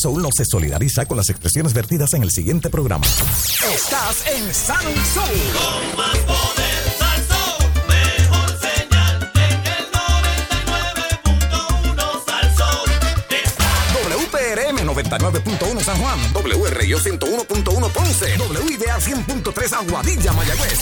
Soul no se solidariza con las expresiones vertidas en el siguiente programa. Estás en Sal Soul. Con más poder, Salsón, mejor señal en el 99.1 Salsón. Está WPRM 99.1 San Juan, WRIO 101.1 Ponce, WIDA 100.3 Aguadilla, Mayagüez.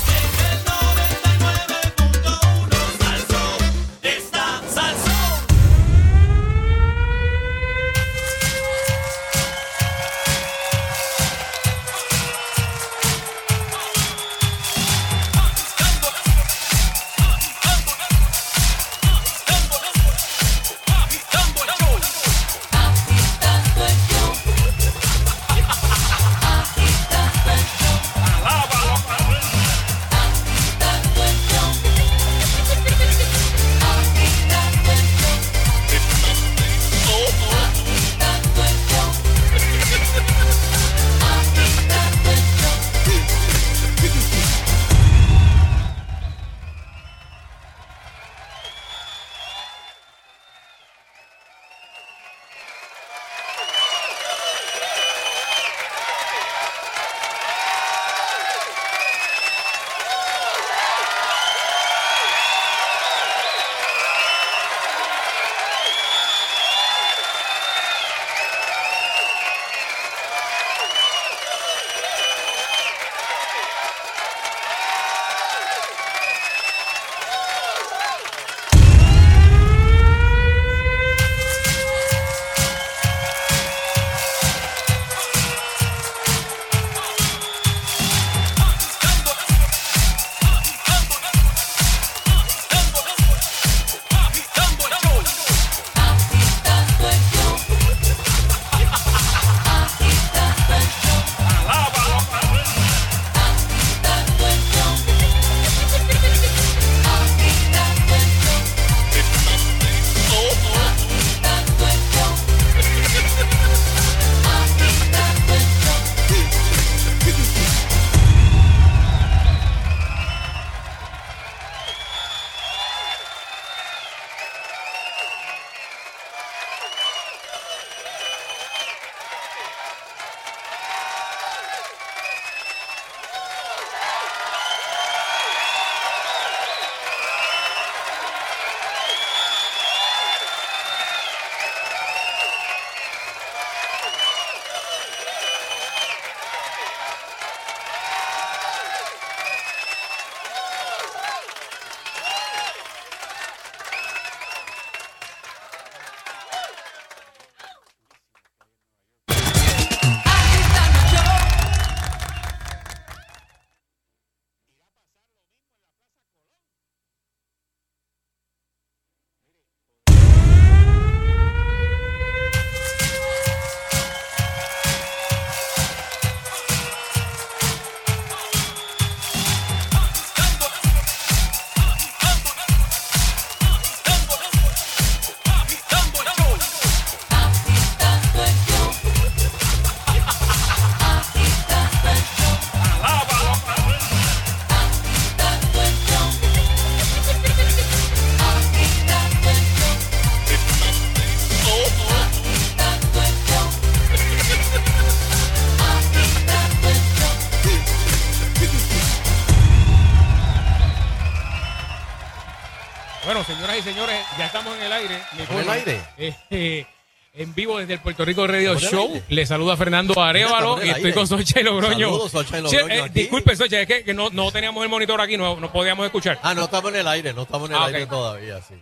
Mi ¿Estamos en el aire? Eh, eh, en vivo desde el Puerto Rico Radio ¿Estamos en el Show. aire? Le saluda Fernando Arevalo y estoy aire. con Socha y Logroño. Saludos, Socha y Sí, Logroño eh, aquí. disculpe, Socha, es que, que no, no teníamos el monitor aquí, no, no podíamos escuchar. Ah, no estamos en el aire, no estamos en el Ah, aire todavía, sí.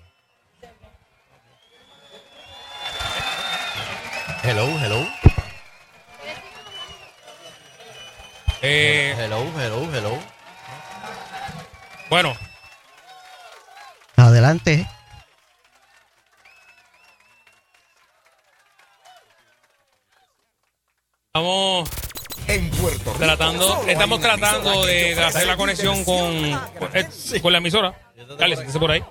Hello, hello. Eh, Hello, hello, hello. bueno, Adelante. Estamos En Puerto Rico. tratando, estamos tratando de, hacer la conexión con, con, eh, con la emisora. Dale, siéntese por ahí.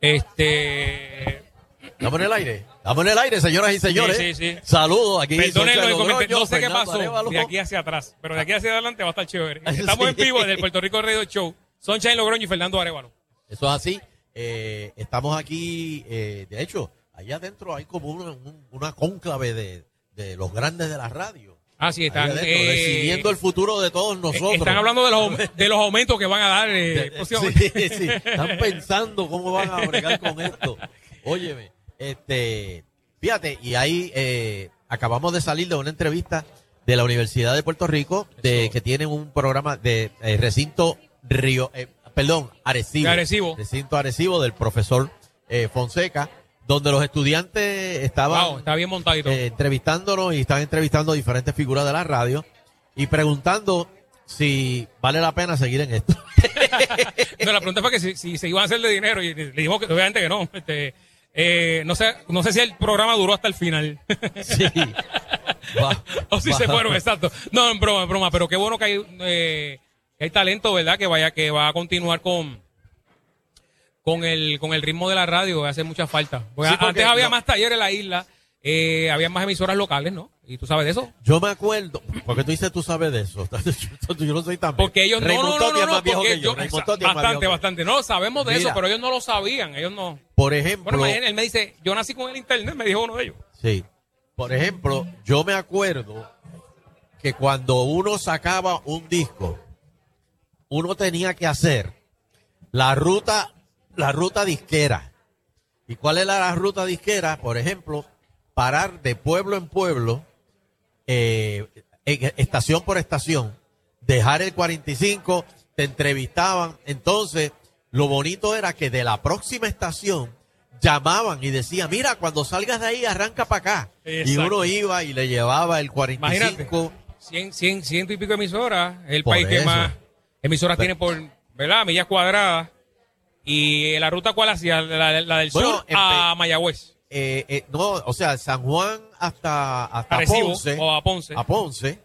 Este. ¿Estamos en el aire? Estamos en el aire, señoras y señores. Sí, sí, sí. Saludos aquí. Perdónenlo en comentarios. No sé qué pasó Arevalo. de aquí hacia atrás, pero de aquí hacia adelante va a estar chévere. Estamos Sí. en vivo desde el Puerto Rico Radio Show. Sunshine Logroño y Fernando Arevalo. Eso es así. Eh, estamos aquí, eh, de hecho, allá adentro hay como una, un- una cónclave de, de los grandes de la radio. Ah, sí, Ahí están, adentro, eh, decidiendo el futuro de todos nosotros. están hablando de los, de los aumentos que van a dar eh, sí, sí, están pensando cómo van a bregar con esto. Óyeme, este, fíjate, y ahí eh, acabamos de salir de una entrevista de la Universidad de Puerto Rico, de que tienen un programa de eh, recinto Río, eh, perdón, Arecibo. De Arecibo. Recinto Arecibo del profesor eh, Fonseca, donde los estudiantes estaban Wow, está bien montadito. eh, entrevistándonos y están entrevistando a diferentes figuras de la radio y preguntando si vale la pena seguir en esto. No, la pregunta fue que si, si se iban a hacer de dinero y le dijimos que obviamente que no. Este, eh, no sé, no sé si el programa duró hasta el final. Sí. Va- o si va- se fueron, exacto. No, en broma, en broma, pero qué bueno que hay, eh, que hay talento, ¿verdad? Que vaya, que va a continuar con con el, con el ritmo de la radio, hace mucha falta. Porque Sí, porque antes había más talleres en la isla, eh, había más emisoras locales, ¿no? Y tú sabes de eso. Yo me acuerdo, porque tú dices tú sabes de eso. Yo no soy tan Porque ellos no, no, no, porque yo. yo- bastante, bastante. No, sabemos de eso, pero ellos no lo sabían, ellos no. Por ejemplo, Bueno, él me dice, yo nací con el internet, me dijo uno de ellos. sí. Por ejemplo, yo me acuerdo que cuando uno sacaba un disco, uno tenía que hacer la ruta, la ruta disquera. ¿Y cuál era la ruta disquera? Por ejemplo, parar de pueblo en pueblo, eh, en- estación por estación, dejar el 45, te entrevistaban. Entonces, lo bonito era que de la próxima estación llamaban y decían, mira, cuando salgas de ahí, arranca para acá. Y uno iba y le llevaba el Imagínate. 45. 100, 100, ciento y pico emisoras, el Por país que más emisoras Pero- tiene por, ¿verdad? Millas cuadradas. Y la ruta cuál hacía, la, la del Bueno, sur a Mayagüez. Eh, eh, no, o sea, San Juan hasta, hasta Arecibo, Ponce. o a Ponce. a Ponce.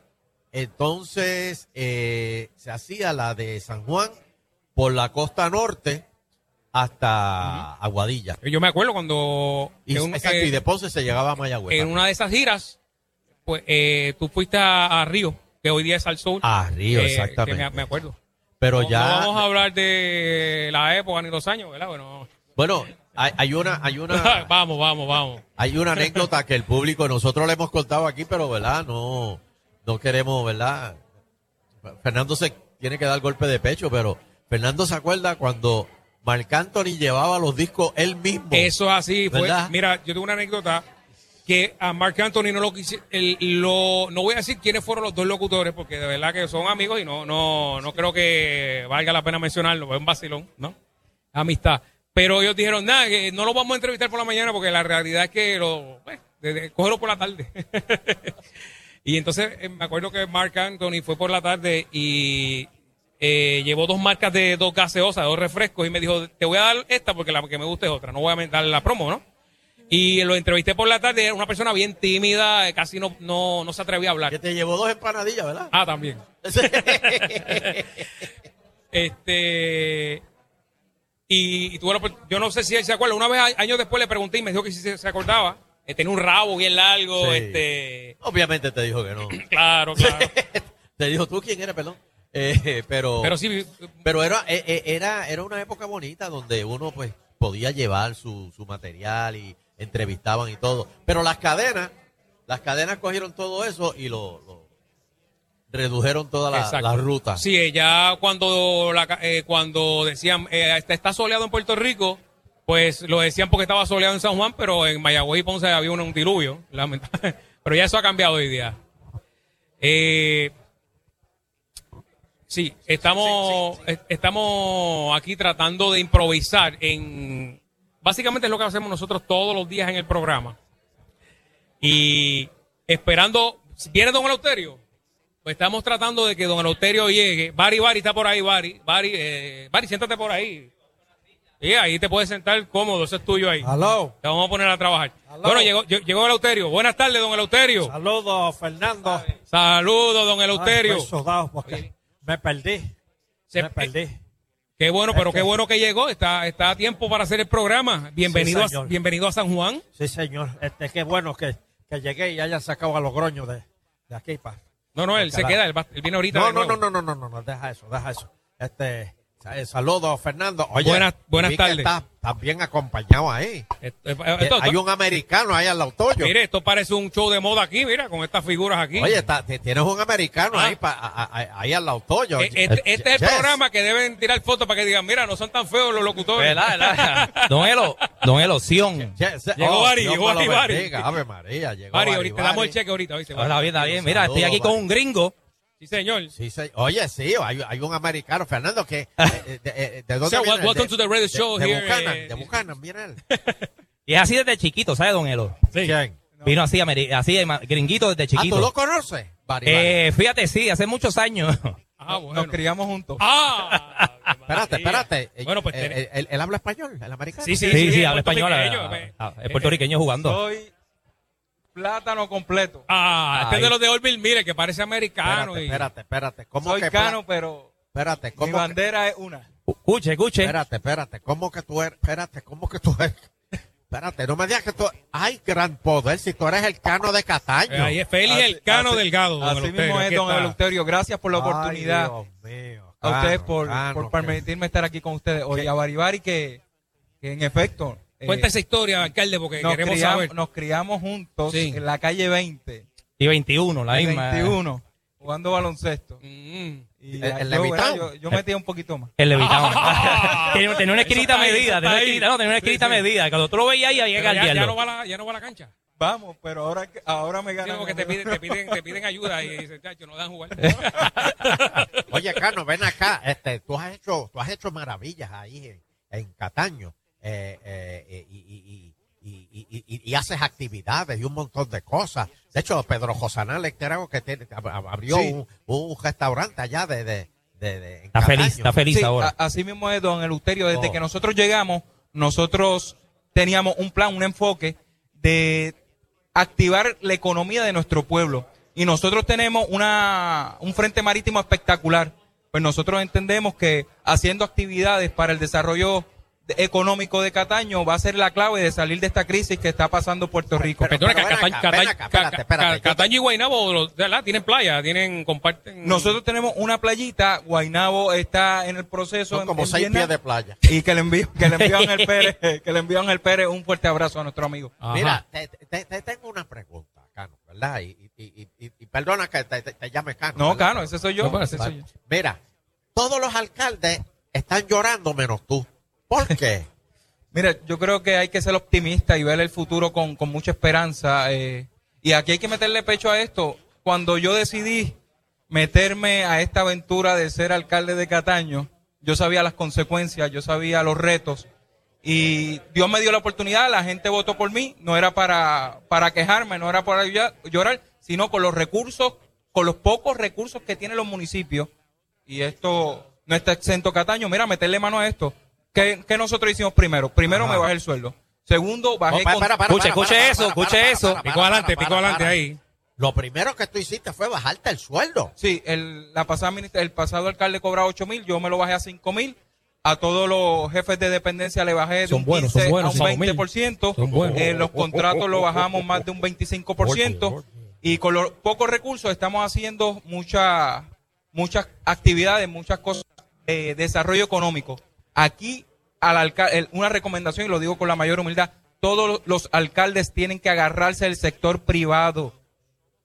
Entonces, eh, se hacía la de San Juan por la costa norte hasta Aguadilla. Yo me acuerdo cuando Y, un- exacto, eh, y de Ponce se llegaba a Mayagüez. en una de esas giras, pues eh, tú fuiste a, a Río, que hoy día es al sur. Ah, Río, Eh, exactamente. me, me acuerdo. Pero No- ya, No vamos a hablar de la época ni los años, ¿verdad? Bueno, bueno, hay, hay una, hay una, vamos, vamos, vamos. hay una anécdota que el público, nosotros le hemos contado aquí, pero verdad, no, no queremos, verdad. Fernando se tiene que dar golpe de pecho, pero Fernando se acuerda cuando Marc Anthony llevaba los discos él mismo. Eso es así. Fue, ¿Verdad? mira, yo tengo una anécdota que a Mark Anthony no lo quise, no voy a decir quiénes fueron los dos locutores, porque de verdad que son amigos y no, no, no creo que valga la pena mencionarlo, es un vacilón, ¿no? Amistad. Pero ellos dijeron, nada, que no lo vamos a entrevistar por la mañana porque la realidad es que lo, pues, cógelo por la tarde. y entonces eh, me acuerdo que Mark Anthony fue por la tarde y eh, llevó dos marcas de dos gaseosas, dos refrescos y me dijo, te voy a dar esta porque la que me gusta es otra, no voy a dar la promo, ¿no? Y lo entrevisté por la tarde, era una persona bien tímida, casi no, no, no se atrevía a Que hablar. te llevó dos empanadillas, ¿verdad? Ah, también. Este. Y, y tuve la yo no sé si él se acuerda. Una vez, años después, le pregunté y me dijo que sí se, se acordaba. Eh, tenía un rabo bien largo. Sí. Este. Obviamente te dijo que no. Claro, claro. te dijo, ¿tú quién eres, perdón? Eh, pero, Pero sí, pero era, eh, era, era una época bonita donde uno pues podía llevar su, su material y entrevistaban y todo. Pero las cadenas, las cadenas cogieron todo eso y lo, lo redujeron toda la, la ruta. Sí, ya cuando, la eh, cuando decían, eh, está, soleado en Puerto Rico, pues lo decían porque estaba soleado en San Juan, pero en Mayagüez y Ponce había un, un diluvio, lamentablemente. Pero ya eso ha cambiado hoy día. Eh, sí, estamos, eh, estamos aquí tratando de improvisar en... Básicamente es lo que hacemos nosotros todos los días en el programa. Y esperando... ¿Viene don Eleuterio? Pues estamos tratando de que don Eleuterio llegue. Bari, Bari está por ahí, Bari. Bari, eh, Bari, siéntate por ahí. Y ahí te puedes sentar cómodo, eso es tuyo ahí. Aló. Te vamos a poner a trabajar. Bueno, llegó, lle- llegó Eleuterio. Buenas tardes, don Eleuterio. Saludos, Fernando. Saludos, don Ay, Eleuterio. estoy sudado porque me perdí. Se- me perdí. Qué bueno, pero qué bueno que llegó. Está, está a tiempo para hacer el programa. Bienvenido, Sí, a, bienvenido a San Juan. Sí, señor. Este, qué bueno que, que llegué y hayan sacado a los groños de, de aquí. Pa. No, no, él se queda, él, va- él viene ahorita. No, de no, no, no, no, no, no, deja eso, deja eso. Este, Saludos, Fernando. Oye, Buenas- buenas tardes. Estás estás bien acompañado ahí. Esto- esto- Eh, esto- Hay un americano ahí al lado tuyo. Mire, esto parece un show de moda aquí, mira, con estas figuras aquí. Oye, está- tienes un americano Ah. ahí, pa- a- a- ahí al lado tuyo. Eh, este, este es el programa que deben tirar fotos para que digan, mira, no son tan feos los locutores. ¿Verdad, verdad? Don Elo, Don Elo, Sion. Yes. Llegó Bari, Dios llegó Bari. bendiga. Ave María, llegó Bari, ahorita te damos Bari. el cheque ahorita. Está bien, está bien. Mira, estoy aquí con Bari. un gringo. Sí, señor. Sí, sí. Oye, sí, hay, hay un americano, Fernando, que... eh, de, de- de dónde Sir, viene? wel- welcome De- to the radio de- show de here, Buchanan, eh, de Buchanan, mira él. Y es así desde chiquito, ¿sabes, Don Elo? Sí. ¿Quién? Vino así, así gringuito desde Ah, ¿tú chiquito. lo conoces? Bari, Bari. Eh, fíjate, sí, hace muchos años. Ah, bueno. Nos criamos juntos. Ah, Espérate, espérate. Eh, Bueno, pues eh, él, él- él habla español, el americano. Sí, sí, Sí, habla español. ah, eh. ah, Es puertorriqueño jugando. Soy plátano completo. Ah, este es de Ay. los de Orville Mire, que parece americano. Espérate, y- espérate, espérate. ¿Cómo Soy que cano, pero Espérate, mi ¿cómo que, bandera es una. Escuche, escuche. espérate, espérate, ¿cómo que tú eres? Espérate, ¿cómo que tú eres? Espérate, no me digas que tú... Hay gran poder si tú eres el cano de Eh, Cataño. Ahí es Félix el Cano así- Delgado. don Así Eleuterio, mismo es, don. Eleuterio. Gracias por la oportunidad. Ay, Dios mío. a ustedes por, Cano, por que- permitirme estar aquí con ustedes hoy. A Baribari que, que en efecto eh, Cuenta esa historia, alcalde, porque nos, queremos criamos, saber. nos criamos juntos Sí. en la calle 20, Y 21, la misma. 21, jugando baloncesto. Mm. Y ¿El- el yo? ¿verdad? yo, yo metía un poquito más. El levitado. tenía, tenía una ahí, medida, tenía no, tenía una Sí, esquinita sí. medida. Cuando tú lo veías ahí, había que ya, ya no va la, ya no va a la cancha. Vamos, pero ahora, ahora me Sí, ganan. porque te piden, te piden, te piden ayuda y dicen, chacho, no dan jugar. Oye, Cano, ven acá. Este, tú has hecho, tú has hecho maravillas ahí en, en Cataño. Eh, eh, eh, y, y- y- y- y- y- y haces actividades y un montón de cosas. De hecho, Pedro Josanal creo que tiene- abrió Sí. un, un restaurante allá de, de, de- Está feliz, está feliz Sí, ahora. a- así mismo es, don Eleuterio. Desde Oh. que nosotros llegamos, nosotros teníamos un plan, un enfoque de activar la economía de nuestro pueblo. Y nosotros tenemos una, un frente marítimo espectacular. Pues nosotros entendemos que haciendo actividades para el desarrollo de- económico de Cataño va a ser la clave de salir de esta crisis que está pasando Puerto Rico. Pero- Perdona, ven Cataño, acá, ven Cataño- acá, espérate, Ca- espérate, Ca- yo- Cataño y Guaynabo. Tienen playa, tienen, comparten. Nosotros tenemos una playita, Guainabo está en el proceso. Son como en seis pies de playa. y que le envío que le envío Ángel Pérez que le envío Ángel Pérez un fuerte abrazo a nuestro amigo Ajá. Mira, te, te- te tengo una pregunta, Cano, ¿verdad? Y, y- y- y- y perdona que te, te- te llame Cano. no ¿verdad? Cano ese soy yo No, pero ese Vale. soy yo. Mira, todos los alcaldes están llorando menos tú. ¿Por qué? mira yo creo que hay que ser optimista y ver el futuro con, con mucha esperanza eh, y aquí hay que meterle pecho a esto cuando yo decidí meterme a esta aventura de ser alcalde de Cataño yo sabía las consecuencias yo sabía los retos y Dios me dio la oportunidad, la gente votó por mí, no era para, para quejarme, no era para llorar- sino con los recursos, con los pocos recursos que tienen los municipios. Y esto no está exento Cataño. Mira, meterle mano a esto. ¿Qué, qué nosotros hicimos primero? Primero me bajé el sueldo. Segundo, bajé No, para, para, para, Escuche, eso, escuche eso. Pico adelante, pico adelante ahí. Lo primero que tú hiciste fue bajarte el sueldo. Sí, el, la pasada ministra- el pasado alcalde cobraba 8 mil, yo me lo bajé a 5 mil. A todos los jefes de dependencia le bajé de un buenos, son 15 buenos, a un 5.000. 20%. Son buenos. Eh, los contratos lo bajamos más de un 25%. Y con los pocos recursos estamos haciendo muchas muchas actividades, muchas cosas de desarrollo económico. Aquí, al una recomendación, y lo digo con la mayor humildad, todos los alcaldes tienen que agarrarse del sector privado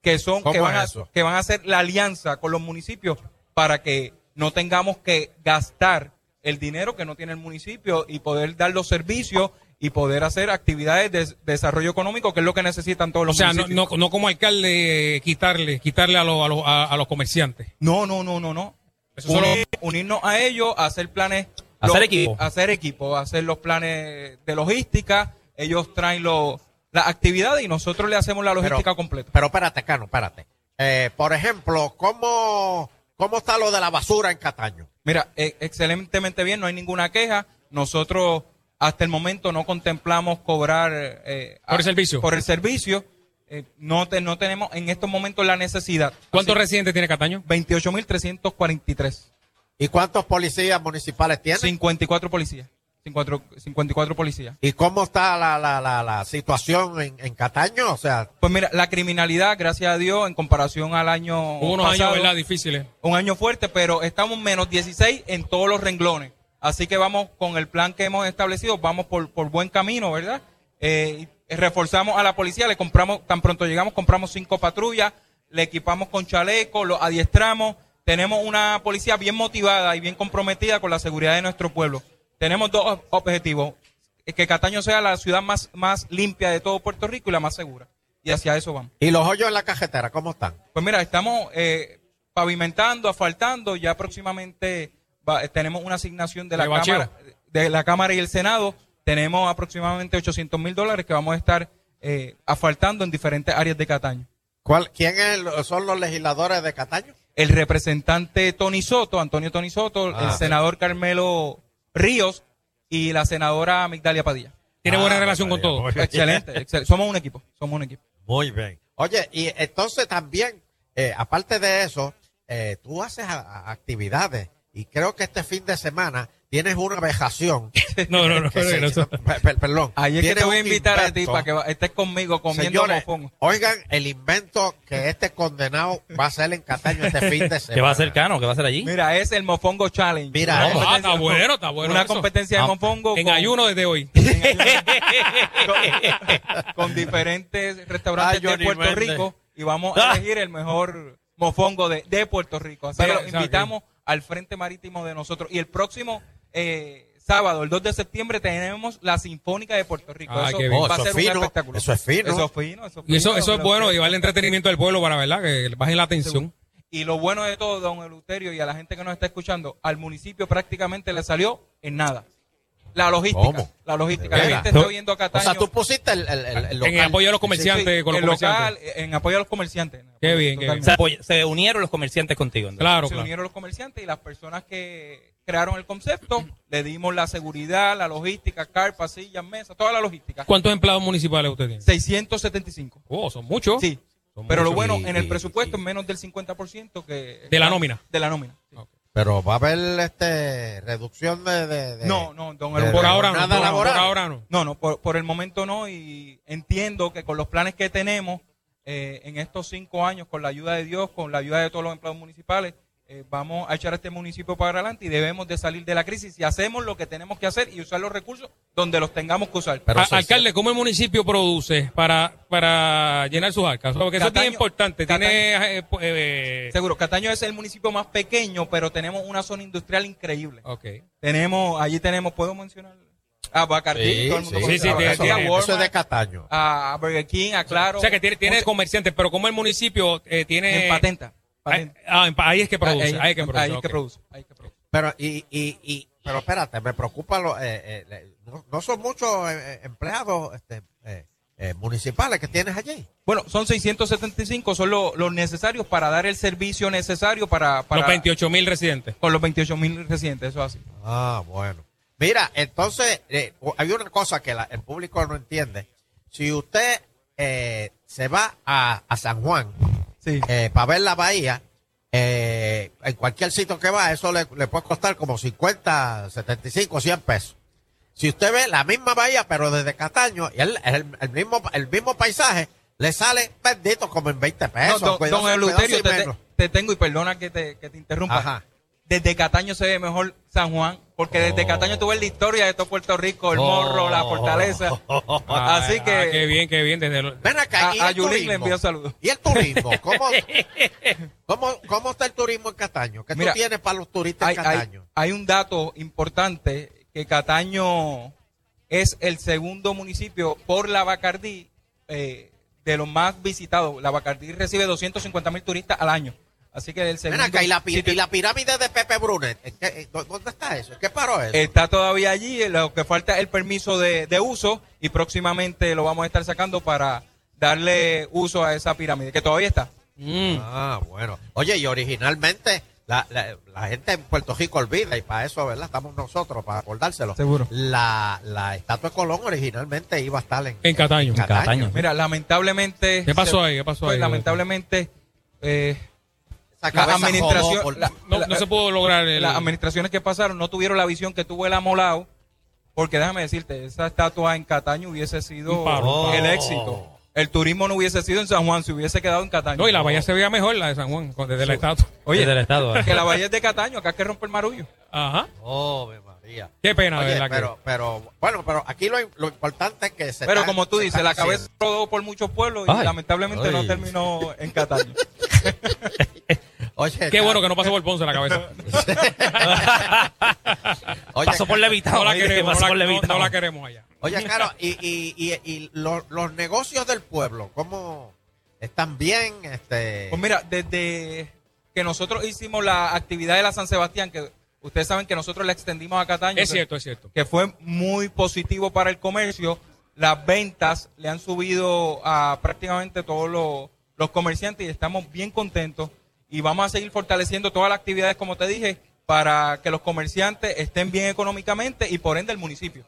que son ¿Cómo que van, es a, que van a hacer la alianza con los municipios para que no tengamos que gastar el dinero que no tiene el municipio y poder dar los servicios y poder hacer actividades de desarrollo económico, que es lo que necesitan todos O los sea, no, municipios. no, no como alcalde eh, quitarle, quitarle a, los a, los- a- a los comerciantes. No, no, no, no, no. Solo- unirnos a ellos, hacer planes. Hacer los- equipo. Hacer equipo, hacer los planes de logística. Ellos traen los, las actividades y nosotros le hacemos la logística Pero- completa. Pero espérate, Cano, espérate. Eh, por ejemplo, ¿cómo, ¿cómo está lo de la basura en Cataño? Mira, eh, excelentemente bien, no hay ninguna queja. Nosotros hasta el momento no contemplamos cobrar eh, ¿Por el servicio? Por el servicio. Eh, no, te- no tenemos en estos momentos la necesidad. ¿Cuántos residentes tiene Cataño? 28.343. ¿Y cuántos policías municipales tienen? 54 policías. 54, 54 policías. ¿Y cómo está la, la, la, la situación en, en Cataño? O sea, Pues mira, la criminalidad, gracias a Dios, en comparación al año unos pasado, años, ¿verdad? Difíciles. un año fuerte, pero estamos menos 16 en todos los renglones. Así que vamos con el plan que hemos establecido, vamos por, por buen camino, ¿verdad? Eh, reforzamos a la policía, le compramos, tan pronto llegamos, compramos cinco patrullas, le equipamos con chaleco, lo adiestramos. Tenemos una policía bien motivada y bien comprometida con la seguridad de nuestro pueblo. Tenemos dos ob- objetivos, eh, que Cataño sea la ciudad más, más limpia de todo Puerto Rico y la más segura. Y hacia eso vamos. ¿y los hoyos en la cajetera cómo están? Pues mira, estamos eh, pavimentando, asfaltando, ya próximamente va- eh, tenemos una asignación de la De. Cámara de la Cámara y el Senado. Tenemos aproximadamente 800 mil dólares que vamos a estar eh, asfaltando en diferentes áreas de Cataño. ¿Cuál, ¿Quién es son los legisladores de Cataño? El representante Tony Soto, Antonio Tony Soto, Ah. el senador Carmelo Ríos y la senadora Migdalia Padilla. Tiene buena Ah, relación con todos. Excelente, excel- somos un equipo, somos un equipo. Muy bien. Oye, y entonces también, eh, aparte de eso, eh, tú haces a- a- actividades y creo que este fin de semana tienes una vejación. No, no, no. se- no, perdón. Es que te voy a invitar a ti para que va- estés conmigo comiendo Señores, mofongo. oigan el invento que este condenado va a hacer en Cataño este fin de semana. ¿Qué va a hacer Cano? ¿Qué va a hacer allí? Mira, es el Mofongo Challenge. Mira, Ah, está bueno, está bueno Una eso. competencia de Ah, Mofongo. En con- ayuno desde hoy. con, con diferentes restaurantes Ah, de Puerto. Rico y vamos a elegir el mejor mofongo de, de Puerto Rico. Así Pero, que los invitamos al frente marítimo de nosotros. Y el próximo eh, sábado, el 2 de septiembre, tenemos la Sinfónica de Puerto Rico. Ah, eso qué bien. Va a ser es un fino, espectáculo. eso es fino. Eso es fino, eso es Y eso, eso es bueno, llevar el entretenimiento del pueblo para, ¿verdad? Que bajen la atención. Y lo bueno de todo, don Eleuterio, y a la gente que nos está escuchando, al municipio prácticamente le salió en nada. La logística. ¿Cómo? La logística. ¿De La gente está oyendo a O Cataño. sea, tú pusiste el, el, el- el local. En apoyo a los comerciantes, sí, con los el local, en apoyo a los comerciantes. Qué bien, qué bien. Se, unieron los comerciantes contigo. entonces. Claro, se claro. unieron los comerciantes y las personas que crearon el concepto, le dimos la seguridad, la logística, carpas, sillas, mesas, toda la logística. ¿Cuántos empleados municipales usted tiene? 675. Oh, son muchos. Sí. Son Pero lo bueno, en el presupuesto es menos del 50% que... De la nómina. De la nómina. sí. Pero va a haber este reducción de... de- de- No, no, don de-. Por ahora no. por ahora no. No, no, por, por el momento no y entiendo que con los planes que tenemos eh, en estos cinco años, con la ayuda de Dios, con la ayuda de todos los empleados municipales, eh, vamos a echar a este municipio para adelante y debemos de salir de la crisis y hacemos lo que tenemos que hacer y usar los recursos donde los tengamos que usar. Pero A- alcalde, ¿cómo el municipio produce para, para llenar sus arcas? Porque eso es bien Cataño- importante. Tiene, eh, pu- eh, Seguro, Cataño es el municipio más pequeño, pero tenemos una zona industrial increíble. Tenemos, allí tenemos, ¿puedo mencionar? A Bacardi, Sí, todo el mundo sí, sí, a tiene- tiene- a eso es de Cataño. a Burger King, a Claro. O sea que tiene, tiene comerciantes, pero como el municipio eh, tiene... en patenta. Ahí, ah, ahí es que produce. Ahí- Ahí, es que produce. ahí es que produce, ahí es que produce. Pero, y, y, y, pero espérate, me preocupa, lo, eh, eh, no, no son muchos eh, eh, empleados este, eh, eh, municipales que tienes allí. Bueno, son 675, son lo- los necesarios para dar el servicio necesario para, para Los 28 mil residentes. con los 28 mil residentes, eso es así. Ah, bueno. Mira, entonces, eh, hay una cosa que la- el público no entiende. Si usted eh, se va a, a San Juan Sí. para ver la bahía, eh, en cualquier sitio que va, eso le, le puede costar como 50, 75, 100 pesos. Si usted ve la misma bahía, pero desde Cataño, y el, el, el mismo, el mismo paisaje, le sale bendito como en 20 No, pesos. don, cuidado, don Eleuterio, te, tengo y perdona que te, que te interrumpa. Ajá. Desde Cataño se ve mejor San Juan, porque desde Oh. Cataño tú ves la historia de todo Puerto Rico, el morro, la fortaleza. Así Ah, que ah, qué bien, qué bien. Desde lo- Ven acá, A- ¿y a el Yulín le envío saludos. ¿Y el turismo? ¿Cómo, cómo, cómo está el turismo en Cataño? ¿Qué Mira, tú tienes para los turistas hay, en hay- Cataño? hay un dato importante que Cataño es el segundo municipio por la Bacardí eh, de los más visitados. La Bacardí recibe 250 mil turistas al año. Así que el Ven segundo acá, ¿y la, y la pirámide de Pepe Brunet? ¿En qué- eh, dó- ¿Dónde está eso? ¿Qué paró eso? está todavía allí. Lo que falta es el permiso de, de uso y próximamente lo vamos a estar sacando para darle uso a esa pirámide, que todavía está. Mm. Ah, bueno. Oye, y originalmente la, la- la gente en Puerto Rico olvida, y para eso, ¿verdad? Estamos nosotros, para acordárselo. Seguro. La, la estatua de Colón originalmente iba a estar en, En Cataño. en Cataño. Cataño. Mira, lamentablemente. ¿Qué pasó ahí? ¿Qué pasó pues, ahí? lamentablemente. eh, la administración. por- la- No, la- no se pudo lograr el... las administraciones que pasaron no tuvieron la visión que tuvo el Amolao Porque déjame decirte, esa estatua en Cataño hubiese sido el éxito. El turismo no hubiese sido en San Juan, si hubiese quedado en Cataño. No, y la bahía se veía mejor, la de San Juan, desde la estatua. Oye, Desde el estado. ¿eh? que la bahía es de Cataño, acá hay que romper el marullo. Ajá. Oh, María. Qué pena, de Oye, verdad que- pero, pero, bueno, pero aquí lo, lo importante es que se Pero está- como tú se dices, la cabeza rodó por muchos pueblos y Ay. lamentablemente no terminó en Cataño. Oye, Qué bueno que no pasó por Ponce la cabeza. Oye, Pasó por Levitao. No la queremos, no la, no- Levitao. no la queremos allá. Oye, claro, y, y, y, y lo- los negocios del pueblo, ¿cómo están bien? Este, Pues mira, desde que nosotros hicimos la actividad de la San Sebastián, que ustedes saben que nosotros la extendimos a Cataño, Es que- cierto, es cierto. que fue muy positivo para el comercio. Las ventas le han subido a prácticamente todos los, los comerciantes y estamos bien contentos y vamos a seguir fortaleciendo todas las actividades, como te dije, para que los comerciantes estén bien económicamente y por ende el municipio.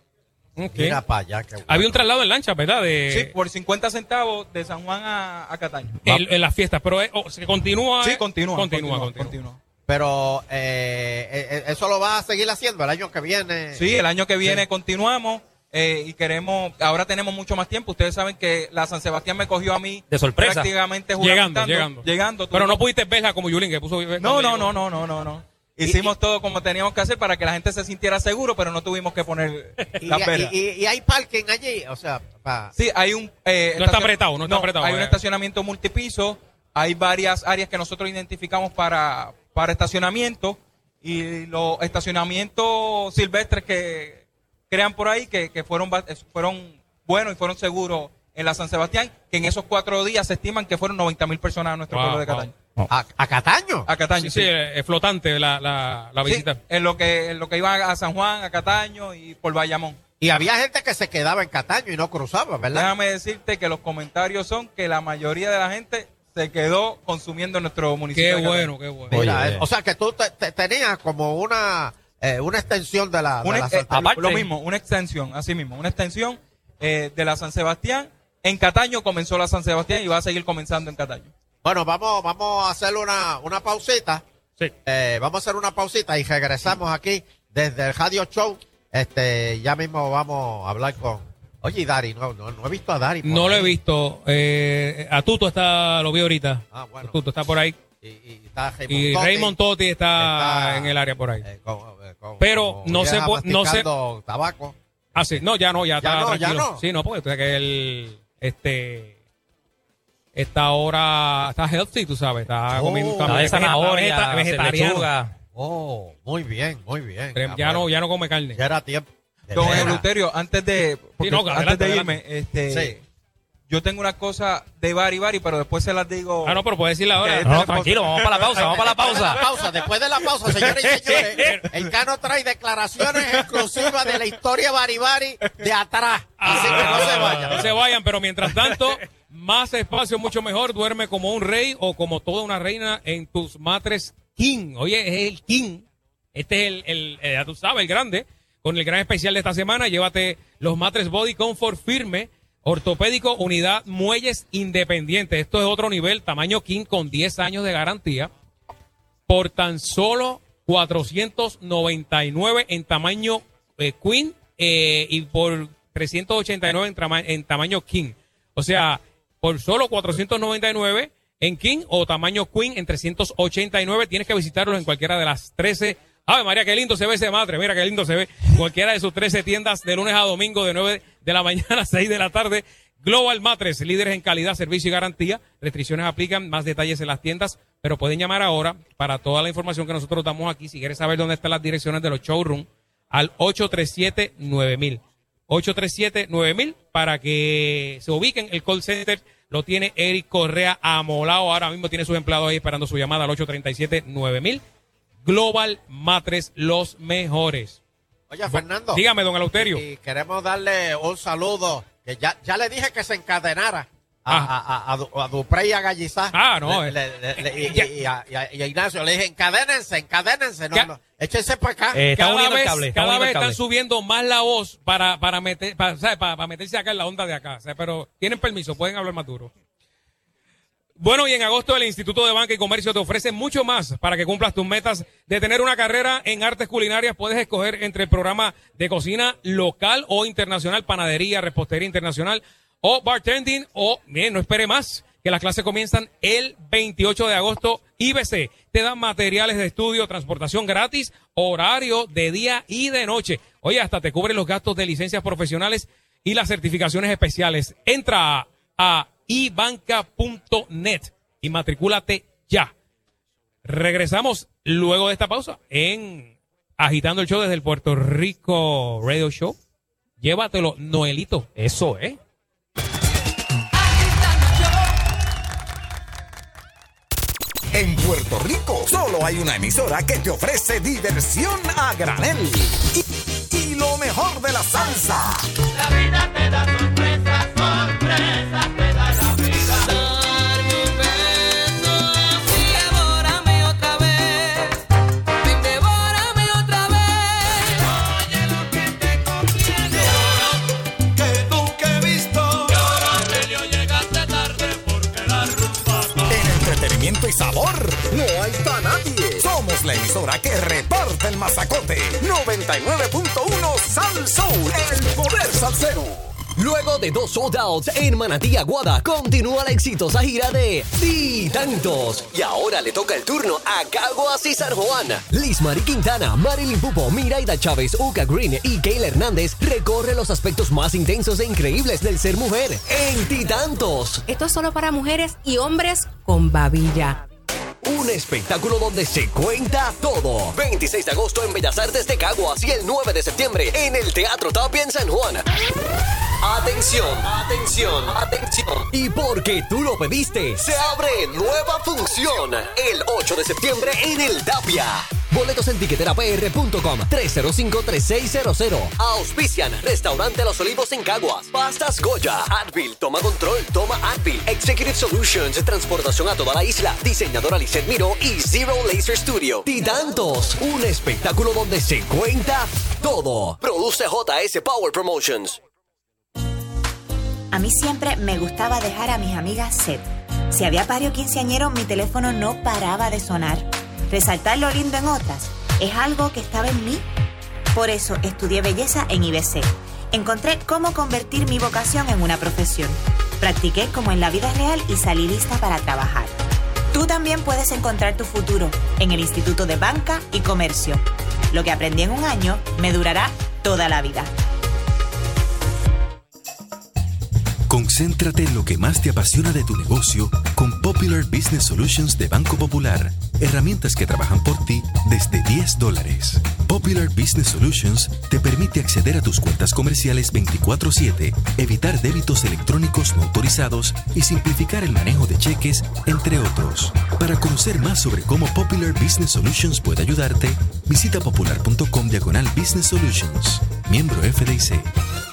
Ok. mira para allá. qué bueno. Había un traslado en lancha, ¿verdad? De, Sí, por 50 centavos de San Juan a, a Cataño. en, en las fiestas, pero eh, oh, se continúa. Sí, continúa. Continúa, continúa, continúa. continúa. Pero eh, eh, eh, eso lo va a seguir haciendo el año que viene. Sí, el año que viene continuamos eh, y queremos, ahora tenemos mucho más tiempo. Ustedes saben que la San Sebastián me cogió a mí De sorpresa. prácticamente Llegando, llegando. llegando. Pero no pudiste verla como Yulín, que puso. No, no, no, no, no, no, no. Hicimos todo como teníamos que hacer para que la gente se sintiera seguro, pero no tuvimos que poner Y, la pera. y- y- y hay parking allí, o sea, pa- Sí, hay un... eh, No está apretado, no está apretado, Hay un eh. estacionamiento multipiso, hay varias áreas que nosotros identificamos para, para estacionamiento y los estacionamientos silvestres que crean por ahí, que, que fueron, ba- fueron buenos y fueron seguros en la San Sebastián, que en esos cuatro días se estiman que fueron 90 mil personas a nuestro Wow, pueblo de wow. Cataño. a, a Cataño. A Cataño, Sí, sí, eh, es flotante la, la, la Sí, visita. en lo que en lo que iba a San Juan, a Cataño y por Bayamón. Y había gente que se quedaba en Cataño y no cruzaba, ¿verdad? Déjame decirte que los comentarios son que la mayoría de la gente se quedó consumiendo en nuestro municipio. Qué bueno, qué bueno. Mira, Oye, eh, o sea que tú te- te- tenías como una eh, una extensión de la, de Una la ex- eh, aparte- lo mismo, una extensión, así mismo, una extensión eh, de la San Sebastián. En Cataño comenzó la San Sebastián y va a seguir comenzando en Cataño. Bueno, vamos, vamos a hacer una, una pausita. Sí. Eh, vamos a hacer una pausita y regresamos aquí desde el Radio Show. Este, ya mismo vamos a hablar con. Oye, Dari, no, no, no he visto a Dari. No lo he visto. Eh, a Tuto está, lo vi ahorita. Ah, bueno. Tuto está por ahí. Y, y está Raymond Y Totti, Raymond Totti está, está, en el área por ahí. eh, con- Pero no se no se- tabaco. Ah, sí. No, ya no, ya, está no, ya tranquilo. no. Sí, no, porque sabes que él, este, está ahora, está healthy, tú sabes, está Oh. comiendo La de vegeta- zanahoria, vegeta- vegetariano. lechuga. Oh, muy bien, muy bien. Pero Ya no, ya no come carne. Ya era tiempo. Don. Eleuterio, antes de, porque no, antes adelante, de adelante. irme, este, Sí. Yo tengo una cosa de Bari Bari, pero después se las digo. Ah, no, pero puedes decirle ahora. No, tranquilo, vamos para la pausa, vamos para la Después de la pausa. pausa, después de la pausa, señores y señores, el Cano trae declaraciones exclusivas de la historia Baribari de atrás. Así que no se vayan. No se vayan, pero mientras tanto, más espacio, mucho mejor. Duerme como un rey o como toda una reina en tus matres King. Oye, es el King. Este es el, el, eh, ya tú sabes, el grande. Con el gran especial de esta semana, llévate los matres Body Comfort firme, ortopédico, unidad, muelles independientes. Esto es otro nivel, tamaño King con 10 años de garantía. Por tan solo 499 en tamaño eh, Queen eh, y por 389 en, trama- en tamaño King. O sea, por solo 499 en King o tamaño Queen en 389. Tienes que visitarlos en cualquiera de las 13. Ave María, qué lindo se ve ese madre. Mira qué lindo se ve. Cualquiera de sus 13 tiendas de lunes a domingo de 9 de la mañana a 6 de la tarde. Global Matres, líderes en calidad, servicio y garantía. Restricciones aplican, más detalles en las tiendas, pero pueden llamar ahora para toda la información que nosotros damos aquí. Si quieres saber dónde están las direcciones de los showrooms, al 837-9000. 837-9000 para que se ubiquen. El call center lo tiene Eric Correa amolado. Ahora mismo tiene sus empleados ahí esperando su llamada al 837-9000. Global Matres, los mejores. Oye, Fernando. Dígame, don Eleuterio. Y queremos darle un saludo. Que ya, ya le dije que se encadenara a, Ah. a, a, a, Du- a Duprey y a Gallizá. Ah, no, Le- le- le- le- y, a, y Ignacio le dije, encadénense, encadénense. No, no, échense para acá. Eh, está cada vez, cable, cada están subiendo más la voz para, para, meter, para, ¿sabes? para, para meterse acá en la onda de acá. Pero tienen permiso, pueden hablar más duro. Bueno, y en agosto el Instituto de Banca y Comercio te ofrece mucho más para que cumplas tus metas de tener una carrera en artes culinarias. Puedes escoger entre el programa de cocina local o internacional, panadería, repostería internacional o bartending o, bien, no espere más, que las clases comienzan el 28 de agosto. IBC te da materiales de estudio, transportación gratis, horario de día y de noche. Oye, hasta te cubre los gastos de licencias profesionales y las certificaciones especiales. Entra a ibanca.net y matricúlate ya. Regresamos luego de esta pausa en Agitando el Show desde el Puerto Rico Radio Show. Llévatelo, Noelito. Eso, ¿eh? En Puerto Rico solo hay una emisora que te ofrece diversión a granel. Y, y lo mejor de la salsa. La vida te da emisora que reparte el mazacote. 99.1 Sal Soul, el poder salsero. Luego de dos sold outs en Manatí Aguada, continúa la exitosa gira de Titantos. Y ahora le toca el turno a Caguas y San Juan. Liz Mari Quintana, Marilyn Pupo, Miraida Chávez, Uca Green y Kayla Hernández recorre los aspectos más intensos e increíbles del ser mujer en Titantos. Esto es solo para mujeres y hombres con babilla. Un espectáculo donde se cuenta todo. 26 de agosto en Bellas Artes de Caguas y el 9 de septiembre en el Teatro Tapia en San Juan. Atención, atención, atención. Y porque tú lo pediste, se abre nueva función el 8 de septiembre en el Tapia. Boletos en tiqueterapr.com 305-3600. Auspician Restaurante Los Olivos en Caguas. Pastas Goya. Advil. Toma control. Toma Advil. Executive Solutions. Transportación a toda la isla. Diseñadora Lisset Miro y Zero Laser Studio. Titantos. Un espectáculo donde se cuenta todo. Produce JS Power Promotions. A mí siempre me gustaba dejar a mis amigas set. Si había pario quinceañero, mi teléfono no paraba de sonar. Resaltar lo lindo en otras es algo que estaba en mí. Por eso estudié belleza en IBC. Encontré cómo convertir mi vocación en una profesión. Practiqué como en la vida real y salí lista para trabajar. Tú también puedes encontrar tu futuro en el Instituto de Banca y Comercio. Lo que aprendí en un año me durará toda la vida. Concéntrate en lo que más te apasiona de tu negocio con Popular Business Solutions de Banco Popular. Herramientas que trabajan por ti desde 10 dólares. Popular Business Solutions te permite acceder a tus cuentas comerciales 24/7, evitar débitos electrónicos no autorizados y simplificar el manejo de cheques, entre otros. Para conocer más sobre cómo Popular Business Solutions puede ayudarte, visita popular.com diagonal Business Solutions. Miembro FDIC.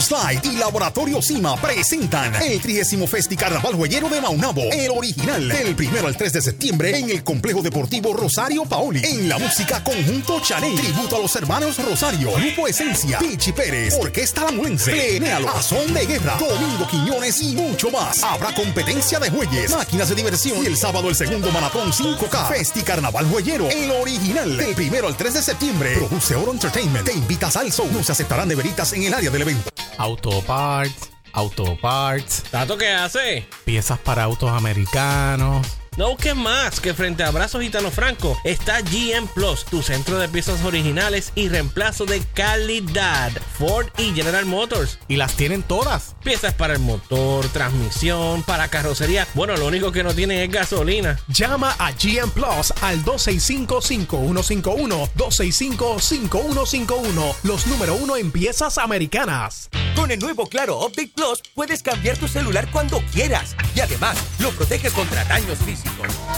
Slide y Laboratorio Cima presentan el 30 Festi Carnaval Huellero de Maunabo, el original, del primero al 3 de septiembre en el Complejo Deportivo Rosario Paoli. En la música Conjunto Chanel, tributo a los hermanos Rosario, Grupo Esencia, Pichi Pérez, Orquesta Lamulense, Plenéalo, Azón de Guerra, Domingo Quiñones y mucho más. Habrá competencia de jueyes, máquinas de diversión y el sábado el segundo maratón 5K. Festi Carnaval Huellero, el original, del primero al 3 de septiembre. Produce Oro Entertainment, te invita al show. No se aceptarán de veritas en el área del evento. Autoparts, Autoparts. ¿Tato qué hace? Piezas para autos americanos. No busques más que frente a Brazos Gitano Franco está GM Plus, tu centro de piezas originales y reemplazo de calidad. Ford y General Motors. Y las tienen todas. Piezas para el motor, transmisión, para carrocería. Bueno, lo único que no tienen es gasolina. Llama a GM Plus al 265-5151. 265-5151. Los número uno en piezas americanas. Con el nuevo Claro Update Plus puedes cambiar tu celular cuando quieras y además lo proteges contra daños físicos,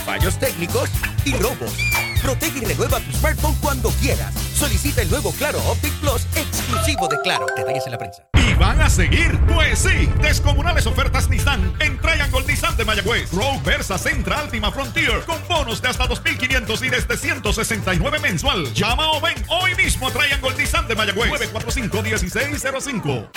fallos técnicos y robos. Protege y renueva tu smartphone cuando quieras. Solicita el nuevo Claro Update Plus exclusivo de Claro. Detalles en la prensa. van a seguir? Pues sí, descomunales ofertas Nissan en Triangle Nissan de Mayagüez. Rogue Versa Centra Altima Frontier con bonos de hasta 2.500 y desde 169 mensual. Llama o ven hoy mismo a Triangle Nissan de Mayagüez. 945-1605.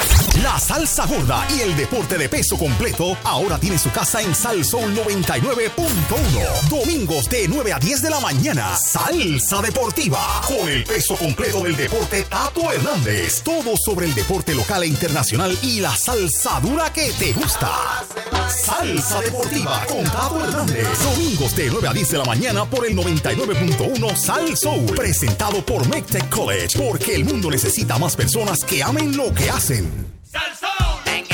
La salsa gorda y el deporte de peso completo ahora tiene su casa en Sal Soul 99.1. Domingos de 9 a 10 de la mañana. Salsa deportiva. Con el peso completo del deporte Tato Hernández. Todo sobre el deporte local e internacional y la salsa dura que te gusta. Salsa deportiva con Tato Hernández. Domingos de 9 a 10 de la mañana por el 99.1 Sal Soul. Presentado por McTech College. Porque el mundo necesita más personas que amen lo que hacen. En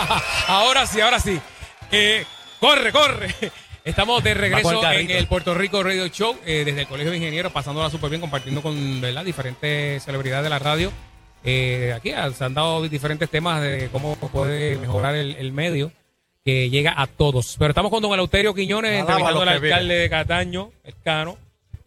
ahora sí, ahora sí. Eh, corre, corre. Estamos de regreso el en el Puerto Rico Radio Show eh, desde el Colegio de Ingenieros, pasándola súper bien, compartiendo con ¿verdad? diferentes celebridades de la radio. Eh, aquí ah, se han dado diferentes temas de cómo puede mejorar el, el medio que llega a todos. Pero estamos con don Eleuterio Quiñones, Alaba entrevistando al alcalde de Cataño, el Cano.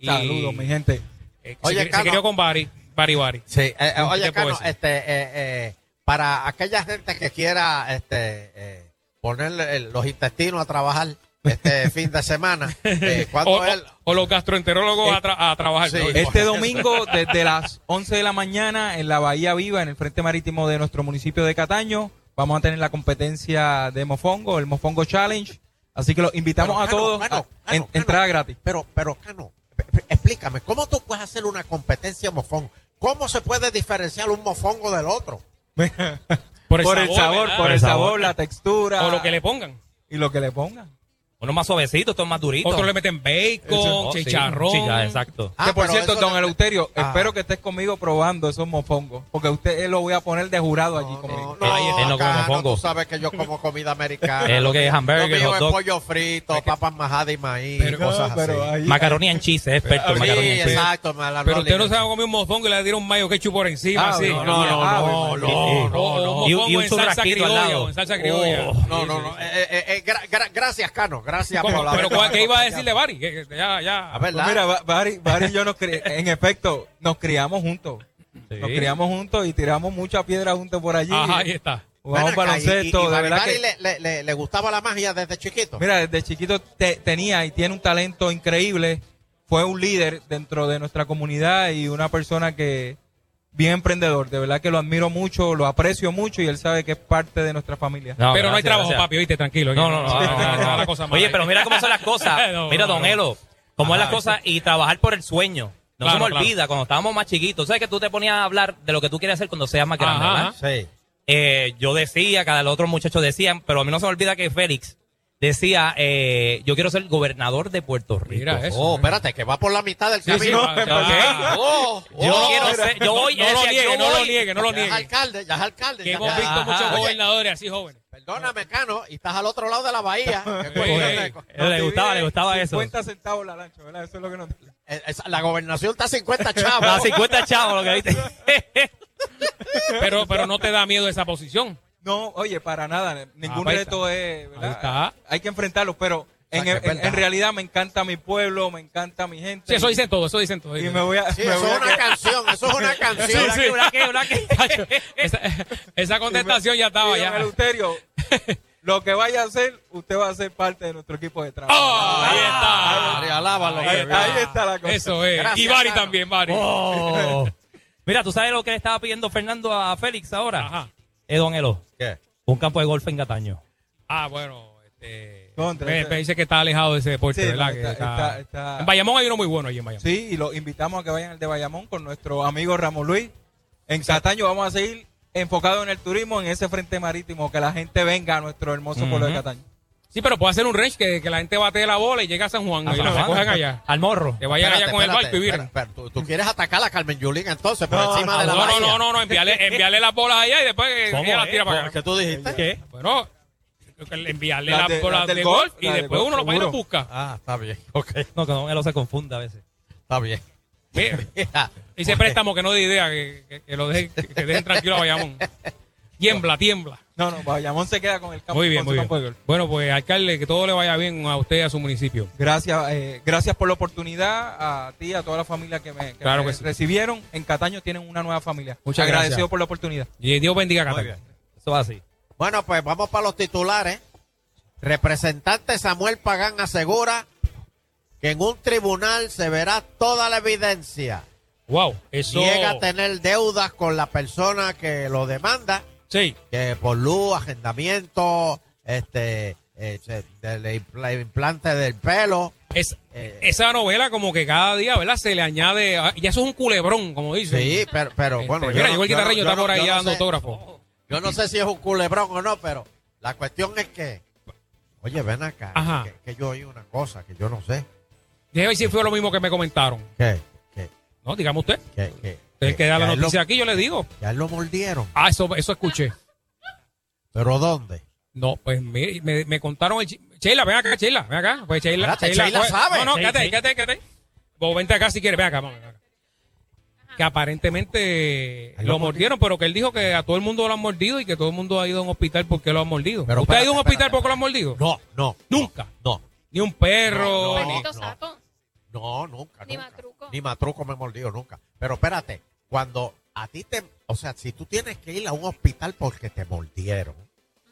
Saludos, mi gente. eh, Oye, se, se Cano. crió con Bari, Bari Bari. Sí, eh, eh, ¿Qué oye, Cano, este, eh, eh, para aquella gente que quiera este, eh, ponerle el- los intestinos a trabajar este fin de semana, eh, ¿cuándo O, es el- o- los gastroenterólogos a, tra- a trabajar. Este domingo, desde las 11 de la mañana, en la Bahía Viva, en el Frente Marítimo de nuestro municipio de Cataño, vamos a tener la competencia de Mofongo, el Mofongo Challenge. Así que los invitamos Pero, a Cano, todos. Cano, a- Cano, en- Cano. entrada gratis. Pero, pero, Cano, explícame, ¿cómo tú puedes hacer una competencia mofón? ¿Cómo se puede diferenciar un mofongo del otro? Por el por el sabor, por el sabor, sabor. la textura. O lo que le pongan. Y lo que le pongan. Uno más suavecito, otro más durito. Otros le meten bacon, Oh, sí. chicharrón. Sí, ya, exacto. Ah, que por cierto, don le- Eleuterio, Ah. espero que estés conmigo probando esos mofongos. Porque usted eh, lo voy a poner de jurado allí conmigo. No, no mofongo. tú sabes que yo como comida americana. Es lo que es hamburger, Lo es pollo frito, papas majadas y maíz, Pero- cosas pero así. ahí- Macaroni en cheese, experto en Sí, macaroni en exacto. me la- Pero no usted no se va a comer un mofongo y le dieron mayo ketchup por encima, Ah, así. no, no, no, Ah, no, bueno. Sí, sí. O- o un Y- un en salsa al criolla, lado. o en salsa criolla. No, no, no. eh, eh, eh, gra- gra- gracias, Cano. Gracias por la Pero ¿cuál- ¿qué iba a decirle Bari? Que- que ya, ya. A ver, Pues mira, Ba- Bari, Bari y yo nos cri- en efecto nos criamos juntos. Nos criamos juntos y tiramos mucha piedra juntos por allí. Ajá, ahí está. Jugamos y- baloncesto, y- y de verdad que- le, le- le- le gustaba la magia desde chiquito. Mira, desde chiquito te- tenía y tiene un talento increíble. Fue un líder dentro de nuestra comunidad y una persona que bien emprendedor. De verdad que lo admiro mucho, lo aprecio mucho y él sabe que es parte de nuestra familia. No, Pero no hay trabajo, gracias. papi, oíste, tranquilo. No, no, no. Cosa. Oye, pero mira cómo son las cosas. Mira, don. Elo, cómo es las cosas y trabajar por el sueño. No Claro, se me claro. olvida, cuando estábamos más chiquitos, ¿sabes que tú te ponías a hablar de lo que tú quieres hacer cuando seas más grande, Ajá, verdad? Sí. Eh, yo decía, cada los otros muchachos decían, pero a mí no se me olvida que Félix decía, eh, yo quiero ser gobernador de Puerto Rico. Mira eso. Oh, espérate, que va por la mitad del Sí, sí, camino. va- Ok. Oh, Yo oh, quiero mira. ser, yo voy, No lo niegue, yo no lo niegue, no lo Ya es niegue. alcalde, ya es alcalde. Que ya- hemos ya- visto Ajá. muchos Oye, gobernadores así jóvenes. Perdóname, Cano, y estás al otro lado de la bahía. Oye, Eh, le gustaba, le gustaba eso. 50 centavos la lancha, ¿verdad? Eso es lo que nos... Eh, La gobernación está a 50 chavos. A 50 chavos, lo que viste. Pero, pero no te da miedo esa posición. No, oye, para nada. Ningún pues ahí reto es. ¿verdad? Ahí está. Hay que enfrentarlo, pero en, realidad me encanta mi pueblo, me encanta mi gente. Sí, eso dicen todo, eso dicen todo. Y me voy a. Sí, me eso voy es a una que- canción, eso es una canción. Sí, sí. ¿Una qué? ¿Una qué? esa, esa contestación ya estaba Y, don ya. Eleuterio, lo que vaya a hacer, usted va a ser parte de nuestro equipo de trabajo. Oh, ahí está. María, alábalo, ahí, está la cosa. Eso es. Gracias, y Bari también, Bari. Oh. Mira, ¿tú sabes lo que le estaba pidiendo Fernando a Félix ahora? Ajá. Eh, don Elo, ¿Qué? un campo de golf en Gataño. Ah, bueno. Este, Contra, me, dice que está alejado de ese deporte, Sí, ¿verdad? no, Que está- está- está- está- En Bayamón hay uno muy bueno allí en Bayamón. Sí, y los invitamos a que vayan al de Bayamón con nuestro amigo Ramón Luis. En Cataño vamos a seguir enfocados en el turismo, en ese frente marítimo, que la gente venga a nuestro hermoso pueblo de Ujú. Cataño. Sí, pero puede hacer un range que, que la gente bate la bola y llega a San Juan y lo Juan. recogen allá. Al morro. Que vayan allá con el barco y viren. ¿Tú, tú quieres atacar a Carmen Yulín entonces por No, encima de la no, no, bahía? no, no, no, enviarle, enviarle las bolas allá y después que ¿Cómo ella las tira para acá. ¿Qué tú dijiste? ¿Qué? Bueno, enviarle Las bolas de golf, y después uno lo va y lo seguro. busca. Ah, está bien. Ok, No, que no, él no se confunda a veces. está bien. Mira, Ese préstamo que no de idea, que, lo dejen, que dejen tranquilo a Bayamón. Tiembla, tiembla. No, no, Bayamón se queda con el campo. Muy bien, muy bien. Bueno, pues alcalde, que todo le vaya bien a usted y a su municipio. Gracias, eh, gracias por la oportunidad a ti, a toda la familia que me, que Claro me que sí. recibieron. En Cataño tienen una nueva familia. Muchas Agradecido gracias. por la oportunidad. Y Dios bendiga a bien. Eso va así. Bueno, pues vamos para los titulares. Representante Samuel Pagán asegura que en un tribunal se verá toda la evidencia. Wow, eso. Llega a tener deudas con la persona que lo demanda, Sí, que por luz, agendamiento, este, eh, del implante del pelo. es, Eh, esa novela como que cada día, ¿verdad? Se le añade, ah, ya eso es un culebrón, como dicen. Sí, pero, pero Este, bueno. mira, yo el guitarreño, está por ahí ya dando sé- autógrafo. Yo no sé si es un culebrón o no, pero la cuestión es que, oye, ven acá, Ajá. que, que yo oí una cosa que yo no sé. Déjame ver si fue lo mismo que me comentaron. ¿Qué? ¿Qué? No, dígame usted. ¿Qué? ¿Qué? El que da la lo- noticia aquí, yo le digo. que a él lo mordieron. Ah, eso, eso escuché. ¿Pero dónde? No, pues mire, me, me contaron el Sheila, ven acá, Sheila, ven acá. Pues Sheila, Sheila sabe. No, no, Sí, quédate, sí. quédate, quédate. Vos vente acá si quieres, ven acá, vamos, ven acá. Que aparentemente lo lo mordieron, pero que él dijo que a todo el mundo lo han mordido y que todo el mundo ha ido a un hospital porque lo han mordido. Pero ¿Usted ha ido a un hospital espérate, porque lo han mordido? No, no. Nunca. No. Ni un perro. No, no, ni- Sato. No, nunca. Ni nunca. matruco. Ni matruco me he mordido nunca. Pero espérate, cuando a ti te. O sea, si tú tienes que ir a un hospital porque te mordieron,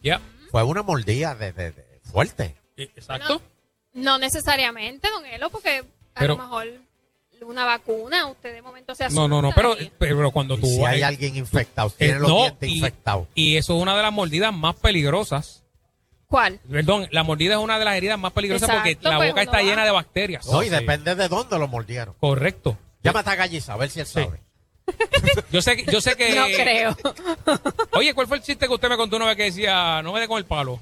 Ya. fue una mordida de, de- de- fuerte. Exacto. No necesariamente, don Elo, porque a Pero- lo mejor una vacuna, usted de momento se No, no, no, asusta pero, pero cuando tú si hay eh, alguien infectado, eh, tiene los no, dientes y- infectados. Y eso es una de las mordidas más peligrosas. ¿Cuál? Perdón, la mordida es una de las heridas más peligrosas Exacto, porque la pues boca está va- llena de bacterias. No, y Sí. depende de dónde lo mordieron. Correcto. Llámate a Galliza, a ver si él sabe. Yo sé, que- yo sé que. No creo. Oye, ¿cuál fue el chiste que usted me contó una vez que decía, no me dé con el palo?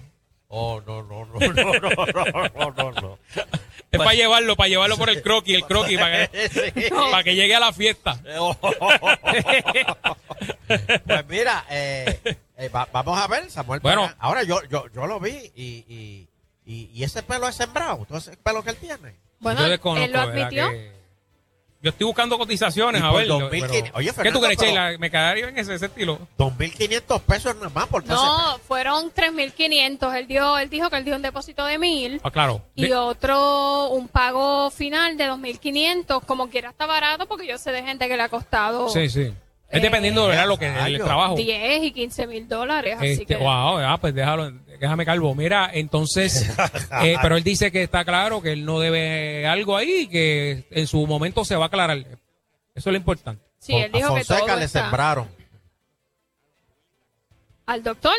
Oh, no, no, no, no, no, no, no, no. Es para llevarlo, para llevarlo por el croquis, el croquis, para que, Sí. para que llegue a la fiesta. Pues mira, eh, eh, va- vamos a ver, Samuel. Bueno. Pagán. ahora yo, yo, yo lo vi y, y, y, y ese pelo es sembrado, todo ese pelo que él tiene. Bueno, él lo admitió. que- Yo estoy buscando cotizaciones, a ver. 2015 pero- Oye, ¿Qué tú crees, Sheila? ¿Me quedaría en ese, ese estilo? 2.500 pesos nada más por No, fueron 3.500. Él dio, él dijo que él dio un depósito de 1.000 Ah, claro. y De- otro, un pago final de 2.500. Como quiera está barato porque yo sé de gente que le ha costado Sí, sí. Es Eh, dependiendo de ¿verdad? lo que el trabajo. 10 y 15 mil dólares. Así Este, que wow, ah, pues déjalo, déjame calvo. Mira, entonces, eh, pero él dice que está claro que él no debe algo ahí y que en su momento se va a aclarar. Eso es lo importante. sí, él dijo a que todo Fonseca le está- sembraron. al doctor.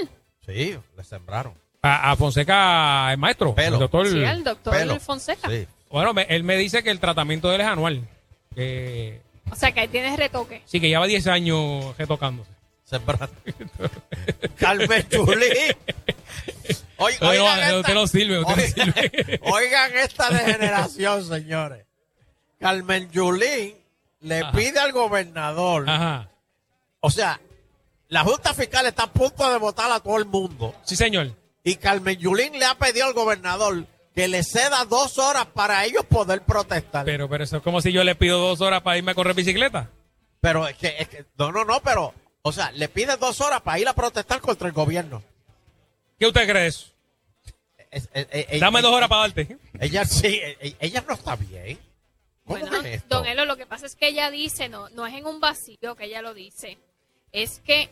Sí, le sembraron. A, a Fonseca, el maestro, Pelo. el doctor. Sí, al doctor Pelo. Fonseca. Sí. Bueno, me- él me dice que el tratamiento de él es anual. Que O sea que ahí tienes retoque. sí, que lleva 10 años retocándose. Carmen Chulí. Oigan, no, esta, usted no sirve, usted no oigan- sirve. oigan esta degeneración, señores. Carmen Yulín le Ajá. pide al gobernador, Ajá. o sea, la Junta Fiscal está a punto de votar a todo el mundo Sí, señor. y Carmen Yulín le ha pedido al gobernador que le ceda dos horas para ellos poder protestar. Pero, pero eso es como si yo le pido dos horas para irme a correr bicicleta. Pero es que, es que- no, no, no, pero, o sea, le pide dos horas para ir a protestar contra el gobierno. ¿Qué usted cree eso? Es- es- es- es- Dame dos horas para darte. Ella sí, e- ella no está bien. ¿Cómo Bueno, es esto? don Elo, lo que pasa es que ella dice, no, no es en un vacío que ella lo dice, es que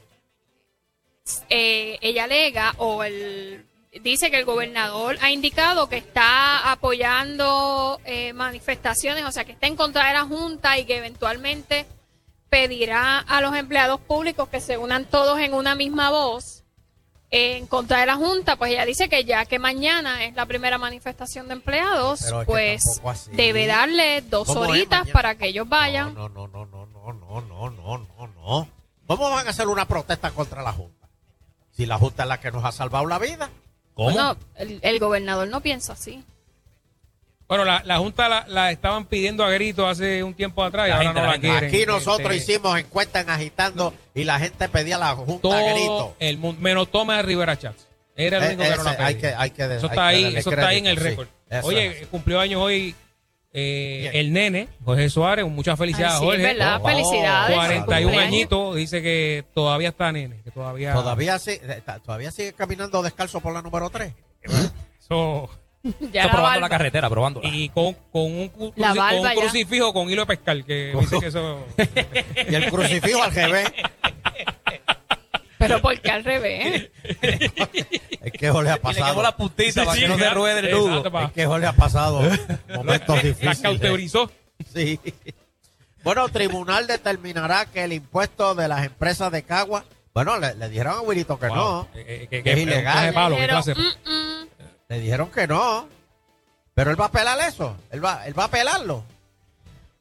eh, ella alega o el dice que el gobernador ha indicado que está apoyando eh, manifestaciones, o sea, que está en contra de la Junta y que eventualmente pedirá a los empleados públicos que se unan todos en una misma voz en contra de la Junta, pues ella dice que ya que mañana es la primera manifestación de empleados, pues debe darle dos ¿Cómo horitas para que ellos vayan. No, no, no, no, no, no, no, no, no, no. ¿Cómo van a hacer una protesta contra la Junta? Si la Junta es la que nos ha salvado la vida. Bueno, el, el gobernador no piensa así. Bueno, la, la Junta la, la estaban pidiendo a grito hace un tiempo atrás y La ahora gente, no la la- quieren. Aquí nosotros Este, hicimos encuestas en agitando y la gente pedía a la Junta todo a grito. el mundo, menos Toma de Rivera Chats. Era el Eh, único que no la ese hay pedía. que- hay que- eso hay está que ahí, eso está ahí en el sí. récord. Oye, es. cumplió años hoy eh, el nene, Jorge Suárez, muchas felicidades Ay, sí, Jorge. es verdad, felicidades, 41 cumpleaños. añitos, dice que todavía está nene, que todavía Todavía, sí- eh, todavía sigue caminando descalzo por la número 3. Eso, Ya Está la probando barba. la carretera, probándola. y con, con un, cu- La cruci- barba con un ya. crucifijo con hilo de pescar, que dice que eso... Y el crucifijo al revés. Pero porque al revés. Es que Jorge ha Y le quemó pasado. la puntita para que no se ruede el Exacto, nudo. pa. Es que Jorge ha pasado momentos La difíciles. cauterizó. Sí. Bueno, tribunal determinará que el impuesto de las empresas de Cagua. Bueno, le, le dijeron a Wilito que Wow. no. Eh, eh, que- que es que- ilegal. clase de palo, Pero, clase- mm, mm. Le dijeron que no. Pero él va a apelar eso. Él va, él va a apelarlo.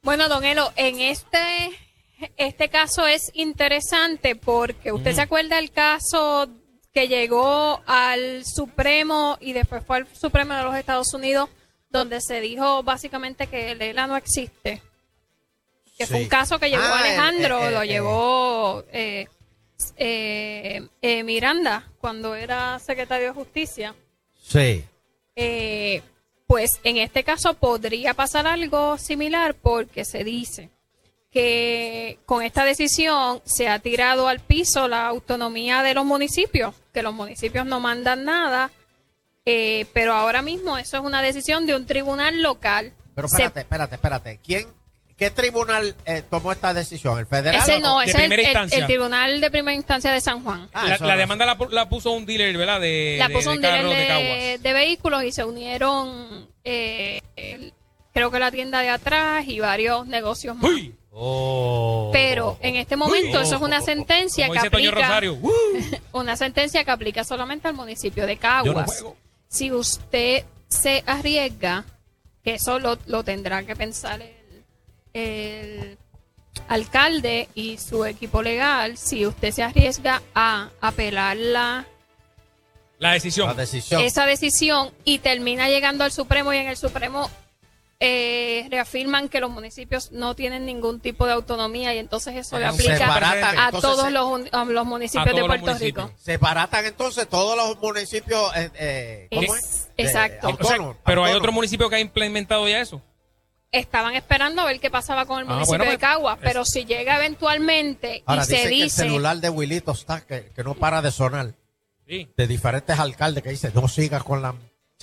Bueno, don Elo, en este, este caso es interesante porque usted se acuerda del caso que llegó al Supremo y después fue al Supremo de los Estados Unidos donde se dijo básicamente que el ELA no existe. Que fue un caso que llevó Ah, Alejandro, eh, eh, lo eh. llevó eh, eh, eh, Miranda cuando era secretario de Justicia. Sí. Eh, pues en este caso podría pasar algo similar porque se dice que con esta decisión se ha tirado al piso la autonomía de los municipios, que los municipios no mandan nada, eh, pero ahora mismo eso es una decisión de un tribunal local. Pero Se- espérate, espérate, espérate. ¿Quién, ¿Qué tribunal eh, tomó esta decisión? ¿El federal? ese no, De ese es el, primera el- instancia. el tribunal de primera instancia de San Juan. Ah, la, demanda la, pu- la puso un dealer, ¿verdad? De, la puso de un dealer de vehículos y se unieron, eh, el- creo que la tienda de atrás y varios negocios más. ¡Uy! Oh. Pero en este momento eso es una sentencia que aplica, Rosario. ¡uh! una sentencia que aplica solamente al municipio de no Caguas. si usted se arriesga, que eso lo, lo tendrá que pensar el, alcalde y su equipo legal, si usted se arriesga a apelar la, La decisión. La decisión. esa decisión y termina llegando al Supremo y en el Supremo eh, reafirman que los municipios no tienen ningún tipo de autonomía y entonces eso le Se aplica baratan, a entonces todos los, un- a los municipios A de todos Puerto municipios. Rico. Se baratan entonces todos los municipios. Eh, eh, ¿Cómo Es- es? exacto. O sea, autónomos, pero hay otro municipio que ha implementado ya eso. Estaban esperando a ver qué pasaba con el Ah, municipio bueno, de pues, Caguas, es- pero si llega eventualmente Ahora y se dice que el celular de Wilito está que, que no para de sonar. Sí. De diferentes alcaldes que dicen, no sigas con la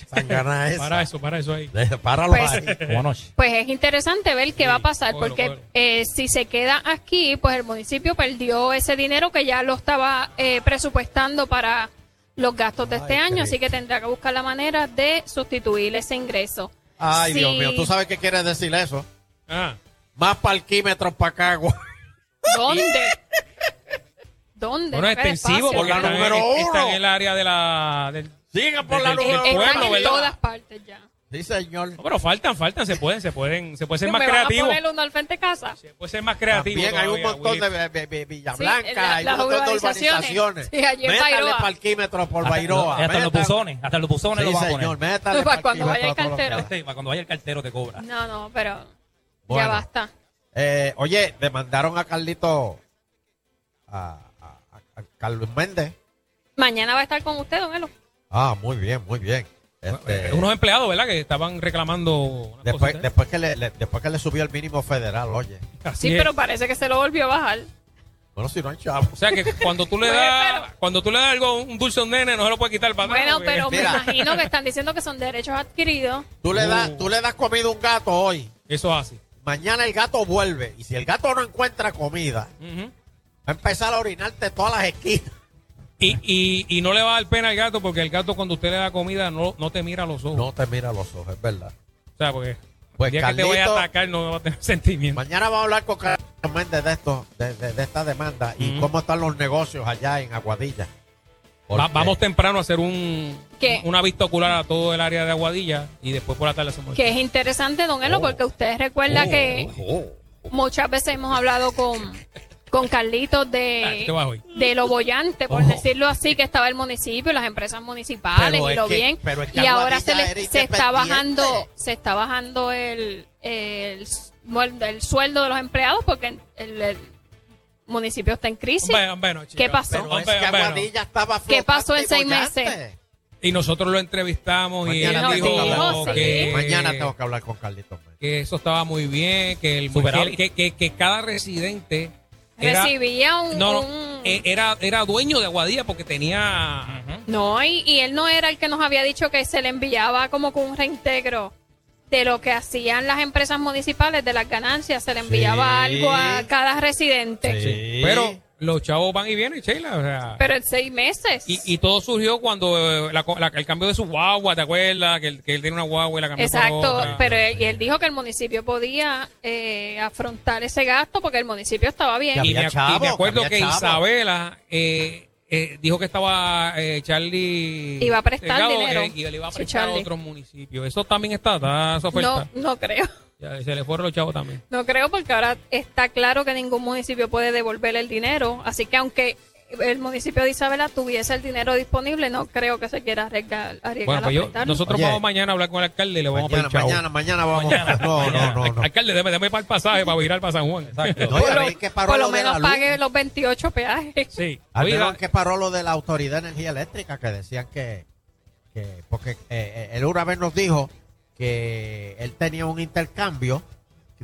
sangana esa. Para eso, para eso ahí. De- Páralo Pues- ahí. Pues es interesante ver qué Sí, va a pasar, cógelo, porque cógelo. eh, si se queda aquí, pues el municipio perdió ese dinero que ya lo estaba eh, presupuestando para los gastos de este año, Cristo. así que tendrá que buscar la manera de sustituir ese ingreso. Ay, Sí. Dios mío, ¿tú sabes qué quiere decir eso? Ah. Más parquímetros para Cagua. ¿Dónde? ¿Dónde? Bueno, extensivo porque la número uno. en el área de la... Del, Siga por Desde la número del Están en ¿verdad? todas partes ya. Sí, señor. No, pero faltan, faltan, se pueden, se pueden, se puede ser ¿Me más creativo. poner uno al frente de casa? Se puede ser más creativo. También hay un montón de Willy. de- de Villa Sí, Blanca, la- hay un montón de urbanizaciones. Sí, allí en Métale Bairoa. parquímetros por Hasta- Bairoa. Hasta los buzones, hasta los buzones Sí, lo van a poner. señor, métale Para cuando vaya el cartero. para cuando vaya el cartero te cobra. No, no, pero Bueno. ya basta. Eh, oye, demandaron a Carlito, a, a- a- a Carlos Méndez. Mañana va a estar con usted, don Elo. Ah, muy bien, muy bien. Este, Eh, Unos empleados, ¿verdad? Que estaban reclamando. después, que le, le- después que le subió el mínimo federal, oye. Así Sí, es. pero parece que se lo volvió a bajar. Bueno, si no hay chavo. O sea que cuando tú le Pues, das, pero- cuando tú le das algo, un dulce a un nene, no se lo puede quitar para Bueno, porque- pero me imagino que están diciendo que son derechos adquiridos. Tú le, Uh. das, tú le das comida a un gato hoy. Eso hace. Mañana el gato vuelve. Y si el gato no encuentra comida, va a empezar a orinarte todas las esquinas. Y, y, y no le va a dar pena al gato porque el gato cuando usted le da comida no, no te mira a los ojos. No te mira a los ojos, es verdad. O sea, porque Pues el día que te vaya a atacar no va a tener sentimiento. Mañana vamos a hablar con Carlos Méndez de esto, de, de- de esta demanda y cómo están los negocios allá en Aguadilla. Va- vamos temprano a hacer un, ¿Qué? una vista ocular a todo el área de Aguadilla y después por la tarde hacemos Que es interesante, don Elo, Oh. porque ustedes recuerdan que muchas veces hemos hablado con, con Carlitos Ah, de, hoy. de lo bollante, por Ojo. decirlo así, que estaba el municipio, las empresas municipales Pero y lo que- bien. pero es que y ahora se, le- se está bajando, se está bajando el, el, el, el sueldo de los empleados porque el, el municipio está en crisis. ¿Qué pasó? Pero es Hombre, que hombre, no. Aguadilla estaba ¿Qué pasó en seis bollante. meses? Y nosotros lo entrevistamos y Mañana él tengo que dijo hablar con sí. que, Mañana tengo que hablar con Carlitos. que eso estaba muy bien, que, el, que, que, que cada residente era, Recibía un, no, no, un- eh, era, era dueño de Aguadilla porque tenía... No, y, y él no era el que nos había dicho que se le enviaba como con un reintegro de lo que hacían las empresas municipales, de las ganancias, se le enviaba Sí. algo a cada residente. Sí. Pero los chavos van y vienen, Sheila. O sea, Pero en seis meses. y, y todo surgió cuando eh, la- la- el cambio de su guagua, ¿te acuerdas? Que él, que él tiene una guagua y la cambió por Exacto, otra. pero él, y él dijo que el municipio podía eh, afrontar ese gasto porque el municipio estaba bien. Y me, chavo, y me acuerdo que chavo. Isabela eh, eh, dijo que estaba eh, Charlie. Iba a prestar Delgado, dinero. eh, y le iba a Sí, prestar a Charlie. otro municipio. Eso también está, está esa oferta. No, no creo. Ya, se le fueron los chavos también. No creo porque ahora está claro que ningún municipio puede devolver el dinero. Así que aunque el municipio de Isabela tuviese el dinero disponible, no creo que se quiera arriesgar, arriesgar Bueno, a pues yo, nosotros Oye. vamos mañana a hablar con el alcalde y le vamos Mañana, a pedir mañana, mañana vamos. Mañana, no, no, no, no. Alcalde, deme, deme para el pasaje para virar para San Juan. Exacto. No, por a lo, paró por lo lo menos pague los 28 peajes. Sí. Al menos que paró lo de la Autoridad de Energía Eléctrica, que decían que, que porque eh, eh, el una vez nos dijo que él tenía un intercambio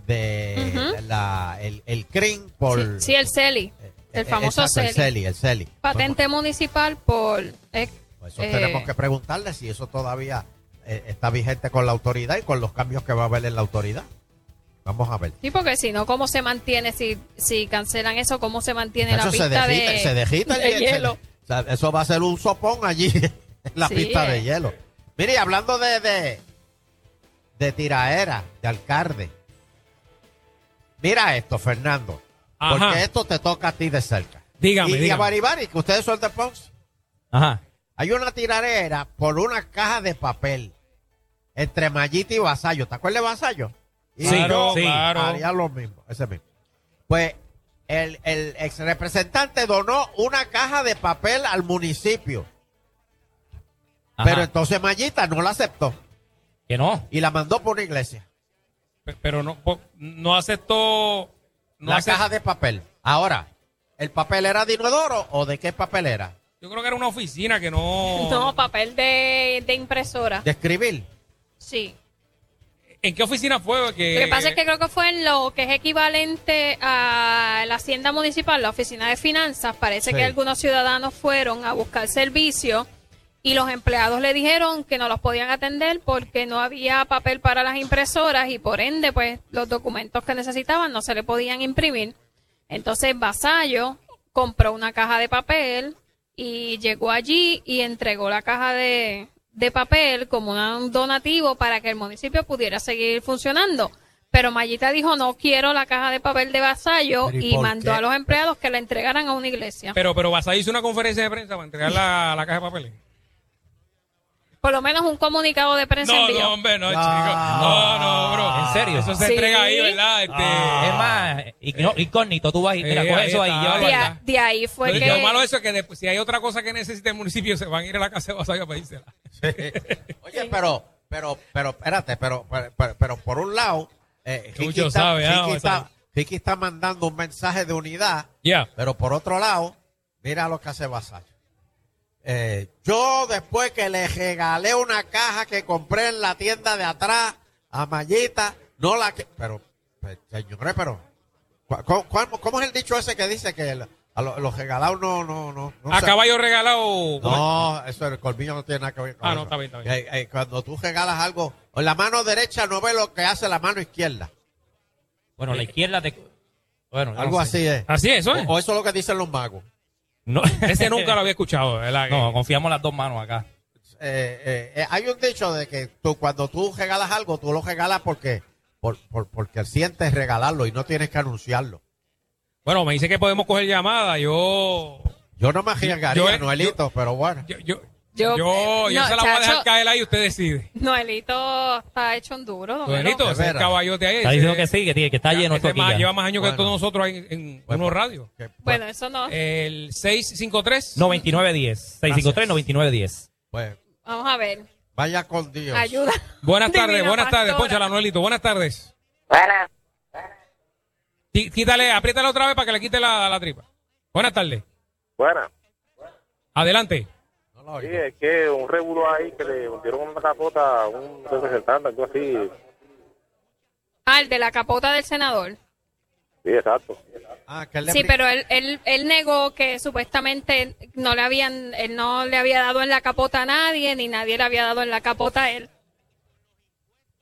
de la, el, el CRIM por... Sí, sí, el CELI, el eh, famoso exacto, el CELI. El CELI. Patente municipal por... eh, Pues eso eh, tenemos que preguntarle si eso todavía eh, está vigente con la autoridad y con los cambios que va a haber en la autoridad. Vamos a ver. Sí, porque si no, ¿cómo se mantiene? Si, si cancelan eso, ¿cómo se mantiene la se pista dejita, de, se dejita el de hielo? o sea, eso va a ser un sopón allí en la Sí, pista eh. de hielo. Mire, hablando de, de, de tiraera, de alcalde. Mira esto, Fernando. Ajá. Porque esto te toca a ti de cerca. Dígame, y, y a dígame. Baribari, que ustedes son de Ponce. Ajá. Hay una tiradera por una caja de papel entre Mayita y Vasallo. ¿Te acuerdas de Vasallo? Y Sí, yo sí. claro. haría lo mismo, ese mismo. Pues el, el ex representante donó una caja de papel al municipio. Ajá. Pero entonces Mayita no la aceptó Que no. y la mandó por una iglesia. Pe- Pero no, no aceptó. No la caja de papel. Ahora, ¿el papel era de inodoro o de qué papel era? Yo creo que era una oficina que no. No, papel de, de impresora. De escribir. Sí. ¿En qué oficina fue? Que, Lo que pasa es que creo que fue en lo que es equivalente a la hacienda municipal, la oficina de finanzas. Parece Sí. que algunos ciudadanos fueron a buscar servicio y los empleados le dijeron que no los podían atender porque no había papel para las impresoras y por ende, pues los documentos que necesitaban no se le podían imprimir. Entonces Vasallo compró una caja de papel y llegó allí y entregó la caja de, de papel como un donativo para que el municipio pudiera seguir funcionando. Pero Mayita dijo, no quiero la caja de papel de Vasallo ¿y mandó qué? a los empleados que la entregaran a una iglesia. Pero, pero Basay hizo una conferencia de prensa para entregar la, la caja de papeles. Por lo menos un comunicado de prensa No, envió. no, hombre, no, No. chico. No, no, bro. ¿En serio? Eso se Sí. entrega ahí, ¿verdad? Este, Es más, y- no, incógnito, tú vas y mira, Eh, coge ahí eso ahí, está. llévalo de, allá. a- de ahí fue Lo- que... Lo malo de eso es que después, si hay otra cosa que necesite el municipio, se van a ir a la casa de Basayo a pedírsela. Oye, pero, pero, pero, espérate, pero, pero, pero, pero por un lado, eh, Ricky, está, sabe, ah, Ricky, está, Vasallo. Ricky está mandando un mensaje de unidad, Ya. pero por otro lado, mira lo que hace Vasallo. Eh, yo después que le regalé una caja que compré en la tienda de atrás a Mayita, no la que, pero, pues, señores, pero, ¿cu- cu- ¿cómo, cómo es el dicho ese que dice que el- a lo- los regalados no, no, no, no A se- caballo regalado. no, eso el colmillo no tiene nada que ver con Ah, eso. no, está bien, está bien. Eh, eh, cuando tú regalas algo, o la mano derecha no ve lo que hace la mano izquierda. Bueno, la izquierda te... Bueno, Algo no sé. así es. Así es, eso es. O, o eso es lo que dicen los magos. No. Ese nunca lo había escuchado, ¿verdad? No, confiamos las dos manos acá. Eh, eh, eh, hay un dicho de que tú, cuando tú regalas algo, tú lo regalas porque, por, por- porque sientes regalarlo y no tienes que anunciarlo. Bueno, me dice que podemos coger llamada. Yo, Yo no me arriesgaría, yo- Noelito, pero bueno. yo, yo, Yo, Yo, no, se la voy a dejar chacho, caer ahí y usted decide. Noelito está hecho un duro. don Noelito, ese caballote ahí. Está ese- diciendo que sí, que, tiene- que está lleno esto aquí más- ya. lleva más años que Bueno. todos nosotros ahí en, en unos radios. Bueno, eso no. El 653. 9910. 653-9910. Pues, Vamos a ver. vaya con Dios. Ayuda. Buenas tardes, buenas tardes. pastora. Pónchala, Noelito. Buenas tardes. Buenas. Qui- Quítale, apriétale otra vez para que le quite la, la tripa. Buenas tardes. Buenas. Adelante. Sí, es que un revuelo ahí que le dieron una capota a un representante, algo así. Ah, el de la capota del senador. Sí, exacto. Ah, que Sí, pero él, él, él negó que supuestamente no le habían, él no le había dado en la capota a nadie, ni nadie le había dado en la capota a él.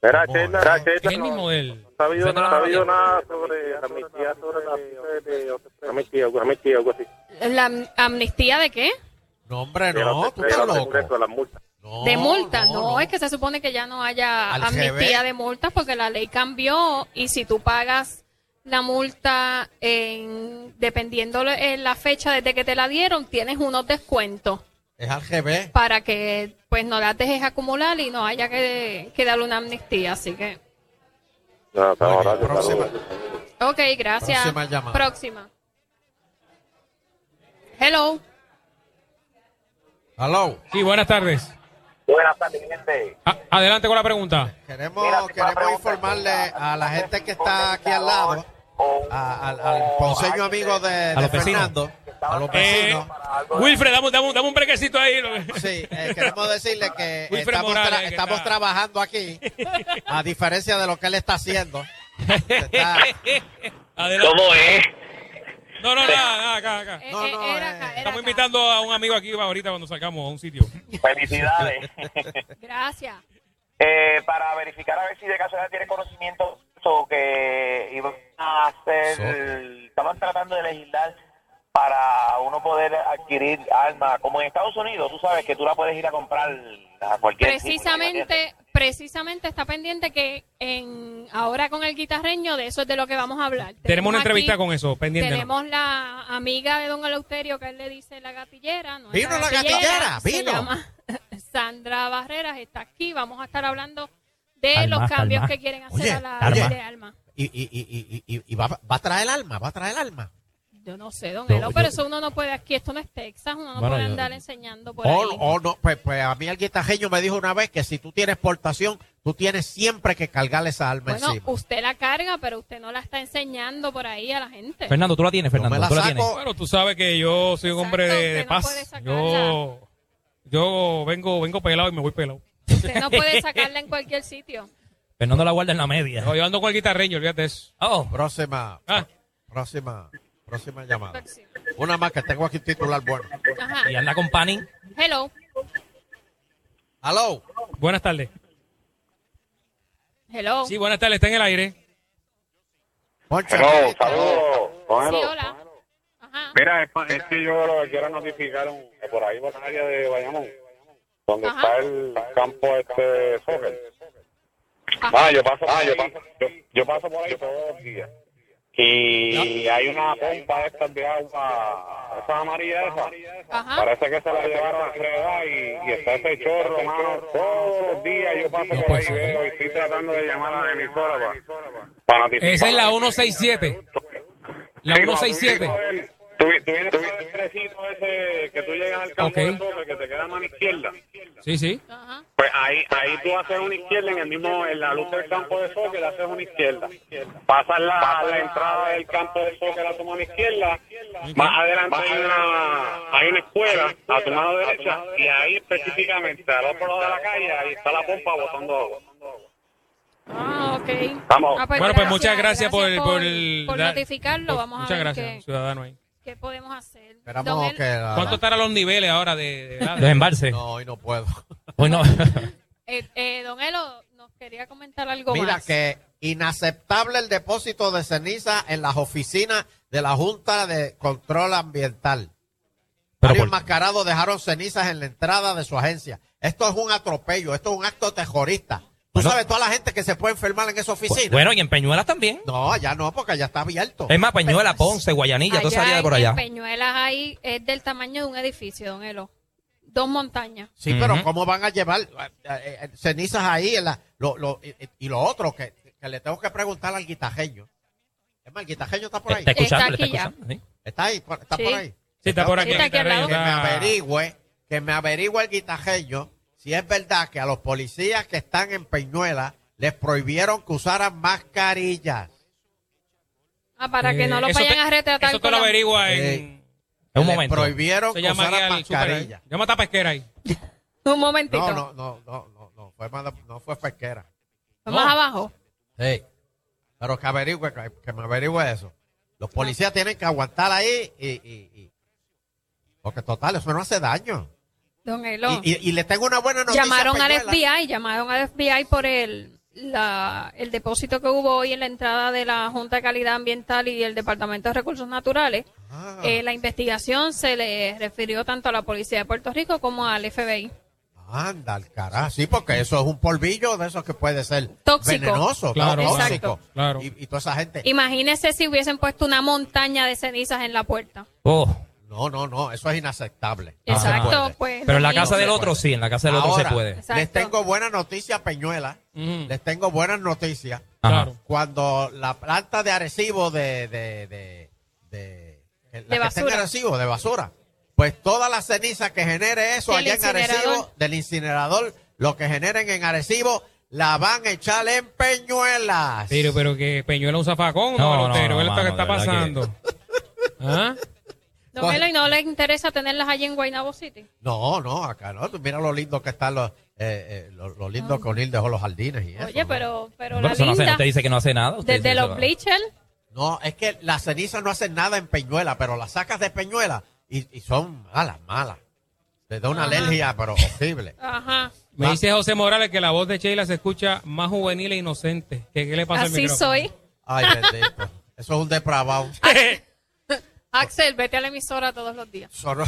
Mira, Sheila, Es el no, mismo él. no ha habido nada, no nada sobre amnistía, sobre la de amnistía, algo- amnistía, algo así. ¿La am- amnistía de qué? No, hombre, no, tú de estás loco. las multas. de multas, no, es que se supone que ya no haya Al amnistía de multas porque la ley cambió y si tú pagas la multa en, dependiendo en la fecha desde que te la dieron, tienes unos descuentos Es al GB. para que pues no las dejes acumular y no haya que, que darle una amnistía, así que No, hablando, próxima. Ok, gracias. Próxima llamada. Próxima. Hello. Hello. Sí, buenas tardes. Buenas tardes, gente. A- adelante con la pregunta. Queremos, queremos informarle a la gente que está aquí al lado, a- al, al ponceño amigo de, de los vecinos. Fernando, a los Eh, vecinos. Wilfred, dame, dame, un- dame un brequecito ahí. Sí, eh, queremos decirle que estamos, Morales, tra- que estamos está- trabajando aquí, a diferencia de lo que él está haciendo. Está-. ¿Cómo es? No, no, nada, nada, acá, acá. Eh, eh, era acá, era Estamos acá. invitando a un amigo aquí ahorita cuando salgamos a un sitio. Felicidades. Gracias. Eh, para verificar a ver si de casualidad tiene conocimiento o que iban a hacer, estaban tratando de legislar para uno poder adquirir armas, como en Estados Unidos, tú sabes que tú la puedes ir a comprar a cualquier Precisamente, precisamente está pendiente que en ahora con el guitarreño de eso es de lo que vamos a hablar. Tenemos una aquí- entrevista con eso, pendiente. ¿no? Tenemos la amiga de don Eleuterio que él le dice la gatillera. No Vino la gatillera, se vino. llama Sandra Barreras, está aquí. Vamos a estar hablando de Alma, los cambios alma. que quieren hacer Oye, a la ley de alma. y y, y, y, y, y va, va a traer el alma, va a traer el alma. Yo no sé, don Elo, yo- pero eso uno no puede aquí. Esto no es Texas, uno no Bueno, puede yo- andar enseñando por O, ahí. o no, pues, pues a mí el guitarreño me dijo una vez que si tú tienes exportación, tú tienes siempre que cargarle esa alma Bueno, encima. usted la carga, pero usted no la está enseñando por ahí a la gente. Fernando, tú la tienes, Fernando. me la tú la tienes. Bueno, tú sabes que yo soy un hombre de, de usted no puede paz. sacarla. yo, yo vengo, vengo pelado y me voy pelado. Usted no puede sacarla en cualquier sitio. Fernando la guarda en la media. No, yo ando con el guitarreño, olvídate de eso. Oh, Próxima, Ah. próxima, próxima llamada. Una más que tengo aquí un titular bueno. Ajá. y anda con panning. Hello. Hello. Buenas tardes. Hello. Sí, buenas tardes, está en el aire. Hello, saludos. Sí, hola. Ajá. Mira, es, pa- es que yo lo que quiero notificar un- que por ahí, por el área de Bayamón, donde Ajá. está el campo este de soccer. Ah, yo paso, ah, yo paso, yo, yo paso por ahí todos los días. Y hay una pompa de estas de agua, esa amarilla esa. Ajá. Parece que se la llevaron a fregar y, y está ese chorro, mano. Todos los días yo paso por ahí veo y estoy tratando de llamar a la emisora para, para. Esa es la 167. La Sí, cuando 167. Tú, vienes- tú, tú por trenecito ese que tú llegas al campo Ok. de toque que te queda mano izquierda. Sí, sí. Pues ahí, ahí tú haces una izquierda en el mismo, en la luz del campo de soccer, haces una izquierda. Pasas la, la entrada del campo de soccer a tu mano izquierda, más adelante hay una, hay una escuela a tu mano derecha y ahí específicamente al otro lado de la calle, ahí está la pompa botando agua. Ah, ok. Vamos. Ah, bueno, pues muchas gracias, por, por, por, por dar- notificarlo. por- Vamos muchas a ver gracias, qué, ciudadano ahí. Qué podemos hacer. Esperamos Don El- que la- ¿Cuánto estarán los niveles ahora de, de, de- Los embalses. No, hoy no puedo. Hoy no. eh, eh, don Elo nos quería comentar algo Mira más. que inaceptable el depósito de ceniza en las oficinas de la Junta de Control Ambiental. Varios enmascarados dejaron cenizas en la entrada de su agencia. Esto es un atropello, esto es un acto terrorista. ¿Tú Bueno. sabes toda la gente que se puede enfermar en esa oficina? Bueno, y en Peñuelas también. No, allá no, porque allá está abierto. Es más, Peñuelas, Ponce, Guayanilla, toda esa área de por allá. En Peñuelas ahí es del tamaño de un edificio, don Elo. Dos montañas. Sí, pero ¿cómo van a llevar eh, eh, eh, cenizas ahí? en la- lo- lo- y, y lo otro, que, que le tengo que preguntar al guitajeño. Es más, el guitajeño está por ahí. Está escuchando, Está aquí está ya. escuchando. ¿sí? ¿Está ahí? ¿Está Sí. por ahí? Sí, está por aquí. Que me averigüe, que me averigüe el guitajeño si es verdad que a los policías que están en Peñuela les prohibieron que usaran mascarillas. Ah, para que no Eh, lo eso vayan te- a retratar Eso te con lo la- averigua en... Eh, En un les momento. prohibieron se que llama aquí usaran al super- mascarilla. Llama a pesquera ahí. Un momentito. No, no, no, no, no, no, fue, más- no fue pesquera. Vamos No. abajo. Sí. Pero que averigüe, que, que me averigüe eso. Los policías tienen que aguantar ahí y, y- y- porque total, eso no hace daño. Don Elo. Y, y- y le tengo una buena noticia. llamaron al. FBI, llamaron al FBI por el, la, el depósito que hubo hoy en la entrada de la Junta de Calidad Ambiental y el Departamento de Recursos Naturales. Ah. Eh, la investigación se le refirió tanto a la Policía de Puerto Rico como al FBI. Anda, al carajo. Sí, porque eso es un polvillo de esos que puede ser Tóxico. venenoso, Claro. tóxico. Exacto. Claro. Y, y toda esa gente. Imagínese si hubiesen puesto una montaña de cenizas en la puerta. Oh, No, no, no, eso es inaceptable. Exacto, No pues. pero en la casa del otro sí, en la casa del otro se puede. Exacto. Les tengo buenas noticias, Peñuela. Les tengo buenas noticias. Ajá. Claro. Cuando la planta de Arecibo de, de, de, de, la que está en basura. Arecibo, de basura, pues todas las cenizas que genere eso allá en Arecibo, del incinerador, lo que generen en Arecibo, la van a echar en Peñuelas. Pero, pero que Peñuela es un zafacón, No, no, no, no, ¿qué es lo que mano, está pasando? ¿Ah? Don Elo, ¿y no les interesa tenerlas allí en Guaynabo City? No, no, acá no. Mira lo lindo que están los, eh, eh, lo, lo lindo que O'Neill dejó los jardines y eso. Oye, pero, pero Bueno, la eso no hace- linda, usted dice que no hace nada. usted desde los bleachers, No, es que las cenizas no hacen nada en Peñuela, pero las sacas de Peñuela y, y son malas, malas. Les da una Ajá. alergia, pero horrible. ajá, Me dice José Morales que la voz de Sheila se escucha más juvenil e inocente. ¿Qué, qué le pasa al así micrófono? soy. Ay, bendito. Eso es un depravado. Axel, vete a la emisora todos los días. Son,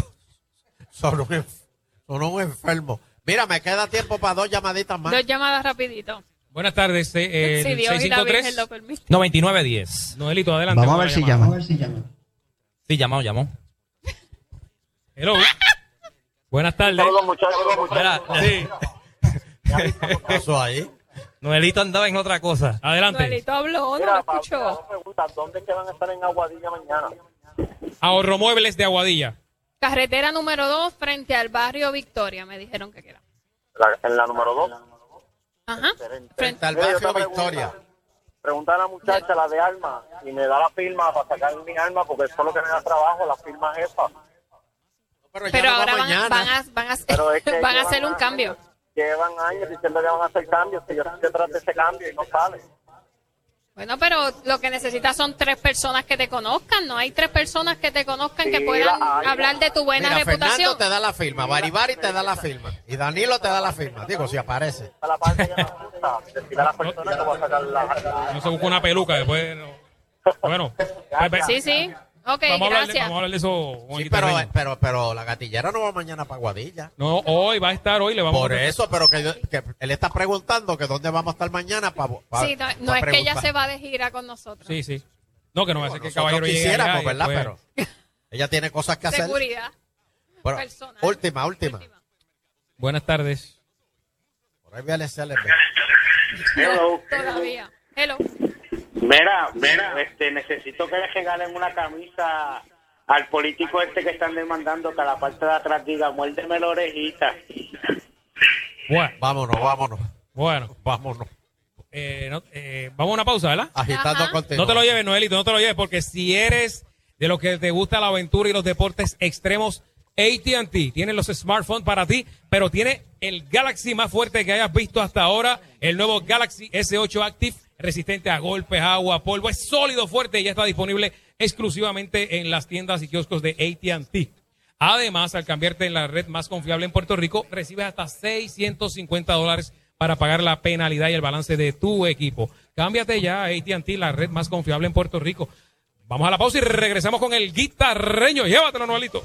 son, un, enf- son un enfermo. Mira, me queda tiempo para dos llamaditas más. Dos llamadas rapidito. Buenas tardes, eh, si el Dios y la Virgen 653. lo permiten. 9910. Noelito, adelante. Vamos a ver si llamada. llama. Sí, llamó, llamó. Hello. Buenas tardes. Saludos, muchachos. Mira, sí. ¿Qué pasó ahí? Noelito andaba en otra cosa. Adelante. Noelito habló, no lo escuchó. ¿dónde es que van a estar en Aguadilla mañana? Ahorro Muebles de Aguadilla. Carretera número 2 frente al barrio Victoria, me dijeron que era. La- en la número 2. Ajá. Frente al barrio Victoria. Pregunta a la muchacha, la de alma, y me da la firma para sacar mi alma, porque eso es lo que me da trabajo, la firma jefa. Pero, no va ahora van, van a, van, a, es que van a hacer un años- cambio. Llevan años diciendo que van a hacer cambios, que yo estoy detrás de ese cambio y no sale. Bueno, pero lo que necesitas son tres personas que te conozcan. No hay tres personas que te conozcan que Sí, puedan la hay. hablar de tu buena Mira, reputación. Fernando te da la firma, Baribari te da la firma y Danilo te da la firma. Digo, si aparece. Que que. No se busca una peluca después. no. Bueno, pues, Sí, sí. Ok, vamos, a hablar de, gracias. vamos a hablar de eso. Sí, pero, pero, pero la gatillera no va mañana para Guadilla. No, hoy va a estar, hoy le vamos Por a eso, pero que, que él está preguntando que dónde vamos a estar mañana para. Sí, no, no es que ella se va de gira con nosotros. Sí, sí. No, que no va a ser que el caballero llegue quisiéramos, ¿verdad? después- Pero ella tiene cosas que hacer. Seguridad. Pero, personal. última, última. Buenas tardes. Por ahí voy a. Hello. Todavía. Hello. Mira, mira, este, necesito que le regalen una camisa al político este que están demandando que a la parte de atrás diga, muérdeme la orejita. Bueno, Vámonos, vámonos. bueno. Vámonos. Eh, no- eh, vamos a una pausa, ¿verdad? Agitando contigo. No te lo lleves, Noelito, no te lo lleves, porque si eres de los que te gusta la aventura y los deportes extremos, AT&T tiene los smartphones para ti, pero tiene el Galaxy más fuerte que hayas visto hasta ahora, el nuevo Galaxy S8 Active, resistente a golpes, agua, polvo, es sólido, fuerte y ya está disponible exclusivamente en las tiendas y kioscos de AT&T. Además, al cambiarte en la red más confiable en Puerto Rico, recibes hasta 650 dólares para pagar la penalidad y el balance de tu equipo. Cámbiate ya a AT&T, la red más confiable en Puerto Rico. Vamos a la pausa y regresamos con el guitarreño. Llévatelo, Noelito.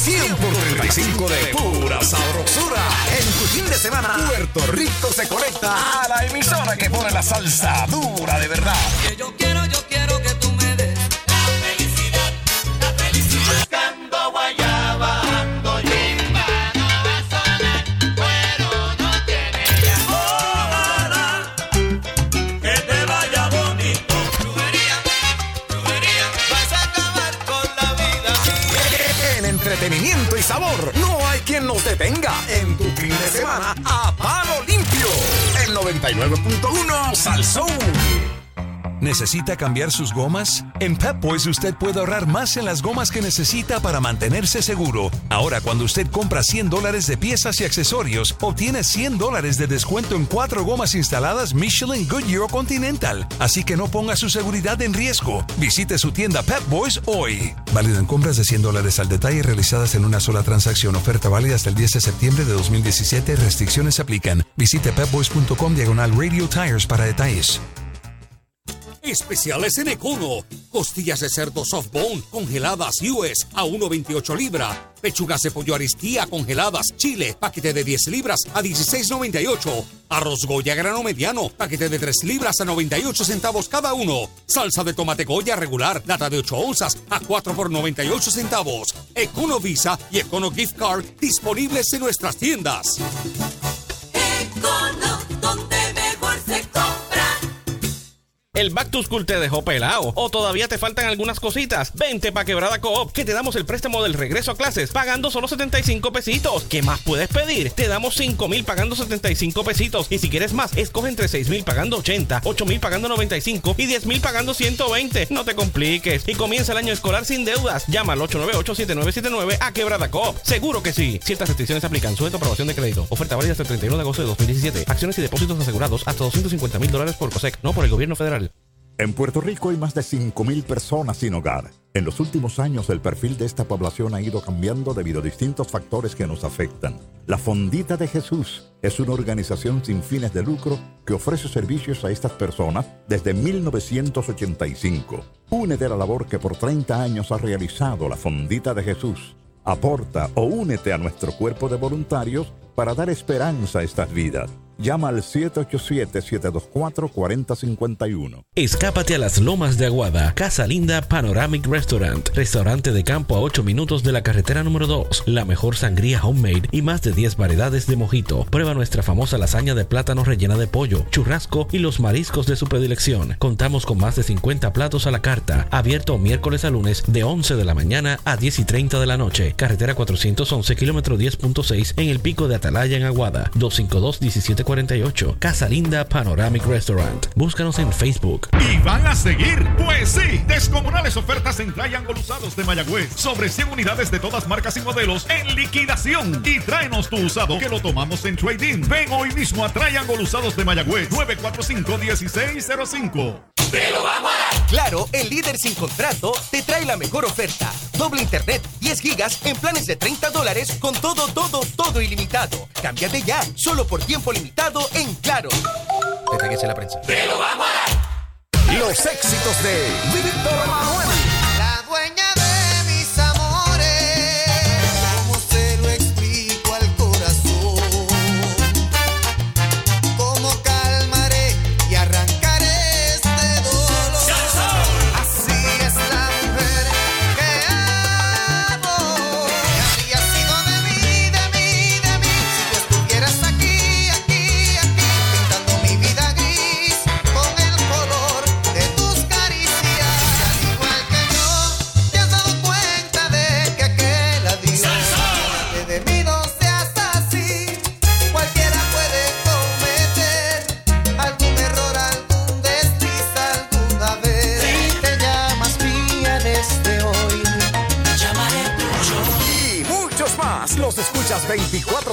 100 por 35 de pura sabrosura. En tu fin de semana, Puerto Rico se conecta a la emisora que pone la salsa dura de verdad. Que yo quiero, yo quiero que tú nos detenga en tu fin de semana a palo limpio. El 99.1 Salsoul. ¿Necesita cambiar sus gomas? En Pep Boys usted puede ahorrar más en las gomas que necesita para mantenerse seguro. Ahora, cuando usted compra 100 dólares de piezas y accesorios, obtiene 100 dólares de descuento en cuatro gomas instaladas Michelin, Goodyear Continental. Así que no ponga su seguridad en riesgo. Visite su tienda Pep Boys hoy. Válido en compras de 100 dólares al detalle realizadas en una sola transacción. Oferta válida hasta el 10 de septiembre de 2017. Restricciones se aplican. Visite pepboys.com diagonal Radio Tires para detalles. Especiales en Econo. Costillas de cerdo softbone congeladas US a 1.28 libra. Pechugas de pollo aristía congeladas Chile, paquete de 10 libras a 16.98. Arroz Goya grano mediano, paquete de 3 libras a 98 centavos cada uno. Salsa de tomate Goya regular, lata de 8 onzas a 4 por 98 centavos. Econo Visa y Econo Gift Card disponibles en nuestras tiendas. ¿El Back to School te dejó pelado? ¿O todavía te faltan algunas cositas? Vente pa' Quebrada Coop, que te damos el préstamo del regreso a clases pagando solo 75 pesitos. ¿Qué más puedes pedir? Te damos 5 mil pagando 75 pesitos. Y si quieres más, escoge entre 6 mil pagando 80, 8 mil pagando 95 y 10 mil pagando 120. No te compliques. Y comienza el año escolar sin deudas. Llama al 898-7979 a Quebrada Coop. Seguro que sí. Ciertas restricciones aplican. Sujeto aprobación de crédito. Oferta válida hasta el 31 de agosto de 2017. Acciones y depósitos asegurados hasta 250 mil dólares por COSEC, no por el gobierno federal. En Puerto Rico hay más de 5.000 personas sin hogar. En los últimos años el perfil de esta población ha ido cambiando debido a distintos factores que nos afectan. La Fondita de Jesús es una organización sin fines de lucro que ofrece servicios a estas personas desde 1985. Únete a la labor que por 30 años ha realizado la Fondita de Jesús. Aporta o únete a nuestro cuerpo de voluntarios para dar esperanza a estas vidas. Llama al 787-724-4051. Escápate a las lomas de Aguada. Casa Linda Panoramic Restaurant. Restaurante de campo a 8 minutos de la carretera número 2. La mejor sangría homemade y más de 10 variedades de mojito. Prueba nuestra famosa lasaña de plátano rellena de pollo, churrasco y los mariscos de su predilección. Contamos con más de 50 platos a la carta. Abierto miércoles a lunes de 11 de la mañana a 10 y 30 de la noche. Carretera 411, kilómetro 10.6 en el pico de Atalaya en Aguada. 252-1748. Casa Linda Panoramic Restaurant. Búscanos en Facebook. ¿Y van a seguir? Pues sí, descomunales ofertas en Triangle Usados de Mayagüez. Sobre 100 unidades de todas marcas y modelos en liquidación. Y tráenos tu usado que lo tomamos en trading. Ven hoy mismo a Triangle Usados de Mayagüez. 945-1605. ¡Te lo vamos a dar! Claro, el líder sin contrato te trae la mejor oferta. Doble internet, 10 gigas en planes de 30 dólares con todo, todo, todo ilimitado. Cámbiate ya, solo por tiempo limitado en Claro. Detállese la prensa. ¡Te lo vamos a dar! Los éxitos de Víctor Manuel.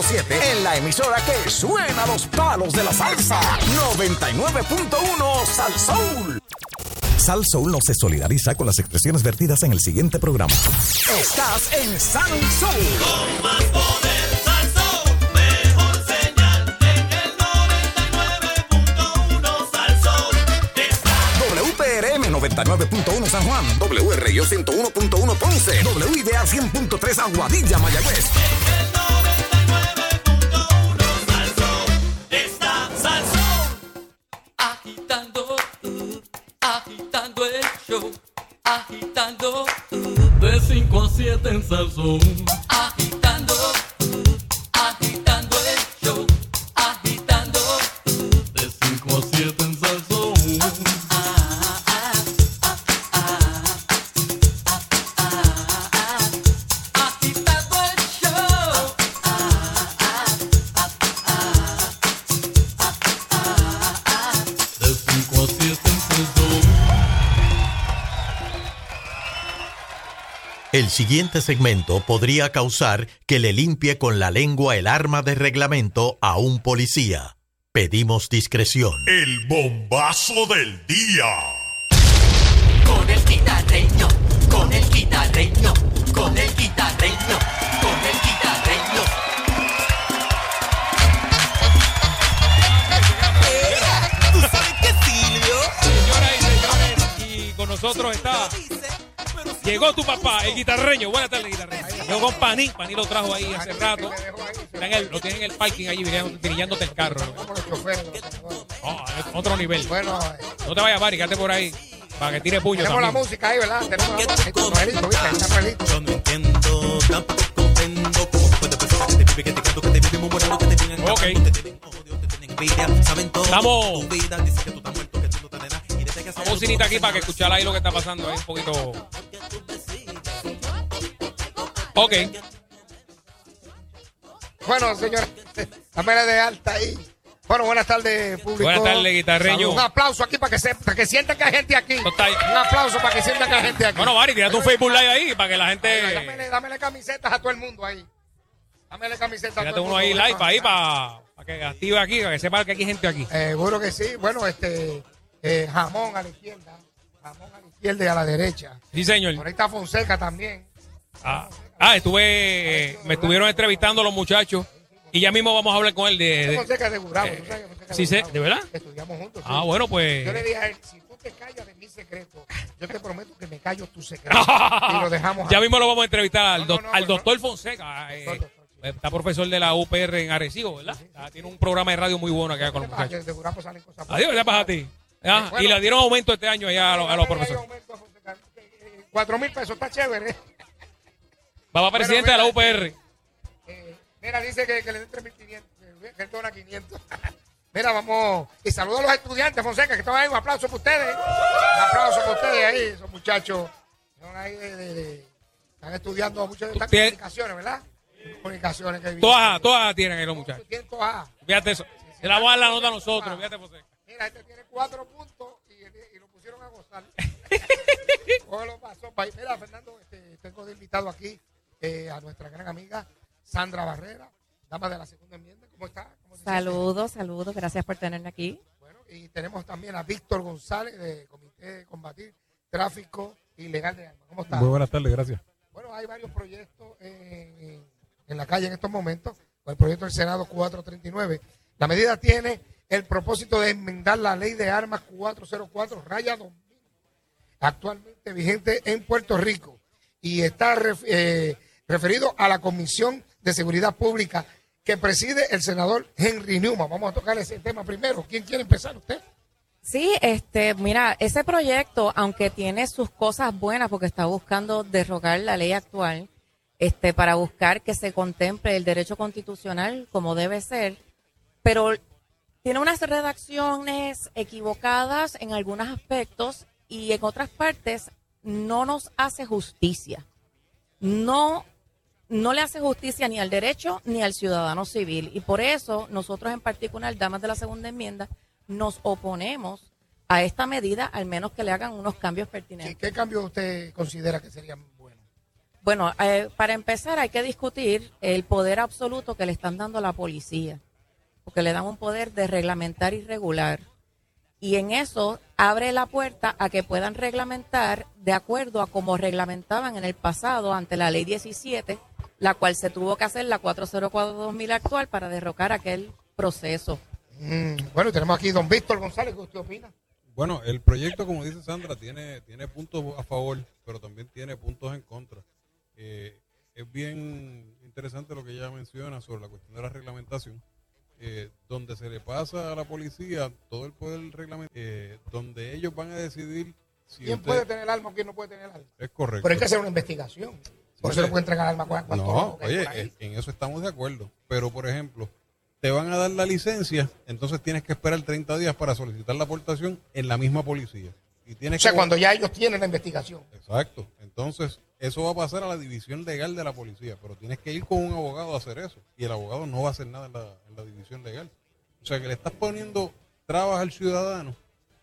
24-7 en la emisora que suena los palos de la salsa. 99.1 Sal Soul. Sal Soul no se solidariza con las expresiones vertidas en el siguiente programa. Estás en Sal Soul. WPRM 99.1 San Juan, WRIO 101.1 Ponce, WIDA 100.3 Aguadilla, Mayagüez. Está agitando de 5 a 7 en Salsón. El siguiente segmento podría causar que le limpie con la lengua el arma de reglamento a un policía. Pedimos discreción. El bombazo del día. Con el guitarreño, con el guitarreño, con el guitarreño, con el guitarreño. ¿Tú sabes qué, Silvio? Señoras y señores, y con nosotros está. Llegó tu papá, el guitarreño. Buenas tardes, guitarreño. Llegó con Pani. Pani lo trajo ahí hace rato. El- lo tiene en el parking allí, brillándote el carro. Oh, otro nivel. Bueno, no te vayas, Mari, quédate por ahí. Para que tire puño tenemos la también. música ahí, ¿verdad? Tenemos la música. ¿viste? Ahí. Yo no entiendo, tampoco cómo puede pensar que te vive, que te canto, que te vive muy moreno, que te tienen Ok. que te tienen odio, te tienen envidia, saben todo. Estamos- Tu vida dice que tú estás muerto, que tú no te nada. Vamos bocinita aquí para que escuchar ahí lo que está pasando. Ahí un poquito. Ok. Bueno, señora, dámela de alta ahí. Bueno, buenas tardes, público. Buenas tardes, guitarreño. Un aplauso aquí para que, se, para que sientan que hay gente aquí. Un aplauso para que sientan que hay gente aquí. Bueno, Mari, tírate un Facebook Live ahí para que la gente. Dámele, dámele camisetas a todo el mundo ahí. Dámele camisetas a Tírate todo el uno mundo. ahí live ahí para, para que active aquí, para que sepa que hay gente aquí. Seguro que sí. Bueno, este eh, jamón a la izquierda, jamón a la izquierda y a la derecha. Sí, señor. Por ahí está Fonseca también. Ah, ah, estuve. Me estuvieron entrevistando los muchachos. Y ya mismo vamos a hablar con él de. de- Fonseca de Gurabo, ¿tú sabes que Fonseca Eh, sí, de Gurabo? ¿de verdad? Estudiamos juntos. Ah, bueno, pues- Yo le dije a él, si tú te callas de mi secreto, yo te prometo que me callo tu secreto. y lo dejamos ya ahí. mismo lo vamos a entrevistar al, doc- al doctor Fonseca. eh, está profesor de la UPR en Arecibo, ¿verdad? Ah, tiene un programa de radio muy bueno acá con los muchachos. de Gurabo salen cosas buenas. Adiós, ¿verdad para ti? Ah, Bueno. y le dieron aumento este año allá a los, a los profesores. Cuatro mil pesos, está chévere. Papá presidente de la UPR. Mira, dice que, que le den 3.500, que dona 500. Mira, vamos. Y saludo a los estudiantes, Fonseca, que están ahí. Un aplauso para ustedes. Un aplauso para ustedes ahí, esos muchachos. Son ahí de, de- de- están estudiando muchas de estas comunicaciones, ¿verdad? Comunicaciones que Todas, todas tienen ahí los muchachos. Tienen todas. Fíjate eso. Se la vamos a dar la nota a nosotros. Fíjate, Fonseca. Mira, este tiene cuatro puntos y, y lo pusieron a gozar. ¿Cómo lo pasó? Pa- Mira, Fernando, este, tengo de invitado aquí eh, a nuestra gran amiga Sandra Barrera, dama de la segunda enmienda. ¿Cómo está? Saludos, saludos, gracias por tenerme aquí. Y tenemos también a Víctor González de Comité de Combatir Tráfico Ilegal de Armas. ¿Cómo está? Muy buenas tardes, gracias. Bueno, hay varios proyectos en, en la calle en estos momentos. El proyecto del Senado 439. La medida tiene el propósito de enmendar la ley de armas 404, raya 2000, actualmente vigente en Puerto Rico. Y está eh, referido a la Comisión de Seguridad Pública que preside el senador Henry Newman. Vamos a tocar ese tema primero. ¿Quién quiere empezar? ¿Usted? Sí, este, mira, ese proyecto, aunque tiene sus cosas buenas porque está buscando derrogar la ley actual, este, para buscar que se contemple el derecho constitucional como debe ser, pero tiene unas redacciones equivocadas en algunos aspectos y en otras partes no nos hace justicia. No, no le hace justicia ni al derecho ni al ciudadano civil. Y por eso nosotros en particular, damas de la segunda enmienda, nos oponemos a esta medida, al menos que le hagan unos cambios pertinentes. ¿Qué cambios usted considera que serían buenos? Bueno, eh, para empezar hay que discutir el poder absoluto que le están dando a la policía, porque le dan un poder de reglamentar y regular. Y en eso abre la puerta a que puedan reglamentar de acuerdo a como reglamentaban en el pasado ante la ley 17, la cual se tuvo que hacer la 404-2000 actual para derrocar aquel proceso. Mm, bueno, tenemos aquí don Víctor González. ¿Qué usted opina? Bueno, el proyecto, como dice Sandra, tiene, tiene puntos a favor, pero también tiene puntos en contra. Eh, es bien interesante lo que ella menciona sobre la cuestión de la reglamentación, eh, donde se le pasa a la policía todo el poder reglamento, eh, donde ellos van a decidir si ¿Quién usted- puede tener arma o quién no puede tener arma? Es correcto. Pero hay que hacer una investigación. Por eso no puede entregar arma a cuanto No, oye, en en eso estamos de acuerdo. Pero, por ejemplo, te van a dar la licencia, entonces tienes que esperar 30 días para solicitar la aportación en la misma policía. Y tienes O sea, que- cuando ya ellos tienen la investigación. Exacto. Entonces, eso va a pasar a la división legal de la policía, pero tienes que ir con un abogado a hacer eso. Y el abogado no va a hacer nada en la, en la división legal. O sea, que le estás poniendo trabas al ciudadano,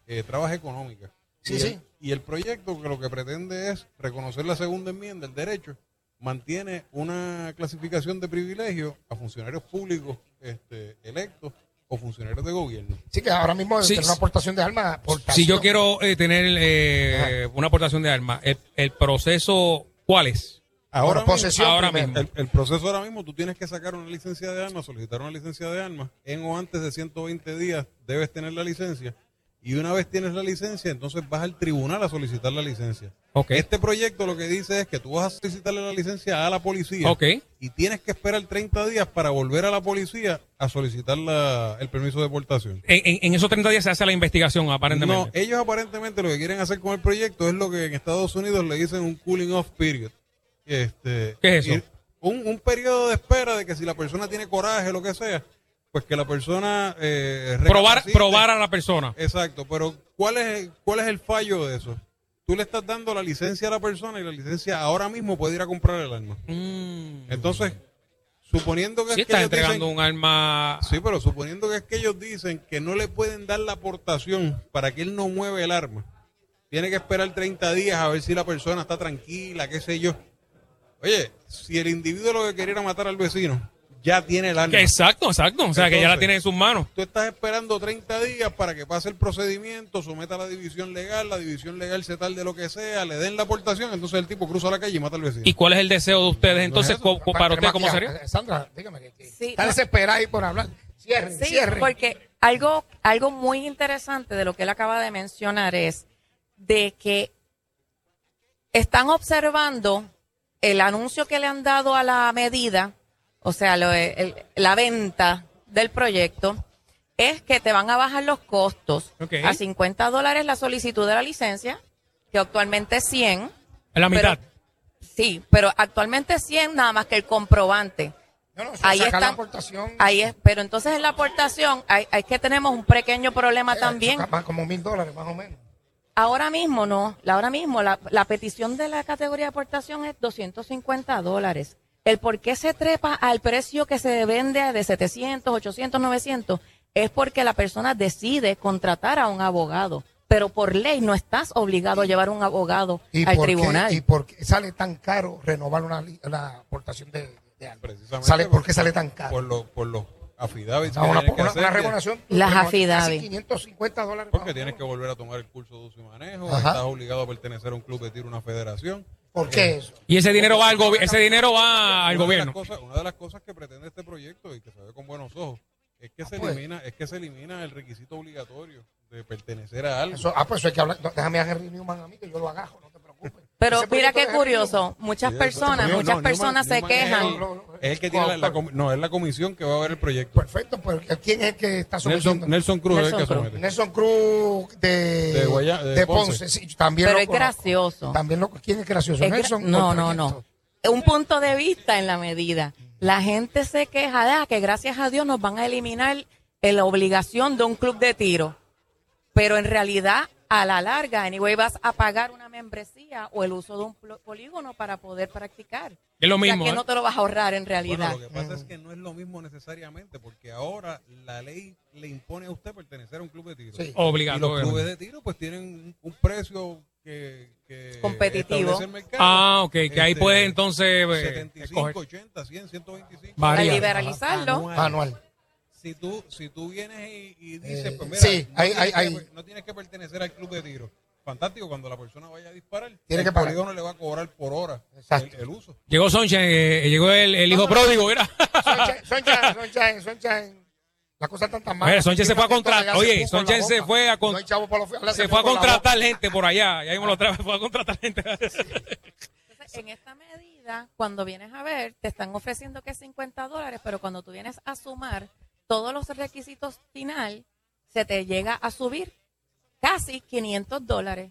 eh, trabas económicas. Sí, y, sí. El, y el proyecto que lo que pretende es reconocer la segunda enmienda, el derecho, mantiene una clasificación de privilegio a funcionarios públicos este, electos o funcionarios de gobierno. Sí, que ahora mismo Sí, tener una aportación de armas. Si yo quiero eh, tener eh, una aportación de armas, el, el proceso, ¿cuál es? Ahora, mismo, ahora mismo. El, el proceso ahora mismo, tú tienes que sacar una licencia de armas, solicitar una licencia de armas. En o antes de 120 días debes tener la licencia. Y una vez tienes la licencia, entonces vas al tribunal a solicitar la licencia. Este proyecto lo que dice es que tú vas a solicitarle la licencia a la policía. Y tienes que esperar 30 días para volver a la policía a solicitar la- el permiso de deportación. En, en- en esos 30 días se hace la investigación, No, aparentemente. ellos aparentemente lo que quieren hacer con el proyecto es lo que en Estados Unidos le dicen un cooling off period. Este, ¿Qué es eso? Un, un periodo de espera de que si la persona tiene coraje, lo que sea, pues que la persona... eh, probar, probar a la persona. Exacto, pero ¿cuál es, ¿cuál es el fallo de eso? Tú le estás dando la licencia a la persona y la licencia ahora mismo puede ir a comprar el arma. Entonces, suponiendo que, Si es que estás dicen- entregando un arma. Sí, pero suponiendo que es que ellos dicen que no le pueden dar la aportación para que él no mueva el arma. Tiene que esperar 30 días a ver si la persona está tranquila, qué sé yo. Oye, si el individuo lo que quería era matar al vecino, ya tiene el arma. Que exacto, exacto. O sea, que ya la tiene en sus manos. Tú estás esperando 30 días para que pase el procedimiento, someta a la división legal, la división legal se tal de lo que sea, le den la aportación, entonces el tipo cruza la calle y mata al vecino. ¿Y cuál es el deseo de ustedes entonces? co- para usted, ¿cómo sería? Sandra, dígame que, que Sí, está no. desesperada ahí por hablar. Cierren, Sí, cierren. porque algo, algo muy interesante de lo que él acaba de mencionar es de que están observando el anuncio que le han dado a la medida, o sea, lo- el- la venta del proyecto, es que te van a bajar los costos a 50 dólares la solicitud de la licencia, que actualmente es 100. En la mitad. pero- sí, pero actualmente es 100 nada más que el comprobante. No, no, Ahí sacar la aportación. Ahí es, pero entonces en la aportación hay, hay que tenemos un pequeño problema también. Más como mil dólares, más o menos. Ahora mismo no, la- ahora mismo la, la petición de la categoría de aportación es 250 dólares. El por qué se trepa al precio que se vende de 700, 800, 900 es porque la persona decide contratar a un abogado. Pero por ley no estás obligado a llevar un abogado ¿Y al por qué- tribunal. ¿Y por qué sale tan caro renovar una, una aportación de, de? Precisamente Sale, ¿Por qué sale tan caro? Por, lo- por los affidavits No, que una, que. Las affidavits. Casi 550 dólares. Porque tienes que volver a tomar el curso de uso y manejo, Ajá. estás obligado a pertenecer a un club de tiro, una federación. ¿Por qué eso? Y ese dinero va al, ese dinero va al Una gobierno. cosas- una de las cosas que pretende este proyecto y que se ve con buenos ojos es que se pues. elimina es que se elimina el requisito obligatorio de pertenecer a algo. Eso- ah, pues eso hay que hablar. déjame a Henry Newman a mí que yo lo agajo, no. Pero mira qué curioso, muchas personas, no, muchas no, personas se Newman- quejan. Es el, es el que tiene la, la no, es la comisión que va a ver el proyecto. Perfecto, pues ¿quién es el que está Nelson, sometiendo? Nelson Cruz es el que Nelson Cruz. somete. Nelson Cruz de, De Guaya- de Ponce. Ponce. sí, también Pero lo es conozco. gracioso. También lo, ¿Quién es gracioso? Es gra- Nelson. no, no, no. Un punto de vista en la medida. La gente se queja de ah, que gracias a Dios nos van a eliminar la obligación de un club de tiro. Pero en realidad, a la larga, anyway, vas a pagar una membresía o el uso de un polígono para poder practicar. Es lo O sea, mismo, que ¿eh? no te lo vas a ahorrar en Bueno, realidad. lo que pasa es que no es lo mismo necesariamente, porque ahora la ley le impone a usted pertenecer a un club de tiro. Sí. Obligatorio. Y los clubes de tiro pues tienen un, precio que, que Competitivo. el mercado. Ah, ok, que ahí Este, puede entonces eh, 75, escoger. 80, 100, 125. Al Varía. liberalizarlo, Anual. Anual. Si tú, si tú vienes y, y dices, Eh, pues mira, sí, no, hay- tienes hay- que, hay- no tienes que pertenecer al club de tiro. Fantástico, cuando la persona vaya a disparar, Tiene el que pagar. polígono le va a cobrar por hora Exacto. el, el uso. Llegó Sonchen, eh, llegó el, el hijo pródigo, mira. Sunshine, Sunshine, Sunshine, Sunshine. Las cosas están tan mal. Oye, Sonchen se fue a contratar. Oye, Sonchen se fue a con- Se fue contratar gente por allá. Ya mismo lo trae, fue a contratar gente. Entonces, en esta medida, cuando vienes a ver, te están ofreciendo que es 50 dólares, pero cuando tú vienes a sumar todos los requisitos final, se te llega a subir casi 500 dólares.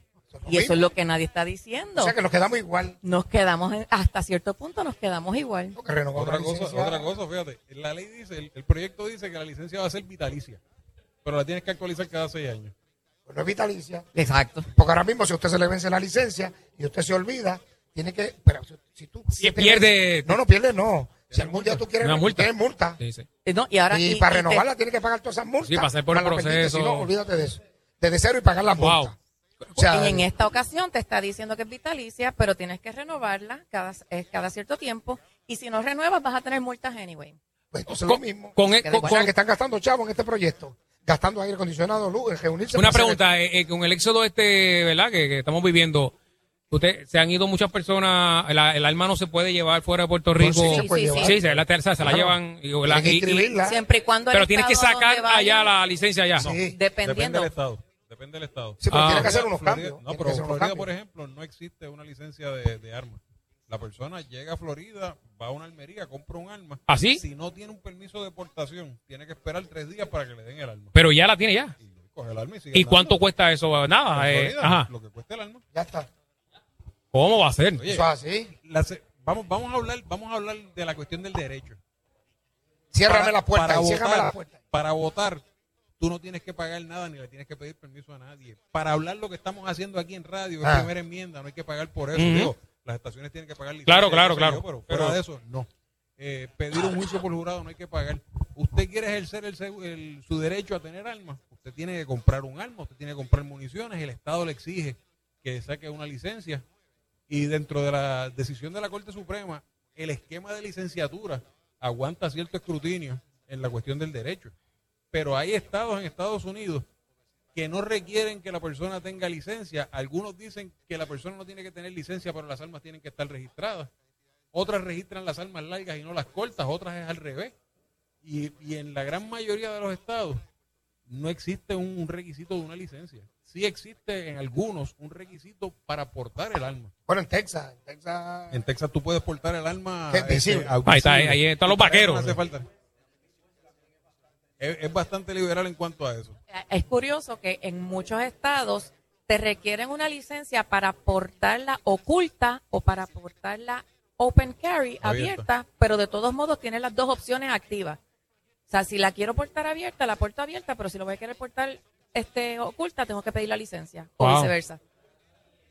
Y eso es lo que nadie está diciendo. O sea que nos quedamos igual. Nos quedamos, en- hasta cierto punto nos quedamos igual. Otra cosa, otra cosa, fíjate, la ley dice, el, el proyecto dice que la licencia va a ser vitalicia, pero la tienes que actualizar cada seis años. Pues no es vitalicia. Exacto. Porque ahora mismo, si a usted se le vence la licencia y usted se olvida, tiene que. Pero si, si tú. Si pierde- No, no pierde, no. Si algún día tú quieres. Una multa. Tienes multa. Sí, sí. Eh, no, y ahora, y, y- para y te- renovarla tienes que pagar todas esas multas. Sí, pasar por el proceso. Si no, olvídate de eso. Desde cero y pagar las Wow. multas. O sea, y en esta ocasión te está diciendo que es vitalicia, pero tienes que renovarla cada, eh, cada cierto tiempo. Y si no renuevas, vas a tener multas anyway. Pues entonces lo mismo. con- Que con- o sea, que están gastando chavos en este proyecto. Gastando aire acondicionado, luz, reunirse. Una pregunta, eh, eh, con el éxodo este, ¿verdad? Que, que estamos viviendo, usted, se han ido muchas personas, la- el alma no se puede llevar fuera de Puerto Rico. sí se puede llevar. Sí, se la tercera, se la Claro. llevan. y- la- y- y-. Siempre y cuando el pero tienes que sacar allá la licencia allá. Sí. Dependiendo. Depende del estado. Depende del estado. Sí, pero Ah. tiene que hacer unos Florida- cambios. No, pero Florida, por ejemplo, no existe una licencia de, de armas. La persona llega a Florida, va a una almería, compra un arma. ¿Ah, sí? Si no tiene un permiso de portación, tiene que esperar tres días para que le den el arma. Pero ya la tiene ya. Coge el arma y sigue ¿Y cuánto cuesta eso? Nada. Eh, Florida, ajá. Lo que cuesta el arma. Ya está. ¿Cómo va a ser? Oye, Eso es así. la se- vamos, vamos a hablar, vamos a hablar de la cuestión del derecho. Ciérrame Para- la puerta. para y ciérrame votar, la puerta. Para votar, tú no tienes que pagar nada ni le tienes que pedir permiso a nadie. Para hablar lo que estamos haciendo aquí en radio, es Ah. primera enmienda, no hay que pagar por eso. Digo, las estaciones tienen que pagar licencia, Claro, claro, claro. yo, pero fuera Pero- de eso, no. Eh, pedir un juicio por jurado no hay que pagar. Usted quiere ejercer el, el- su derecho a tener armas, usted tiene que comprar un arma, usted tiene que comprar municiones, el Estado le exige que saque una licencia y dentro de la decisión de la Corte Suprema, el esquema de licenciatura aguanta cierto escrutinio en la cuestión del derecho. Pero hay estados en Estados Unidos que no requieren que la persona tenga licencia. Algunos dicen que la persona no tiene que tener licencia, pero las armas tienen que estar registradas. Otras registran las armas largas y no las cortas, otras es al revés. Y, y en la gran mayoría de los estados no existe un requisito de una licencia. Sí existe en algunos un requisito para portar el arma. Bueno, en Texas. En Texas. En Texas tú puedes portar el arma. Este, Ahí está, ahí- ahí están los vaqueros. no hace falta. Es, es bastante liberal en cuanto a eso. Es curioso que en muchos estados te requieren una licencia para portarla oculta o para portarla open carry, Abierta. abierta, pero de todos modos tiene las dos opciones activas. O sea, si la quiero portar abierta, la porto abierta, pero si lo voy a querer portar este, oculta, tengo que pedir la licencia o viceversa.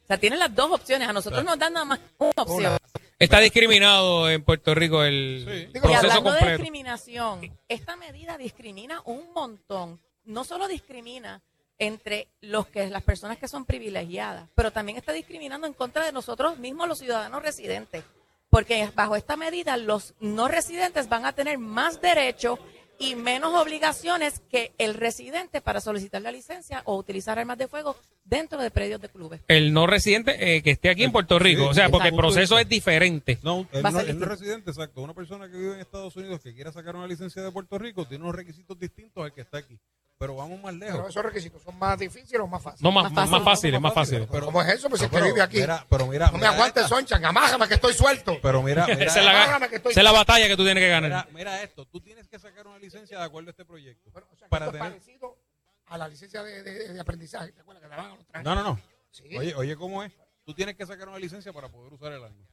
O sea, tienen las dos opciones. A nosotros nos dan nada más una opción. Está discriminado en Puerto Rico el Y proceso hablando de discriminación, esta medida discrimina un montón. No solo discrimina entre los que las personas que son privilegiadas, pero también está discriminando en contra de nosotros mismos los ciudadanos residentes, porque bajo esta medida los no residentes van a tener más derechos y menos obligaciones que el residente para solicitar la licencia o utilizar armas de fuego dentro de predios de clubes. El no residente eh, que esté aquí en Puerto Rico. Sí, o sea, porque el proceso es diferente. No, el no, el no residente, exacto. Una persona que vive en Estados Unidos que quiera sacar una licencia de Puerto Rico tiene unos requisitos distintos al que está aquí. Pero vamos más Pero lejos. esos requisitos son más difíciles o más fáciles. No, más, más, más fáciles, más fáciles. Pero, ¿Cómo es eso? Pues si es que pero vive aquí. mira, pero mira, no me mira aguantes. Sonchan. Amájame que estoy suelto. Pero mira, mira, Esa es la, que estoy esa es la batalla que tú tienes que ganar. mira, mira esto. Tú tienes que sacar una licencia de acuerdo a este proyecto. Bueno, o sea, para esto es tener... parecido a la licencia de, de- de aprendizaje. ¿Te acuerdas que la daban a los trajes? No, no, no. Sí. Oye, oye, ¿cómo es? Tú tienes que sacar una licencia para poder usar el arma.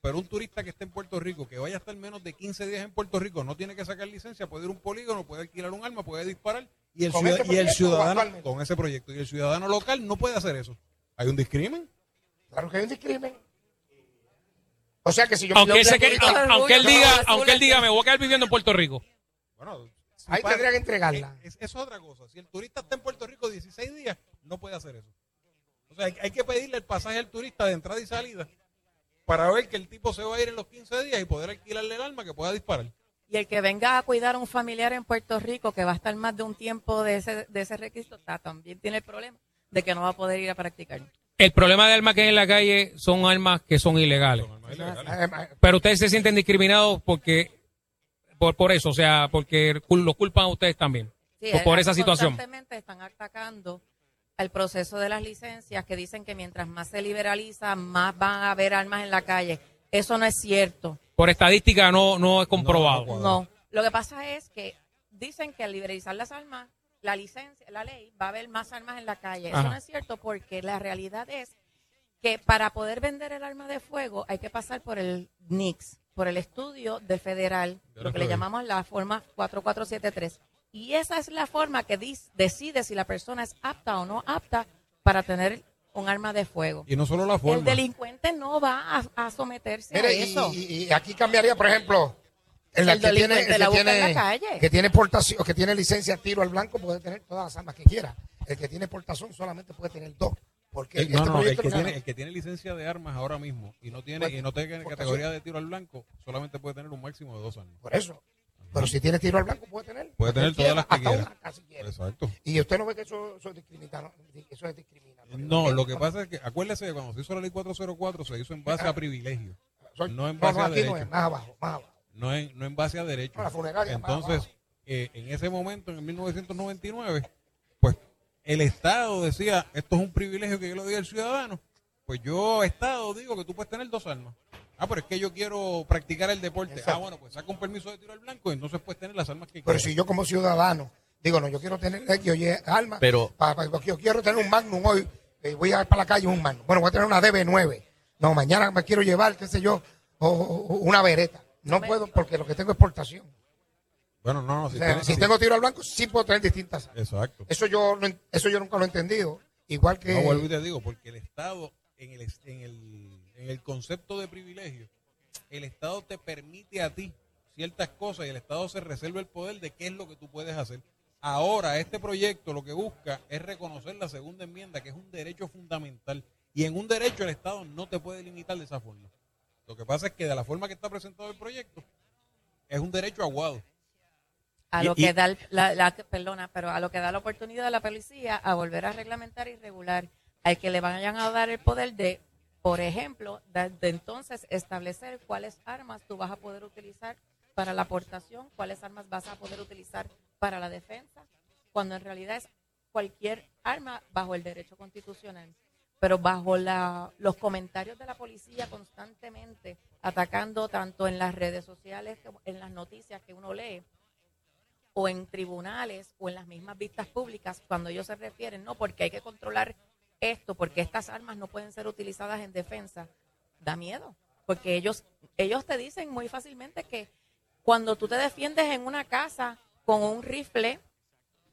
Pero un turista que esté en Puerto Rico, que vaya a estar menos de 15 días en Puerto Rico, no tiene que sacar licencia, puede ir a un polígono, puede alquilar un arma, puede disparar. Y el, ¿Con ciudad- este y el proyecto o ciudadano, con ese proyecto, y el ciudadano local no puede hacer eso. ¿Hay un discrimen? Claro que hay un discrimen. O sea que si yo Aunque él, yo- se que- yo- aunque- él diga, aunque él diga, me voy a quedar viviendo en Puerto Rico. Bueno, si Ahí tendría que entregarla. Es, es otra cosa. Si el turista está en Puerto Rico 16 días, no puede hacer eso. O sea, hay, hay que pedirle el pasaje al turista de entrada y salida para ver que el tipo se va a ir en los 15 días y poder alquilarle el arma que pueda disparar. Y el que venga a cuidar a un familiar en Puerto Rico que va a estar más de un tiempo de ese, de ese requisito, está, también tiene el problema de que no va a poder ir a practicar. El problema de armas que hay en la calle son armas que son ilegales. Eh, Pero ustedes se sienten discriminados porque por, por eso, o sea, porque los culpan a ustedes también. Sí, por, por eh, esa situación. Constantemente están atacando el proceso de las licencias que dicen que mientras más se liberaliza, más van a haber armas en la calle. Eso no es cierto. Por estadística no, no es comprobado. No. Lo que pasa es que dicen que al liberalizar las armas, la licencia, la ley, va a haber más armas en la calle. Eso Ajá. no es cierto porque la realidad es que para poder vender el arma de fuego hay que pasar por el NICS, por el estudio del federal, lo que le llamamos la forma 4473. Y esa es la forma que dis- decide si la persona es apta o no apta para tener un arma de fuego. Y no solo la El forma. delincuente no va a, a someterse Mire, a y, eso. y- y aquí cambiaría, por ejemplo, en la El que tiene, el la que tiene, la calle. que tiene portación, que tiene licencia tiro al blanco puede tener todas las armas que quiera. El que tiene portación solamente puede tener dos. Porque El, no, este no, el que, tiene, el que tiene licencia de armas ahora mismo y no tiene y no tiene Por categoría de tiro al blanco, solamente puede tener un máximo de dos años. Por eso. Pero si tiene tiro al blanco, puede tener. Puede tener todas las que quiera. una. Exacto. Y usted no ve que eso, eso es discriminatorio. Eso es discriminatorio. No, lo que pasa es que, acuérdese que cuando se hizo la ley 404 se hizo en base a privilegio, Soy- no en base a aquí derecho. no es, más abajo, más abajo. No en, no en base a derecho. No, la funeraria más Entonces, eh, en ese momento, en el 1999, pues el Estado decía, esto es un privilegio que yo le doy al ciudadano. Pues yo, Estado, digo que tú puedes tener dos armas. Ah, pero es que yo quiero practicar el deporte. Exacto. Ah, bueno, pues saca un permiso de tiro al blanco y entonces puedes tener las armas que Pero quieras. si yo como ciudadano digo, no, yo quiero tener X o Y armas, Pero- pa- pa- porque yo quiero tener un Magnum hoy, eh, voy a ir para la calle un Magnum. Bueno, voy a tener una DB9. No, mañana me quiero llevar, qué sé yo, o, o- o una vereta. No puedo porque lo que tengo es portación. Bueno, no, no, O si, sea, tengo tiro al blanco, sí puedo tener distintas armas. Exacto. Eso yo, no eso yo nunca lo he entendido. Igual que... No, vuelvo y te digo, porque el Estado, en el, en el, en el concepto de privilegio, el Estado te permite a ti ciertas cosas y el Estado se reserva el poder de qué es lo que tú puedes hacer. Ahora, este proyecto lo que busca es reconocer la segunda enmienda, que es un derecho fundamental. Y en un derecho el Estado no te puede limitar de esa forma. Lo que pasa es que de la forma que está presentado el proyecto, es un derecho aguado. a lo y- que da la, la- perdona, pero a lo que da la oportunidad a la policía a volver a reglamentar y regular, al que le vayan a dar el poder de, por ejemplo, de, de entonces establecer cuáles armas tú vas a poder utilizar para la aportación, cuáles armas vas a poder utilizar para la defensa, cuando en realidad es cualquier arma bajo el derecho constitucional. Pero bajo la, los comentarios de la policía constantemente atacando tanto en las redes sociales como en las noticias que uno lee, o en tribunales o en las mismas vistas públicas cuando ellos se refieren, no, porque hay que controlar esto, porque estas armas no pueden ser utilizadas en defensa, da miedo, porque ellos, ellos te dicen muy fácilmente que cuando tú te defiendes en una casa con un rifle,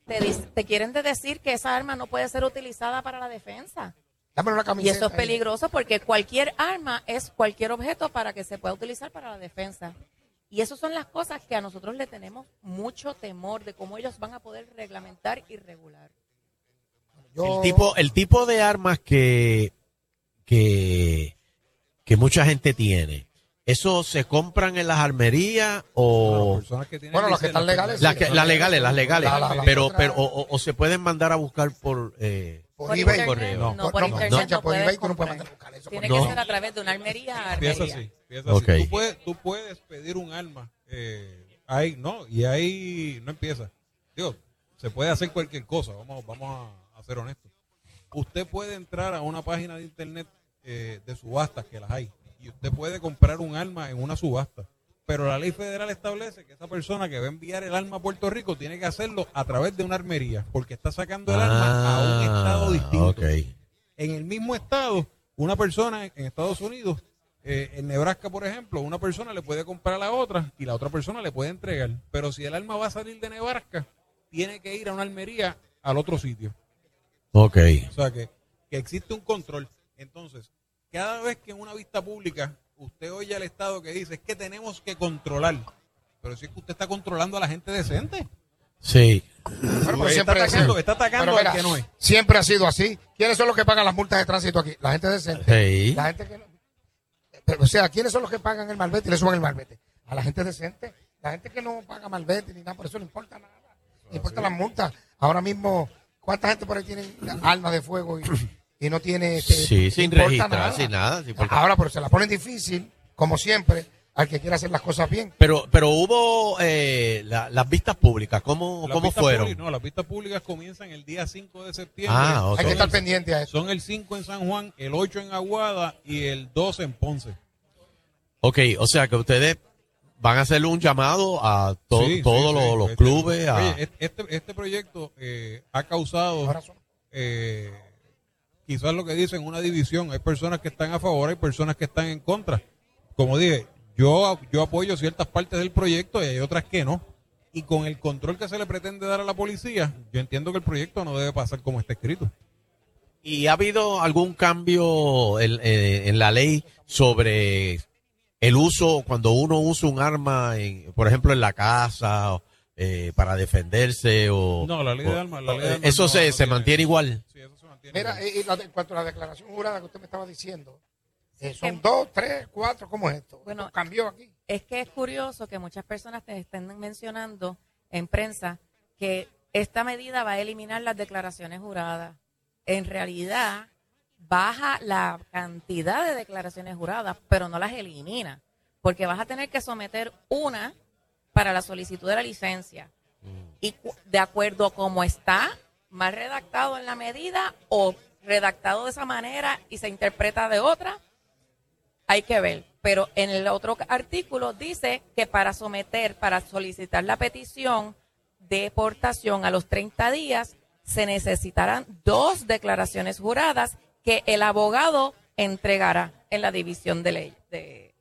te, te quieren de decir que esa arma no puede ser utilizada para la defensa. Dame una Y eso es peligroso porque cualquier arma es cualquier objeto para que se pueda utilizar para la defensa. Y esas son las cosas que a nosotros le tenemos mucho temor de cómo ellos van a poder reglamentar y regular. El tipo, el tipo de armas que, que, que mucha gente tiene, ¿eso se compran en las armerías o...? Bueno, las que están legales. Las, que- las legales, las legales. La- la- la pero, pero, o, o- se pueden mandar a buscar por... Eh, Por Por eBay. internet, correo. no, por internet Sancha, no por puedes eBay tú no puedes mandar a buscar eso. Tiene No. que ser a través de una armería a Empieza armería. así, empieza Ok. así. Tú puedes, tú puedes pedir un arma. Eh, ahí, no, y ahí no empieza. Digo, se puede hacer cualquier cosa, vamos, vamos a, a ser honestos. Usted puede entrar a una página de internet eh, de subastas, que las hay, y usted puede comprar un arma en una subasta. Pero la ley federal establece que esa persona que va a enviar el arma a Puerto Rico tiene que hacerlo a través de una armería, porque está sacando el arma a un estado distinto. Ah. En el mismo estado, una persona en Estados Unidos, eh, en Nebraska, por ejemplo, una persona le puede comprar a la otra y la otra persona le puede entregar. Pero si el arma va a salir de Nebraska, tiene que ir a una armería al otro sitio. Ok. O sea que, que existe un control. Entonces, cada vez que en una vista pública usted oye al Estado que dice es que tenemos que controlar, pero si es que usted está controlando a la gente decente. Sí. Bueno, pero Está siempre atacando, es- está atacando Pero al que no es. Siempre ha sido así. ¿Quiénes son los que pagan las multas de tránsito aquí? La gente decente. Sí. La gente que no- Pero, o sea, ¿quiénes son los que pagan el malvete y le suben el malvete? A la gente decente. La gente que no paga malvete ni nada, por eso no importa nada. No importa las multas. Ahora mismo, ¿cuánta gente por ahí tiene armas de fuego y, y no tiene... este, Sí, sin registrar, sin nada, sin. Ahora, pero se la ponen difícil, como siempre, al que quiera hacer las cosas bien. Pero, pero hubo eh, la- las vistas públicas, ¿cómo, Las cómo vistas fueron? públicas- no, las vistas públicas comienzan el día 5 de septiembre. Ah, ok. Hay que estar pendiente a eso. Son el 5 en San Juan, el 8 en Aguada y el 12 en Ponce. Ok, o sea que ustedes van a hacerle un llamado a to- Sí, todos sí, los, sí. los Este- clubes. a- oye, este, este proyecto eh, ha causado, eh, quizás lo que dicen, una división. Hay personas que están a favor, hay personas que están en contra. Como dije, yo, yo apoyo ciertas partes del proyecto y hay otras que no. Y con el control que se le pretende dar a la policía, yo entiendo que el proyecto no debe pasar como está escrito. ¿Y ha habido algún cambio en, eh, en la ley sobre el uso, cuando uno usa un arma, en, por ejemplo, en la casa, o, eh, para defenderse? o No, la ley o- de armas, la ley de armas Eso no- se, no se tiene- mantiene igual. tiene Mira, y, y la de- en cuanto a la declaración jurada que usted me estaba diciendo, eh, son dos, tres, cuatro, ¿cómo es esto? Bueno, Esto cambió aquí. Es que es curioso que muchas personas te estén mencionando en prensa que esta medida va a eliminar las declaraciones juradas. En realidad, baja la cantidad de declaraciones juradas, pero no las elimina, porque vas a tener que someter una para la solicitud de la licencia. Y cu- de acuerdo a cómo está, más redactado en la medida o redactado de esa manera y se interpreta de otra, hay que ver. Pero en el otro artículo dice que para someter, para solicitar la petición de deportación a los 30 días, se necesitarán dos declaraciones juradas que el abogado entregará en la división de ley. De,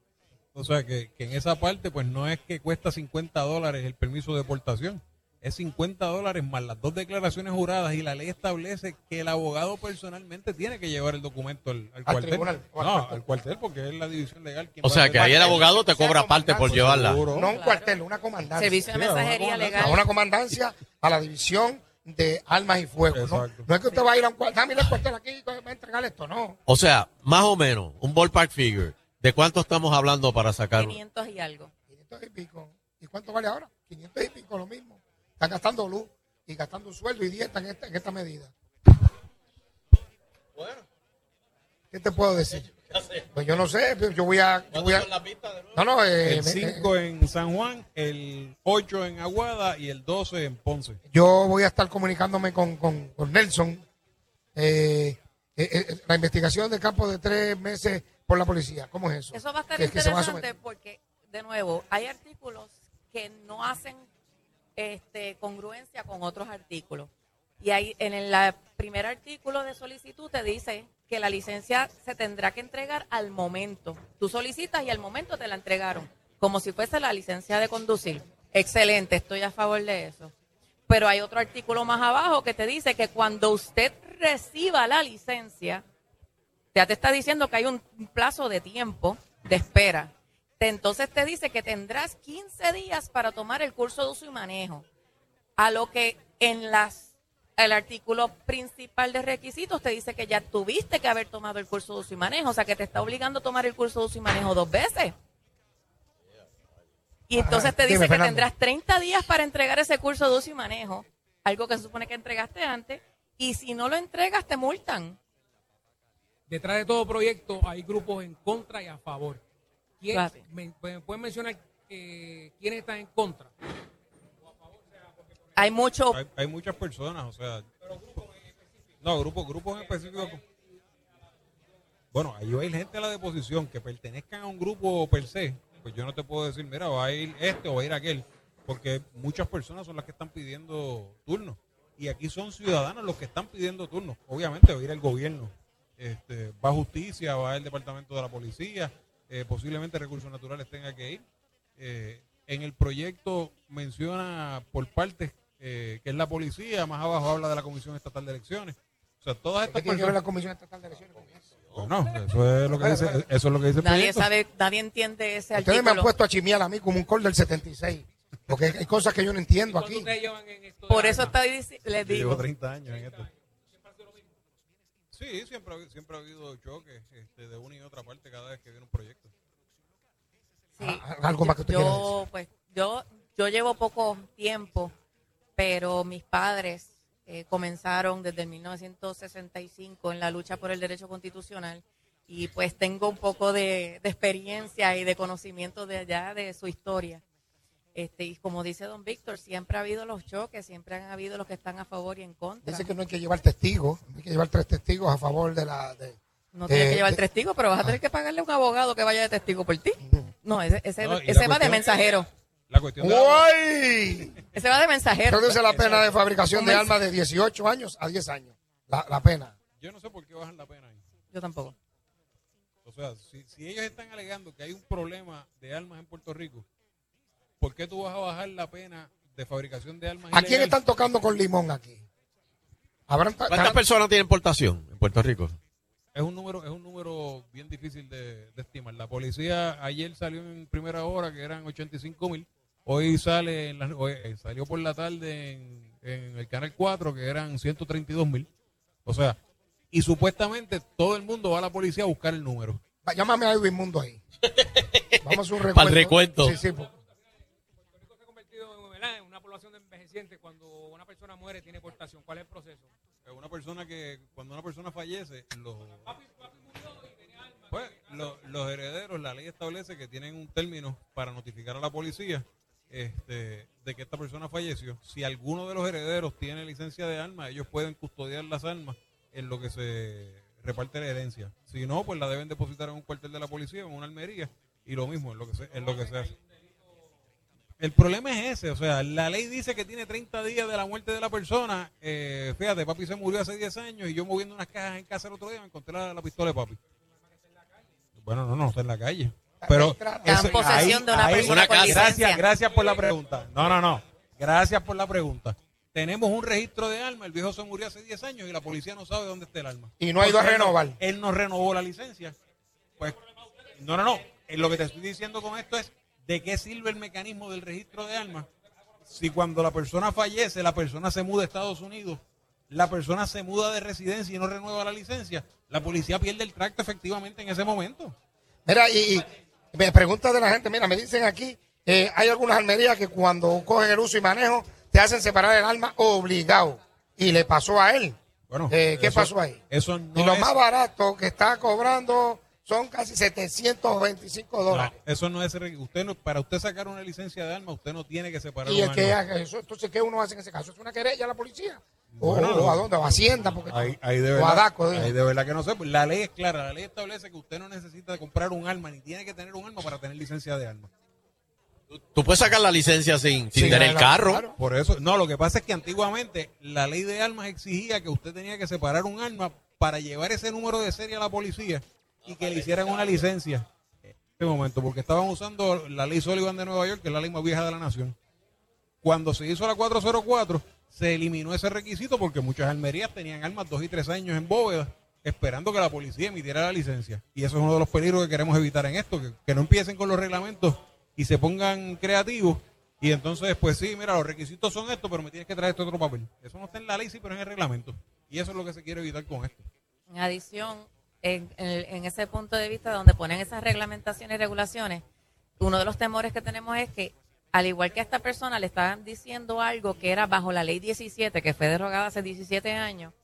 O sea, que, que en esa parte, pues no es que cuesta 50 dólares el permiso de deportación. Es 50 dólares más las dos declaraciones juradas y la ley establece que el abogado personalmente tiene que llevar el documento al, al cuartel. tribunal, o al no, cuartel. al cuartel porque es la división legal. quien O sea, a que ahí el abogado te cobra parte por llevarla. No un cuartel, una comandancia. Servicio de mensajería comandancia. legal. Una comandancia a la división de armas y fuego. ¿no? no es que usted va a ir a un cuartel, dame el cuartel aquí y va a entregar esto, no. O sea, más o menos, un ballpark figure. ¿De cuánto estamos hablando para sacar? 500 y algo. 500 y pico. ¿Y cuánto vale ahora? 500 y pico, lo mismo. Están gastando luz y gastando sueldo y dieta en esta, en esta medida. ¿Qué te puedo decir? Pues yo no sé, pero yo voy a... yo voy a- no, no, eh, El me- 5 en San Juan, el 8 en Aguada y el 12 en Ponce. yo voy a estar comunicándome con, con, con Nelson. Eh, eh, eh, la investigación de campo de tres meses por la policía. ¿Cómo es eso? Eso va a estar interesante porque, de nuevo, hay artículos que no hacen este, congruencia con otros artículos. Y ahí, en el primer artículo de solicitud te dice que la licencia se tendrá que entregar al momento. Tú solicitas y al momento te la entregaron, como si fuese la licencia de conducir. Excelente, estoy a favor de eso. Pero hay otro artículo más abajo que te dice que cuando usted reciba la licencia, ya te está diciendo que hay un plazo de tiempo de espera. Te- Entonces te dice que tendrás 15 días para tomar el curso de uso y manejo. A lo que en las el artículo principal de requisitos te dice que ya tuviste que haber tomado el curso de uso y manejo, o sea que te está obligando a tomar el curso de uso y manejo dos veces. Y entonces te dice dime, que Fernando. tendrás 30 días para entregar ese curso de uso y manejo, algo que se supone que entregaste antes, y si no lo entregas te multan. Detrás de todo proyecto hay grupos en contra y a favor. ¿Quién, Claro. me, me pueden mencionar eh, quiénes están en contra? Hay mucho Hay, hay muchas personas, o sea. No, grupos, grupos en específico. Bueno, ahí va a ir gente a la deposición que pertenezcan a un grupo per se. Pues yo no te puedo decir, mira, va a ir este o va a ir aquel. Porque muchas personas son las que están pidiendo turnos. Y aquí son ciudadanos los que están pidiendo turnos. Obviamente va a ir el gobierno. Este, va a justicia, va el departamento de la policía. Eh, posiblemente recursos naturales tenga que ir. Eh, en el proyecto menciona por partes eh, que es la policía, más abajo habla de la Comisión Estatal de Elecciones. O sea, todas ¿Qué estas ver la personas... Comisión Estatal de Elecciones con eso? Bueno, eso es lo que dice, eso es lo que dice el Nadie proyecto. sabe, nadie entiende ese Ustedes me han artículo. puesto a chimiar a mí como un call del 76. Porque hay cosas que yo no entiendo aquí. Por eso está les Yo llevo digo. 30 años en esto. Sí, siempre, ha habido- siempre ha habido choques este, de una y otra parte cada vez que viene un proyecto. Sí. Ah, algo más que usted yo, quiera decir. pues, yo, yo llevo poco tiempo, pero mis padres eh, comenzaron desde el 1965 en la lucha por el derecho constitucional y pues tengo un poco de, de experiencia y de conocimiento de allá de su historia. Este, y como dice don Víctor, siempre ha habido los choques, siempre han habido los que están a favor y en contra. Dice que no hay que llevar testigos. Hay que llevar tres testigos a favor de la. De, No tienes que llevar de- testigo, pero vas a tener que pagarle a un abogado que vaya de testigo por ti. No, ese, ese, No, ese va de mensajero. La cuestión de la- ¡Uy! Ese va de mensajero. Reduce la pena de fabricación de armas de 18 años a 10 años. La, la pena. Yo no sé por qué bajan la pena ahí. Yo tampoco. O sea, si, si ellos están alegando que hay un problema de armas en Puerto Rico, ¿por qué tú vas a bajar la pena de fabricación de armas ¿A quién están tocando con limón aquí? ¿Habrán ta- ¿Cuántas personas tienen portación en Puerto Rico? Es un número, es un número bien difícil de, de estimar. La policía ayer salió en primera hora que eran 85 mil. Hoy sale en la- hoy, eh, salió por la tarde en, en el canal 4 que eran 132 mil. O sea, y supuestamente todo el mundo va a la policía a buscar el número. Llámame a Edwin Mundo ahí. Vamos a hacer un recuento. Para el recuento. Sí, sí. pues. ¿verdad? En una cuando una persona muere, tiene portación. ¿Cuál es el proceso? Una persona que, cuando una persona fallece, los, pues, lo- los herederos, la ley establece que tienen un término para notificar a la policía este, de que esta persona falleció. Si alguno de los herederos tiene licencia de armas, ellos pueden custodiar las armas en lo que se reparte la herencia. Si no, pues la deben depositar en un cuartel de la policía, en una almería, y lo mismo, en lo que se, en lo que se hace. El problema es ese, o sea, la ley dice que tiene 30 días de la muerte de la persona. Eh, fíjate, papi se murió hace 10 años y yo moviendo unas cajas en casa el otro día me encontré la, la pistola de papi. Bueno, no, no, está en la calle. Pero Está en posesión de una persona con casa. licencia. Gracias, gracias por la pregunta. No, no, no. Gracias por la pregunta. Tenemos un registro de armas, el viejo se murió hace 10 años y la policía no sabe dónde está el arma. Y no ha ido a Porque él no- renovar. Él no renovó la licencia. Pues, no, no, no. Eh, Lo que te estoy diciendo con esto es de qué sirve el mecanismo del registro de armas si cuando la persona fallece, la persona se muda a Estados Unidos, la persona se muda de residencia y no renueva la licencia, la policía pierde el tracto efectivamente en ese momento. Mira, y, y me pregunta de la gente, mira, me dicen aquí, eh, hay algunas almerías que cuando cogen el uso y manejo, te hacen separar el arma obligado. Y le pasó a él. Bueno, Eh, ¿Qué eso- pasó ahí? Eso no y lo es- más barato que está cobrando son casi 725 dólares. No, eso no es usted no, para usted sacar una licencia de arma, usted no tiene que separar y el que haga eso, entonces, ¿qué uno hace en ese caso? ¿Es una querella a la policía? O, Bueno, o no. a dónde? ¿O a Hacienda? Porque, Ahí, ahí de o a DACO, ahí de verdad que no sé. Pues La ley es clara. La ley establece que usted no necesita comprar un arma ni tiene que tener un arma para tener licencia de arma. Tú puedes sacar la licencia sin, sin tener el carro. Por eso, no, lo que pasa es que antiguamente la ley de armas exigía que usted tenía que separar un arma para llevar ese número de serie a la policía y que le hicieran una licencia. En este momento, porque estaban usando la ley Sullivan de Nueva York, que es la ley más vieja de la nación. Cuando se hizo la 404, se eliminó ese requisito porque muchas almerías tenían armas dos y tres años en bóveda esperando que la policía emitiera la licencia. Y eso es uno de los peligros que queremos evitar en esto, que, que no empiecen con los reglamentos y se pongan creativos. Y entonces, pues sí, mira, los requisitos son estos, pero me tienes que traer este otro papel. Eso no está en la ley, sí, pero en el reglamento. Y eso es lo que se quiere evitar con esto. En adición, en, en- ese punto de vista donde ponen esas reglamentaciones y regulaciones, uno de los temores que tenemos es que, al igual que a esta persona le estaban diciendo algo que era bajo la ley 17, que fue derogada hace 17 años,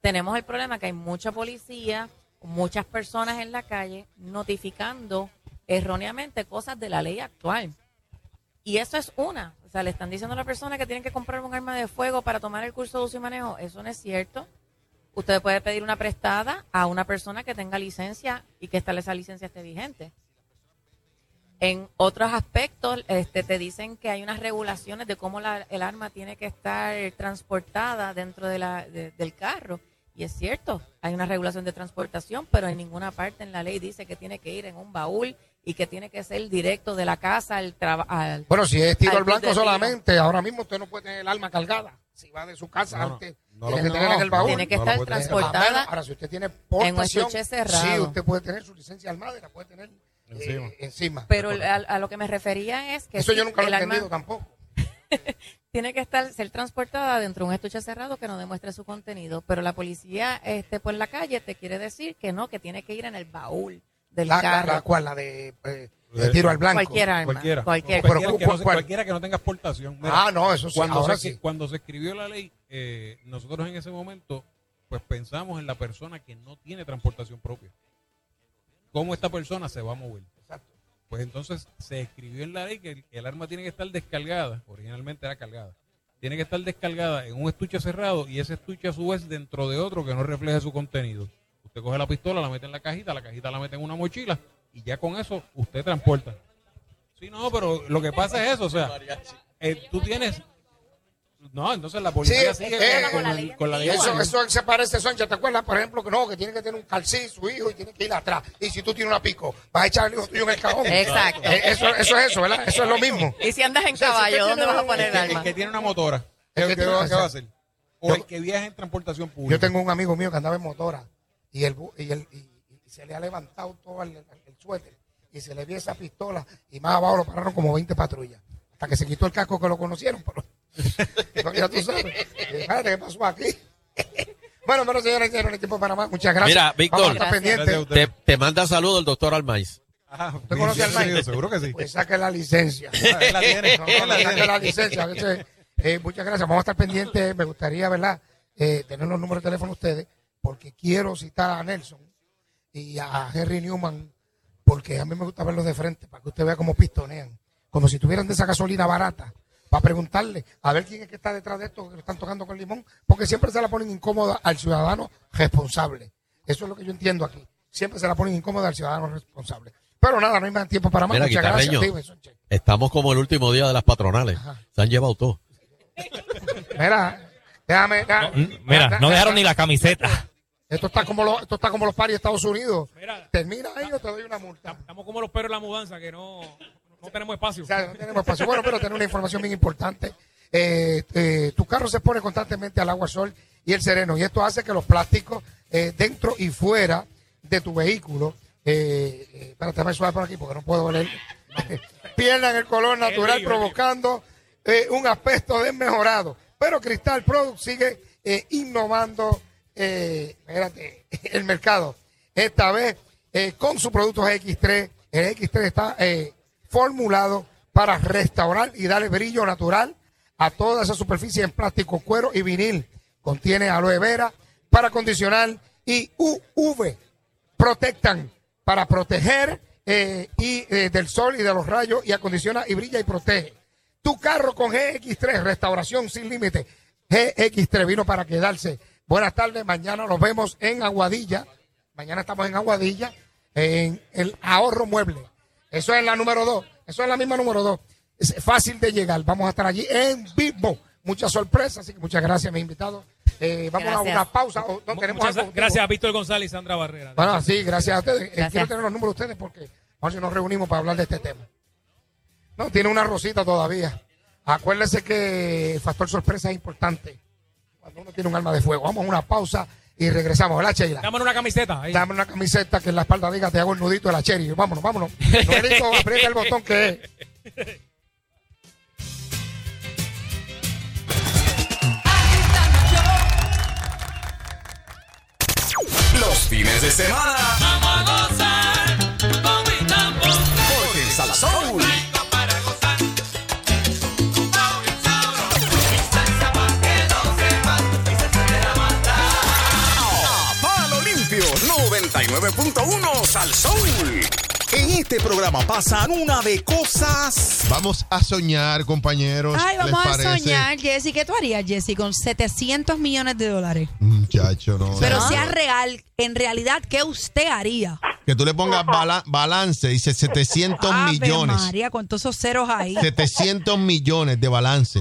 tenemos el problema que hay mucha policía, muchas personas en la calle notificando erróneamente cosas de la ley actual. Y eso es una. O sea, le están diciendo a la persona que tienen que comprar un arma de fuego para tomar el curso de uso y manejo. Eso no es cierto. Usted puede pedir una prestada a una persona que tenga licencia y que esta, esa licencia esté vigente. En otros aspectos, este, te dicen que hay unas regulaciones de cómo la- el arma tiene que estar transportada dentro de la, de- del carro. Y es cierto, hay una regulación de transportación, pero en ninguna parte en la ley dice que tiene que ir en un baúl y que tiene que ser directo de la casa al trabajo. Bueno, si es tiro al blanco solamente ahora mismo usted no puede tener el arma cargada. Si va de su casa No, no, antes, no tiene lo- que tener en el baúl. Tiene que No lo estar tener. transportada Ahora, si usted tiene en un cerrado. sí, usted puede tener su licencia armada y la puede tener eh, Encima. Pero a, a lo que me refería es que Eso sí, yo nunca lo he arma entendido tampoco. tiene que estar ser transportada dentro de un estuche cerrado que no demuestre su contenido, pero la policía este por la calle te quiere decir que no, que tiene que ir en el baúl del La, la, carro. la cual, la de, eh, de tiro al blanco. Cualquier arma. Cualquiera. Cualquier- Cualquiera, cualquiera que no tenga exportación. Ah, no, eso sí, Cuando, se, sí. cuando se escribió la ley, eh, nosotros en ese momento, pues pensamos en la persona que no tiene transportación propia. ¿Cómo esta persona se va a mover? Pues entonces se escribió en la ley que el, el arma tiene que estar descargada, originalmente era cargada, tiene que estar descargada en un estuche cerrado y ese estuche a su vez dentro de otro que no refleje su contenido. Usted coge la pistola, la mete en la cajita, la cajita la mete en una mochila y ya con eso usted transporta. Sí, no, pero lo que pasa es eso, o sea, eh, tú tienes... No, entonces la policía Sí, sigue eh, con, el- con la ley. Eso, eso se parece, Soncha, ¿te acuerdas? Por ejemplo, que no, que tiene que tener un calcí, su hijo, y tiene que ir atrás. Y si tú tienes una pico, vas a echar al hijo tuyo en el cajón. Exacto. Eh, eso, eso es eso, ¿verdad? Eso es lo mismo. Y si andas en O sea, si caballo, usted ¿dónde tiene vas a poner el El arma? que tiene una motora, El ¿qué, que va, a hacer? O Yo- el que viaja en transportación pública. Yo tengo un amigo mío que andaba en motora y, el, bu- y, el, y se le ha levantado todo el, el suéter y se le vio esa pistola y más abajo lo pararon como 20 patrullas. Hasta que se quitó el casco que lo conocieron. Pero, ya tú sabes. ¿qué pasó aquí? Bueno, bueno, señores, señores, el equipo de Panamá, muchas gracias. Mira, Vamos a Víctor, estar pendientes. te, te manda saludos el doctor Almaiz. ¿Usted conoce? Seguro que sí. Pues saque la licencia. la tiene, No, él no, la saque tiene. la licencia. Veces, eh, muchas gracias. Vamos a estar pendientes. Me gustaría, ¿verdad? Eh, tener los números de teléfono de ustedes, porque quiero citar a Nelson y a Henry Newman, porque a mí me gusta verlos de frente, para que usted vea cómo pistonean. Como si tuvieran de esa gasolina barata. Para preguntarle, a ver quién es que está detrás de esto, que lo están tocando con limón, porque siempre se la ponen incómoda al ciudadano responsable. Eso es lo que yo entiendo aquí. Siempre se la ponen incómoda al ciudadano responsable. Pero nada, no hay más tiempo para más. Mira, Muchas gracias. Dime, Sonche. estamos como el último día de las patronales. Se han llevado todo. Mira, déjame. déjame- Mira, déjame- no dejaron ni la camiseta. Esto está como los, esto está como los paris de Estados Unidos. Termina ahí o te doy una multa. Estamos como los perros en la mudanza, que no, no tenemos espacio. O sea, no tenemos espacio. Bueno, pero tener una información bien importante. Eh, eh, tu carro se pone constantemente al agua, sol y el sereno. Y esto hace que los plásticos eh, dentro y fuera de tu vehículo, eh, espérate, déjame suave por aquí porque no puedo leer, pierdan el color natural lío, provocando un aspecto desmejorado. Pero Cristal Product sigue innovando eh, espérate, el mercado. Esta vez eh, con su producto X3. El X3 está eh, formulado para restaurar y darle brillo natural a toda esa superficie en plástico, cuero y vinil. Contiene aloe vera para acondicionar y UV protectan para proteger y del sol y de los rayos y acondiciona y brilla y protege. Tu carro con GX3, restauración sin límite. GX3 vino para quedarse. Buenas tardes, mañana nos vemos en Aguadilla. Mañana estamos en Aguadilla, en el ahorro mueble. Eso es la número dos. Eso es la misma número dos. Es fácil de llegar. Vamos a estar allí en vivo. Muchas sorpresas, así que muchas gracias, mis invitados. Eh, vamos a Gracias. una pausa. o no, Mu- tenemos muchas algo- gracias a Víctor González y Sandra Barrera. bueno, sí, gracias a ustedes. Eh, Gracias. quiero tener los números de ustedes porque vamos a ver si nos reunimos para hablar de este tema. No, tiene una rosita todavía. Acuérdense que el factor sorpresa es importante cuando uno tiene un arma de fuego. Vamos a una pausa y regresamos. ¿Verdad, Sheila? Dame una camiseta. ahí. Dame una camiseta que en la espalda diga te hago el nudito de la cherry. Vámonos, vámonos. Noelito, aprieta el botón que es. Los fines de semana. Vamos a gozar con mi tambor. Porque en Salsoul. 99.1 Salsoul. En este programa pasan una de cosas. Vamos a soñar, compañeros. Ay, ¿Les vamos a parece? soñar, Jessy. ¿Qué tú harías, Jessy, con 700 millones de dólares? Muchacho, no. Pero no. sea real, en realidad, ¿qué usted haría? Que tú le pongas bala- balance, dice 700 Ave millones. María, con todos esos ceros ahí. 700 millones de balance.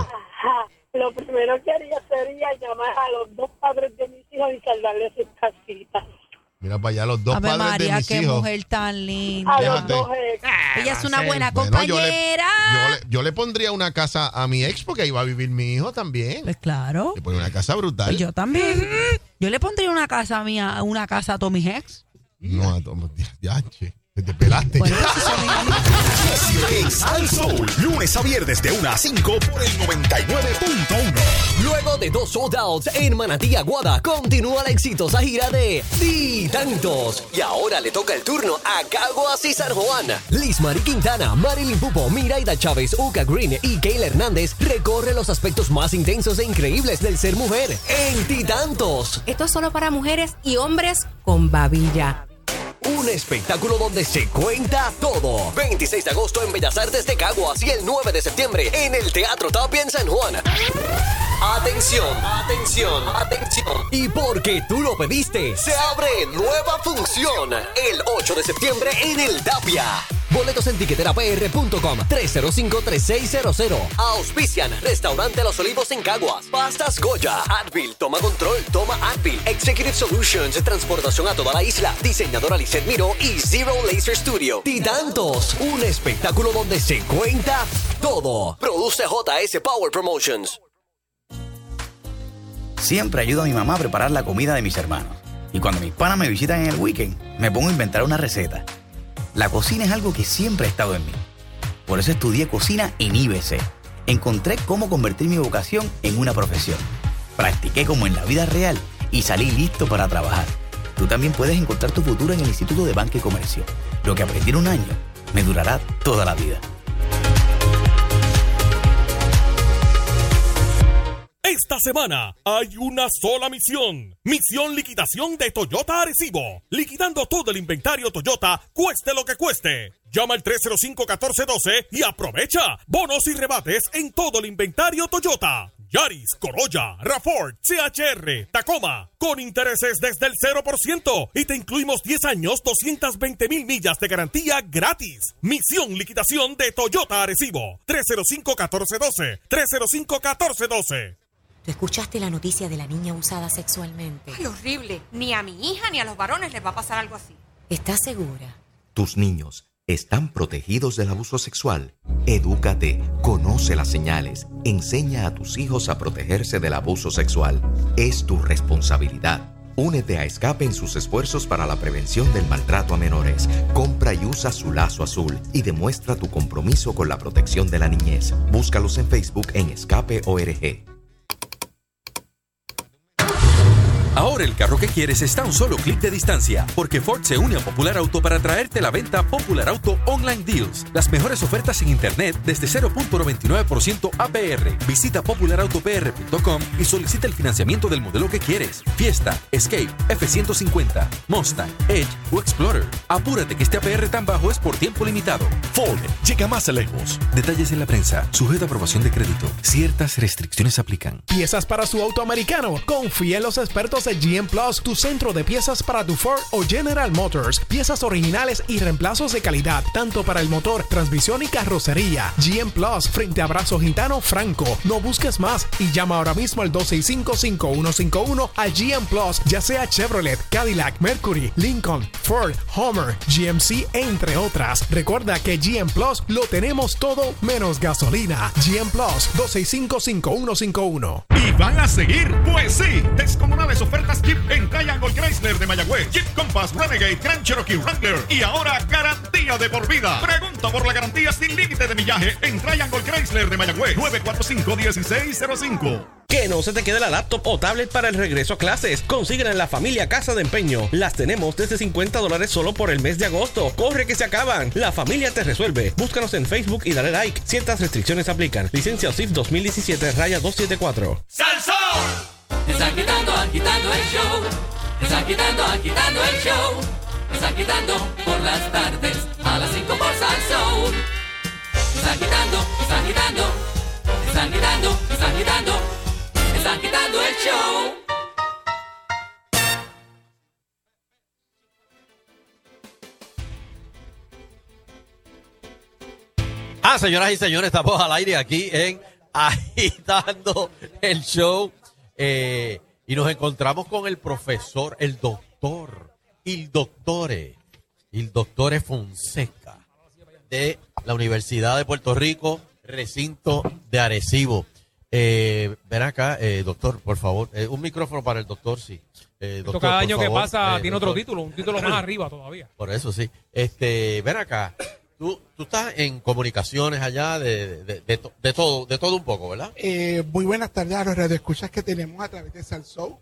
Lo primero que haría sería llamar a los dos padres de mis hijos y saldarles sus casitas. Mira para allá los dos Ave padres María, de mis qué hijos. mujer tan linda. Fíjate. dos ex. Ella es una buena Bueno, yo le- compañera. Yo le, yo le pondría una casa a mi ex porque ahí va a vivir mi hijo también. Pues claro. Le pone una casa brutal. Pues yo también. Yo le pondría una casa mía, una casa a todos mis ex. No, a todos. Ya, che, te te pelaste. Sal Soul, lunes a viernes de 1 a 5 por el 99.1. Luego de dos sold outs en Manatí Aguada, continúa la exitosa gira de Di Tantos. Y ahora le toca el turno a Caguas y San Juan. Liz Mari Quintana, Marilyn Pupo, Miraida Chávez, Uca Green y Kayla Hernández recorre los aspectos más intensos e increíbles del ser mujer en Di Tantos. Esto es solo para mujeres y hombres con babilla. Un espectáculo donde se cuenta todo. 26 de agosto en Bellas Artes de Caguas y el 9 de septiembre en el Teatro Tapia en San Juan. Atención, atención, atención. Y porque tú lo pediste, se abre nueva función el 8 de septiembre en el Tapia. Boletos en tiqueterapr.com 305-3600. Auspician Restaurante Los Olivos en Caguas. Pastas Goya. Advil. Toma control. Toma Advil. Executive Solutions. Transportación a toda la isla. Diseñadora Lisette Miro y Zero Laser Studio. Titantos. Un espectáculo donde se cuenta todo. Produce JS Power Promotions. Siempre ayudo a mi mamá a preparar la comida de mis hermanos. Y cuando mis panas me visitan en el weekend, me pongo a inventar una receta. La cocina es algo que siempre ha estado en mí. Por eso estudié cocina en IBC. Encontré cómo convertir mi vocación en una profesión. Practiqué como en la vida real y salí listo para trabajar. Tú también puedes encontrar tu futuro en el Instituto de Banca y Comercio. Lo que aprendí en un año me durará toda la vida. Esta semana hay una sola misión. Misión liquidación de Toyota Arecibo. Liquidando todo el inventario Toyota, cueste lo que cueste. Llama al 305-1412 y aprovecha bonos y rebates en todo el inventario Toyota. Yaris, Corolla, Rafford, CHR, Tacoma, con intereses desde el 0% y te incluimos 10 años, 220 mil millas de garantía gratis. Misión liquidación de Toyota Arecibo. 305-1412. 305-1412. ¿Tú escuchaste la noticia de la niña usada sexualmente? Ay, horrible. Ni a mi hija ni a los varones les va a pasar algo así. ¿Estás segura? Tus niños están protegidos del abuso sexual. Edúcate, conoce las señales, enseña a tus hijos a protegerse del abuso sexual. Es tu responsabilidad. Únete a Escape en sus esfuerzos para la prevención del maltrato a menores. Compra y usa su lazo azul y demuestra tu compromiso con la protección de la niñez. Búscalos en Facebook en Escape ORG. Ahora el carro que quieres está a un solo clic de distancia, porque Ford se une a Popular Auto para traerte la venta Popular Auto Online Deals. Las mejores ofertas en Internet desde 0.99% APR. Visita popularautopr.com y solicita el financiamiento del modelo que quieres. Fiesta, Escape, F-150, Mustang, Edge o Explorer. Apúrate que este APR tan bajo es por tiempo limitado. Ford llega más lejos. Detalles en la prensa, sujeto a aprobación de crédito. Ciertas restricciones aplican. Piezas para su auto americano. Confía en los expertos de GM Plus, tu centro de piezas para tu Ford o General Motors. Piezas originales y reemplazos de calidad, tanto para el motor, transmisión y carrocería. GM Plus, frente a Brazo Gitano Franco. No busques más y llama ahora mismo al 265-5151 a GM Plus, ya sea Chevrolet, Cadillac, Mercury, Lincoln, Ford, Homer, GMC, entre otras. Recuerda que GM Plus lo tenemos todo menos gasolina. GM Plus, 265-5151. ¿Y van a seguir? Pues sí, descomunales ofertas Jeep en Triangle Chrysler de Mayagüez, Jeep Compass, Renegade, Grand Cherokee Wrangler y ahora garantía de por vida. Pregunta por la garantía sin límite de millaje en Triangle Chrysler de Mayagüez, 945-1605. Que no se te quede la laptop o tablet para el regreso a clases. Consíguela en la familia Casa de Empeño. Las tenemos desde 50 dólares solo por el mes de agosto. Corre que se acaban. La familia te resuelve. Búscanos en Facebook y dale like. Ciertas restricciones aplican. Licencia OSIF 2017 raya 274. ¡Salsón! Están quitando, agitando el show. Están quitando, agitando el show. Están quitando por las tardes a las 5 por Salsón. Están quitando, están quitando. Están quitando, están quitando. Están quitando el show. Ah, señoras y señores, estamos al aire aquí en Agitando el Show. Eh, y nos encontramos con el profesor, el doctor, el doctore, el doctore Fonseca de la Universidad de Puerto Rico, recinto de Arecibo. Eh, ven acá, eh, doctor, por favor. Eh, un micrófono para el doctor, sí. Esto doctor, cada año que favor. pasa tiene otro título, un título más arriba todavía. Por eso sí. Este, ven acá. Tú, tú estás en comunicaciones allá de, de, de to- de todo, de todo un poco, ¿verdad? Eh, muy buenas tardes a los radioescuchas que tenemos a través de Salsou,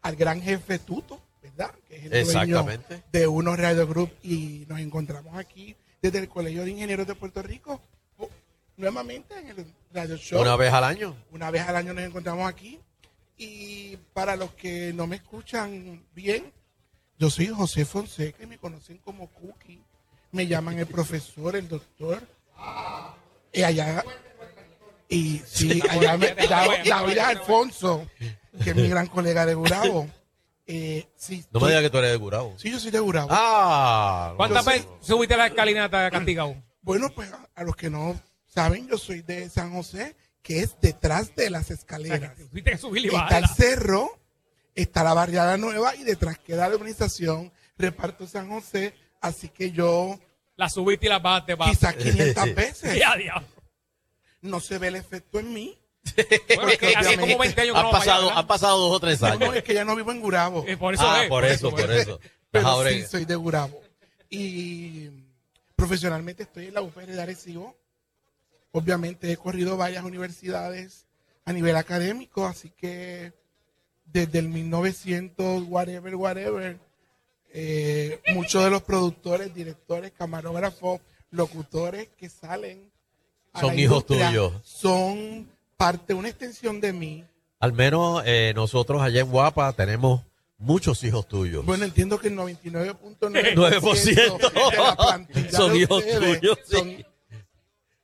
al gran jefe Tuto, ¿verdad? Que es el dueño Exactamente. de unos Radio Group y nos encontramos aquí desde el Colegio de Ingenieros de Puerto Rico, o- nuevamente en el Radio Show. Una vez al año. Una vez al año nos encontramos aquí. Y para los que no me escuchan bien, yo soy José Fonseca y me conocen como Cookie. Me llaman el profesor, el doctor. Y allá, y sí, allá me, David, David Alfonso, que es mi gran colega de Gurabo. Eh, sí, No me digas que tú eres de Gurabo. Sí, yo soy de Gurabo. Ah, ¿Cuántas veces subiste la escalinata castigado? Bueno, pues a, a los que no saben, yo soy de San José, que es detrás de las escaleras. Tuviste que subir y Está el cerro, está la barriada nueva y detrás queda la urbanización Reparto San José. Así que yo La subiste y la bajaste, quizás 500 veces. Ya. No se ve el efecto en mí. Bueno, es que hace como 20 años que Han no pasado, han pasado dos o tres años. no, es que ya no vivo en Gurabo. Eh, por eso ah, es, por por eso, por es. eso. Pero Ahora- sí, soy de Gurabo. Y profesionalmente estoy en la UPR de Arecibo. Obviamente he corrido varias universidades a nivel académico, así que desde el 1900, whatever, whatever, eh, muchos de los productores, directores, camarógrafos, locutores que salen a Son la hijos tuyos. Son parte, una extensión de mí. Al menos eh, nosotros allá en Guapa tenemos muchos hijos tuyos. Bueno, entiendo que el 99.9% 9% de son hijos tuyos. sí. son-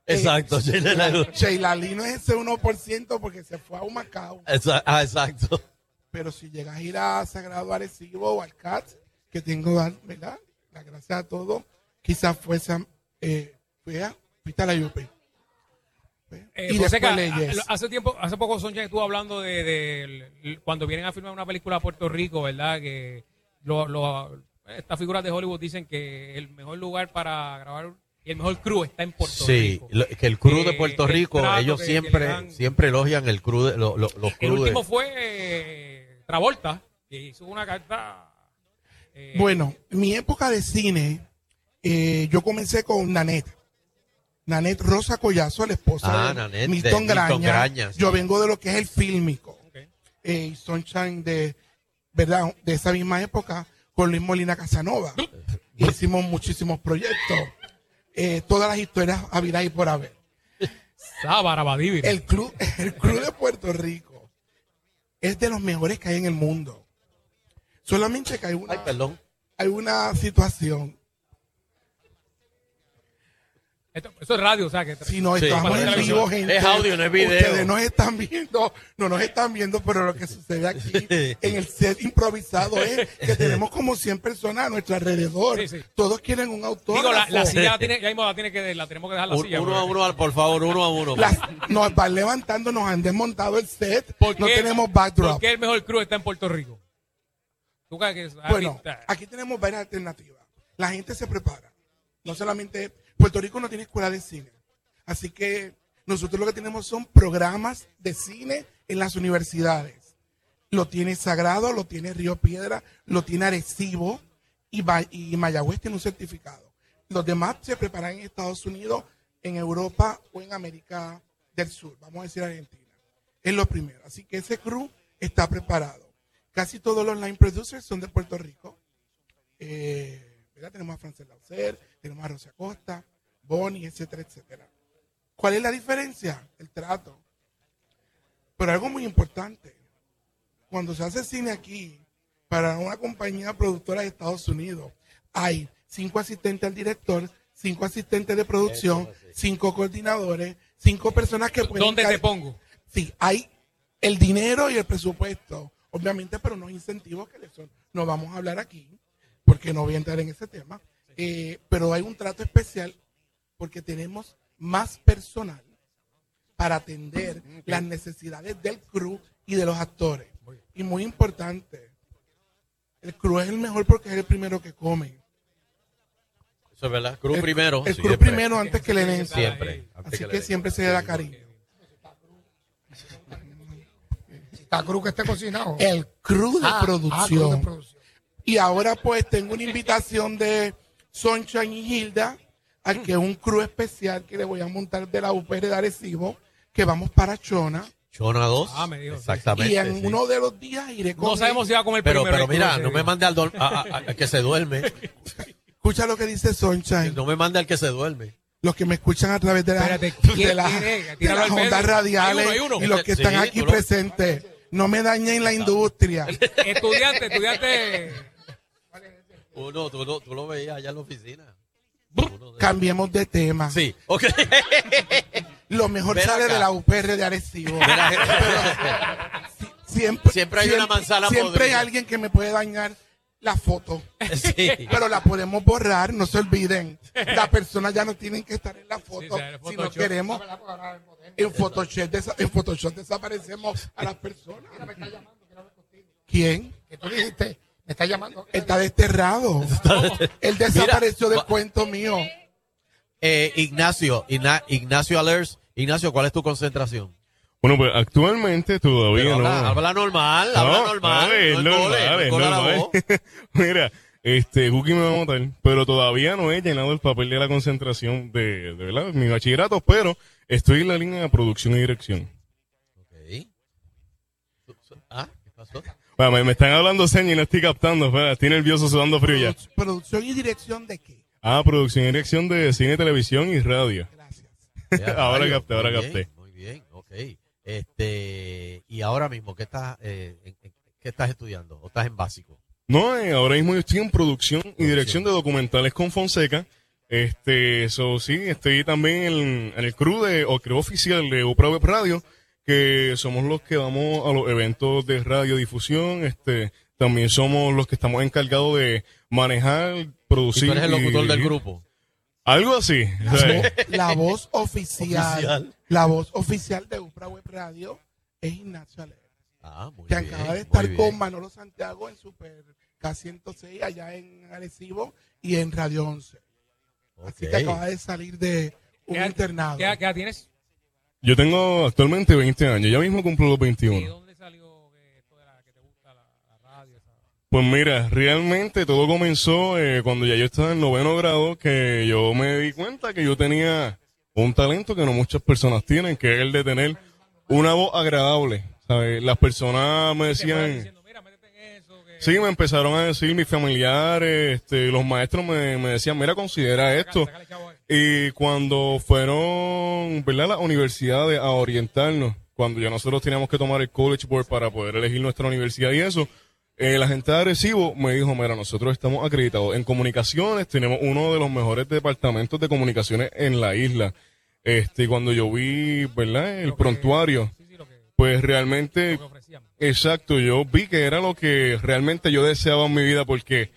Exacto. Eh, Sheila Lalu. Sheila Lee no es ese 1% porque se fue a Humacao. Exa- ah, exacto. Pero si llegas a ir a Sagrado Arecibo o al CAT, que tengo, ¿verdad? La gracia a todos, quizás fuese, eh, fue a, UP. Eh, y hace tiempo, hace poco Soncha estuvo hablando de, de cuando vienen a filmar una película a Puerto Rico, ¿verdad? Que lo- lo- estas figuras de Hollywood dicen que el mejor lugar para grabar y el mejor crew está en Puerto Sí, Rico. lo- que el crew de Puerto el Rico, ellos que- siempre, dan. siempre elogian el crew de, lo- lo- los El de- último fue eh, Travolta, que hizo una carta. Eh, Bueno, mi época de cine, eh, yo comencé con Nanette. Nanette Rosa Collazo, la esposa Ah, de Nanette, de Milton Milton Graña. Graña, sí. Yo vengo de lo que es el fílmico. Eh, y Sunshine de, ¿verdad? De esa misma época con Luis Molina Casanova. Y hicimos muchísimos proyectos. Eh, todas las historias habidas y por haber. El club, el club de Puerto Rico es de los mejores que hay en el mundo. Solamente que hay una, hay una situación. esto- eso es radio, o sea que. Si no Sí. estamos en vivo, gente. Es audio, no es video. Ustedes nos están viendo, no nos están viendo, pero lo que sucede aquí en el set improvisado es que tenemos como 100 personas a nuestro alrededor. Sí, sí. Todos quieren un autógrafo. Digo, la, la silla la tiene, ya mismo la tiene que, la tenemos que dejar la Un- silla. uno a porque- uno, por favor, uno a uno. Las- nos van levantando, nos han desmontado el set. ¿Por No qué- tenemos backdrop. ¿Por qué el mejor crew está en Puerto Rico? ¿Tú crees que es- Bueno, aquí tenemos varias alternativas. La gente se prepara. No solamente Puerto Rico no tiene escuela de cine. Así que nosotros lo que tenemos son programas de cine en las universidades. Lo tiene Sagrado, lo tiene Río Piedra, lo tiene Arecibo y, y Mayagüez tiene un certificado. Los demás se preparan en Estados Unidos, en Europa o en América del Sur. Vamos a decir Argentina. Es lo primero. Así que ese crew está preparado. Casi todos los line producers son de Puerto Rico. Eh, ¿verdad? Tenemos a Frances Lauser, tenemos a Rosa Costa, Bonnie, etcétera, etcétera. ¿Cuál es la diferencia? El trato. Pero algo muy importante. Cuando se hace cine aquí, para una compañía productora de Estados Unidos, hay cinco asistentes al director, cinco asistentes de producción, cinco coordinadores, cinco personas que pueden... ¿Dónde te pongo? Sí, hay el dinero y el presupuesto, obviamente, pero unos incentivos que le son. No vamos a hablar aquí, porque no voy a entrar en ese tema. Eh, pero hay un trato especial porque tenemos más personal para atender las necesidades del crew y de los actores. Y muy importante, el crew es el mejor porque es el primero que come. Eso es verdad. Crew El- primero. El crew siempre. primero antes que le den. Siempre. Así que siempre se le da cariño. La cruz que esté cocinado. El crew de Ah, ah, producción. crew de producción. Y ahora pues tengo una invitación de Sunshine y Hilda, al que es un crew especial que le voy a montar de la UPR de Arecibo, que vamos para Chona. Chona 2. Ah, me dijo. Exactamente. y en sí. uno de los días iré con No sabemos si va a comer Pero, primero. pero mira, no me mande al, dol- a- a- a- que se duerme. Escucha lo que dice Sunshine. No me mande al que se duerme. Los que me escuchan a través de, la- Espérate, ¿quién de, la- tiene? de Tíralo las ondas radiales Hay uno, hay uno. y los que Sí, están aquí presentes. No me dañen la industria. Estudiante, estudiante. Uno, tú, lo- tú lo veías allá en la oficina. Cambiemos de tema. Sí, ok. Lo mejor Ven sale acá. de la UPR de Arecibo. Siempre, Siempre hay una manzana Siempre hay podrida. alguien que me puede dañar la foto. Sí. Pero la podemos borrar, no se olviden. Las personas ya no tienen que estar en la foto. El si no Photoshop. queremos, en Photoshop, desa- en Photoshop desaparecemos a las personas. ¿Quién? Que tú dijiste, me está llamando. Está desterrado. Él desapareció del cuento mío. Eh, Ignacio, Igna- Ignacio Alers. Ignacio, ¿cuál es tu concentración? Bueno, pues actualmente todavía no. habla, normal, habla No, normal. no, es no normal, normal. Mira, este, Cookie me va a matar, pero todavía no he llenado el papel de la concentración de, de verdad, mi bachillerato, pero estoy en la línea de producción y dirección. Ah, Bueno, me, me están hablando señas y no estoy captando. Espera, estoy nervioso, sudando frío ya. Producción y dirección de qué? Ah, producción y dirección de cine, televisión y radio. Ya, ahora capté, ahora muy capté. bien, Muy bien, ok. Este, y ahora mismo, ¿qué estás, eh, en- en- qué estás estudiando? ¿O estás en básico? No, eh, ahora mismo yo estoy en producción y dirección de documentales con Fonseca. Este, so, sí, estoy también en, en el crew de, o crew oficial de Upra Web Radio, que somos los que vamos a los eventos de radiodifusión. Este, también somos los que estamos encargados de manejar, producir. ¿Y tú eres el locutor del grupo? Algo así. La, o sea, voz, la voz oficial, Oficial. la voz oficial de Upra Web Radio es Ignacio Alegre. Ah, muy que bien, acaba de estar con Manolo Santiago en Super K106 allá en Arecibo y en Radio 11. Así Ok. que acaba de salir de un ¿Qué internado. ¿Qué edad- qué edad tienes? yo tengo actualmente 20 años, ya mismo cumplo los 21. Pues mira, realmente todo comenzó eh, cuando ya yo estaba en noveno grado, que yo me di cuenta que yo tenía un talento que no muchas personas tienen, que es el de tener una voz agradable. ¿sabes? Las personas me decían... Sí, me empezaron a decir mis familiares, este, los maestros me, me decían, mira, considera esto. Y cuando fueron, ¿verdad?, las universidades a orientarnos, cuando ya nosotros teníamos que tomar el College Board para poder elegir nuestra universidad y eso, eh, la gente de Arecibo me dijo, mira, nosotros estamos acreditados en comunicaciones, tenemos uno de los mejores departamentos de comunicaciones en la isla. Este, y cuando yo vi, ¿verdad?, el prontuario, pues realmente, exacto, yo vi que era lo que realmente yo deseaba en mi vida porque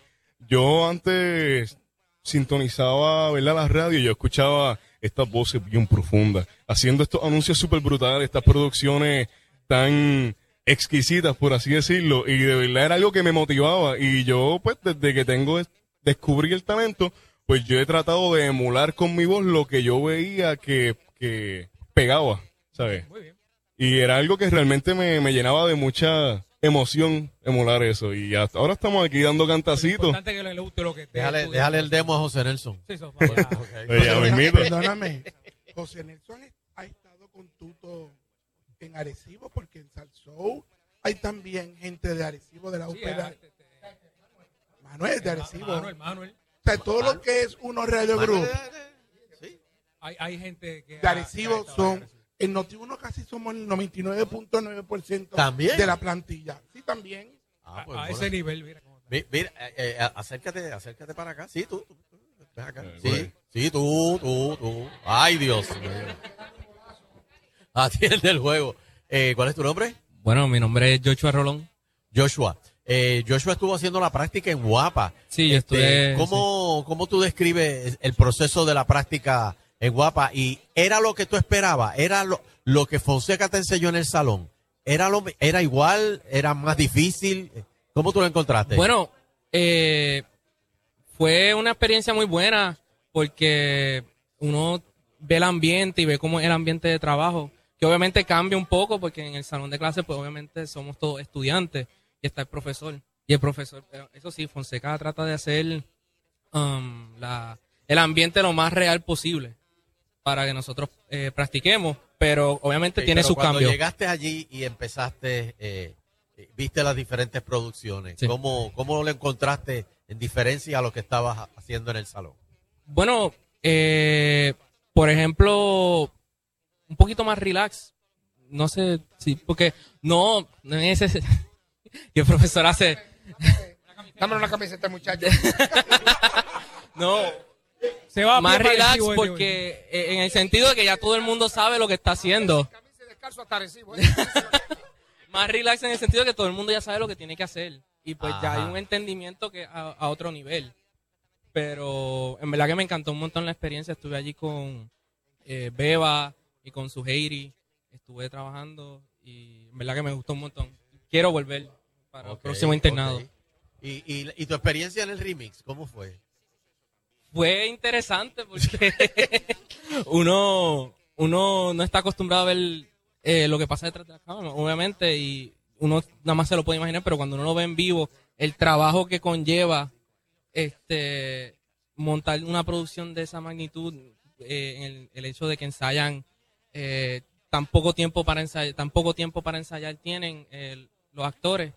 yo antes sintonizaba, ¿verdad?, la radio y yo escuchaba estas voces bien profundas, haciendo estos anuncios súper brutales, estas producciones tan exquisitas, por así decirlo, y de verdad era algo que me motivaba y yo, pues, desde que tengo, descubrí el talento, pues yo he tratado de emular con mi voz lo que yo veía que, que pegaba, ¿sabes? Y era algo que realmente me, me llenaba de mucha emoción emular eso. Y hasta ahora estamos aquí dando cantacitos. Importante que le guste lo que Déjale, el demo a José Nelson. Sí, eso, para allá. Oye. Perdóname, José Nelson ha estado con Tuto en Arecibo porque en Salsou hay también gente de Arecibo de la Sí, ópera. este, Manuel de Arecibo. Manuel, Manuel. O sea, todo lo que es uno Radio Group Hay, hay gente que. de ha- Arecibo que ha estado son, en Noti1 casi somos el 99.9% ¿También? de la plantilla. Sí, también. Ah, pues, a ese nivel, mira. Mi- Mira, eh, eh, acércate, acércate para acá. Sí, tú. tú, tú, ven acá. Eh, Sí, sí, tú, tú, tú. Ay, Dios mío. Atiende el juego. Eh, ¿Cuál es tu nombre? Bueno, mi nombre es Joshua Rolón. Joshua. Eh, Joshua estuvo haciendo la práctica en Guapa. Sí, yo Este, estuve- ¿cómo, ¿Cómo tú describes el proceso de la práctica en Guapa? ¿Y era lo que tú esperabas? ¿Era lo, que Fonseca te enseñó en el salón? ¿Era, lo, ¿Era igual? ¿Era más difícil? ¿Cómo tú lo encontraste? Bueno, eh, fue una experiencia muy buena porque uno ve el ambiente y ve cómo es el ambiente de trabajo, que obviamente cambia un poco porque en el salón de clase pues obviamente somos todos estudiantes y está el profesor. Y el profesor, eso sí, Fonseca trata de hacer um, el ambiente lo más real posible para que nosotros eh, practiquemos, pero obviamente tiene pero sus cuando cambios. llegaste allí y empezaste, eh, eh, viste las diferentes producciones, Sí. ¿cómo, ¿cómo lo encontraste en diferencia a lo que estabas ha- haciendo en el salón? Bueno, eh, por ejemplo, un poquito más relax. No sé, sí, porque no, no es ese. que el profesor hace. Dame una camiseta, muchacho. No. Se va a más relax porque eh, en el sentido de que ya todo el mundo sabe lo que está haciendo. ¿eh? Más relax en el sentido de que todo el mundo ya sabe lo que tiene que hacer. Y pues ya hay un entendimiento que a, a otro nivel. Pero en verdad que me encantó un montón la experiencia. Estuve allí con eh, Beba y con su Heiri. Estuve trabajando y en verdad que me gustó un montón. Quiero volver para el próximo internado. ¿Y, y, y tu experiencia en el remix, cómo fue? Fue interesante porque uno, uno no está acostumbrado a ver eh, lo que pasa detrás de la cámara, obviamente, y uno nada más se lo puede imaginar, pero cuando uno lo ve en vivo, el trabajo que conlleva este montar una producción de esa magnitud, eh, el, hecho de que ensayan eh, tan poco tiempo para ensayar, tan poco tiempo para ensayar tienen, el- los actores.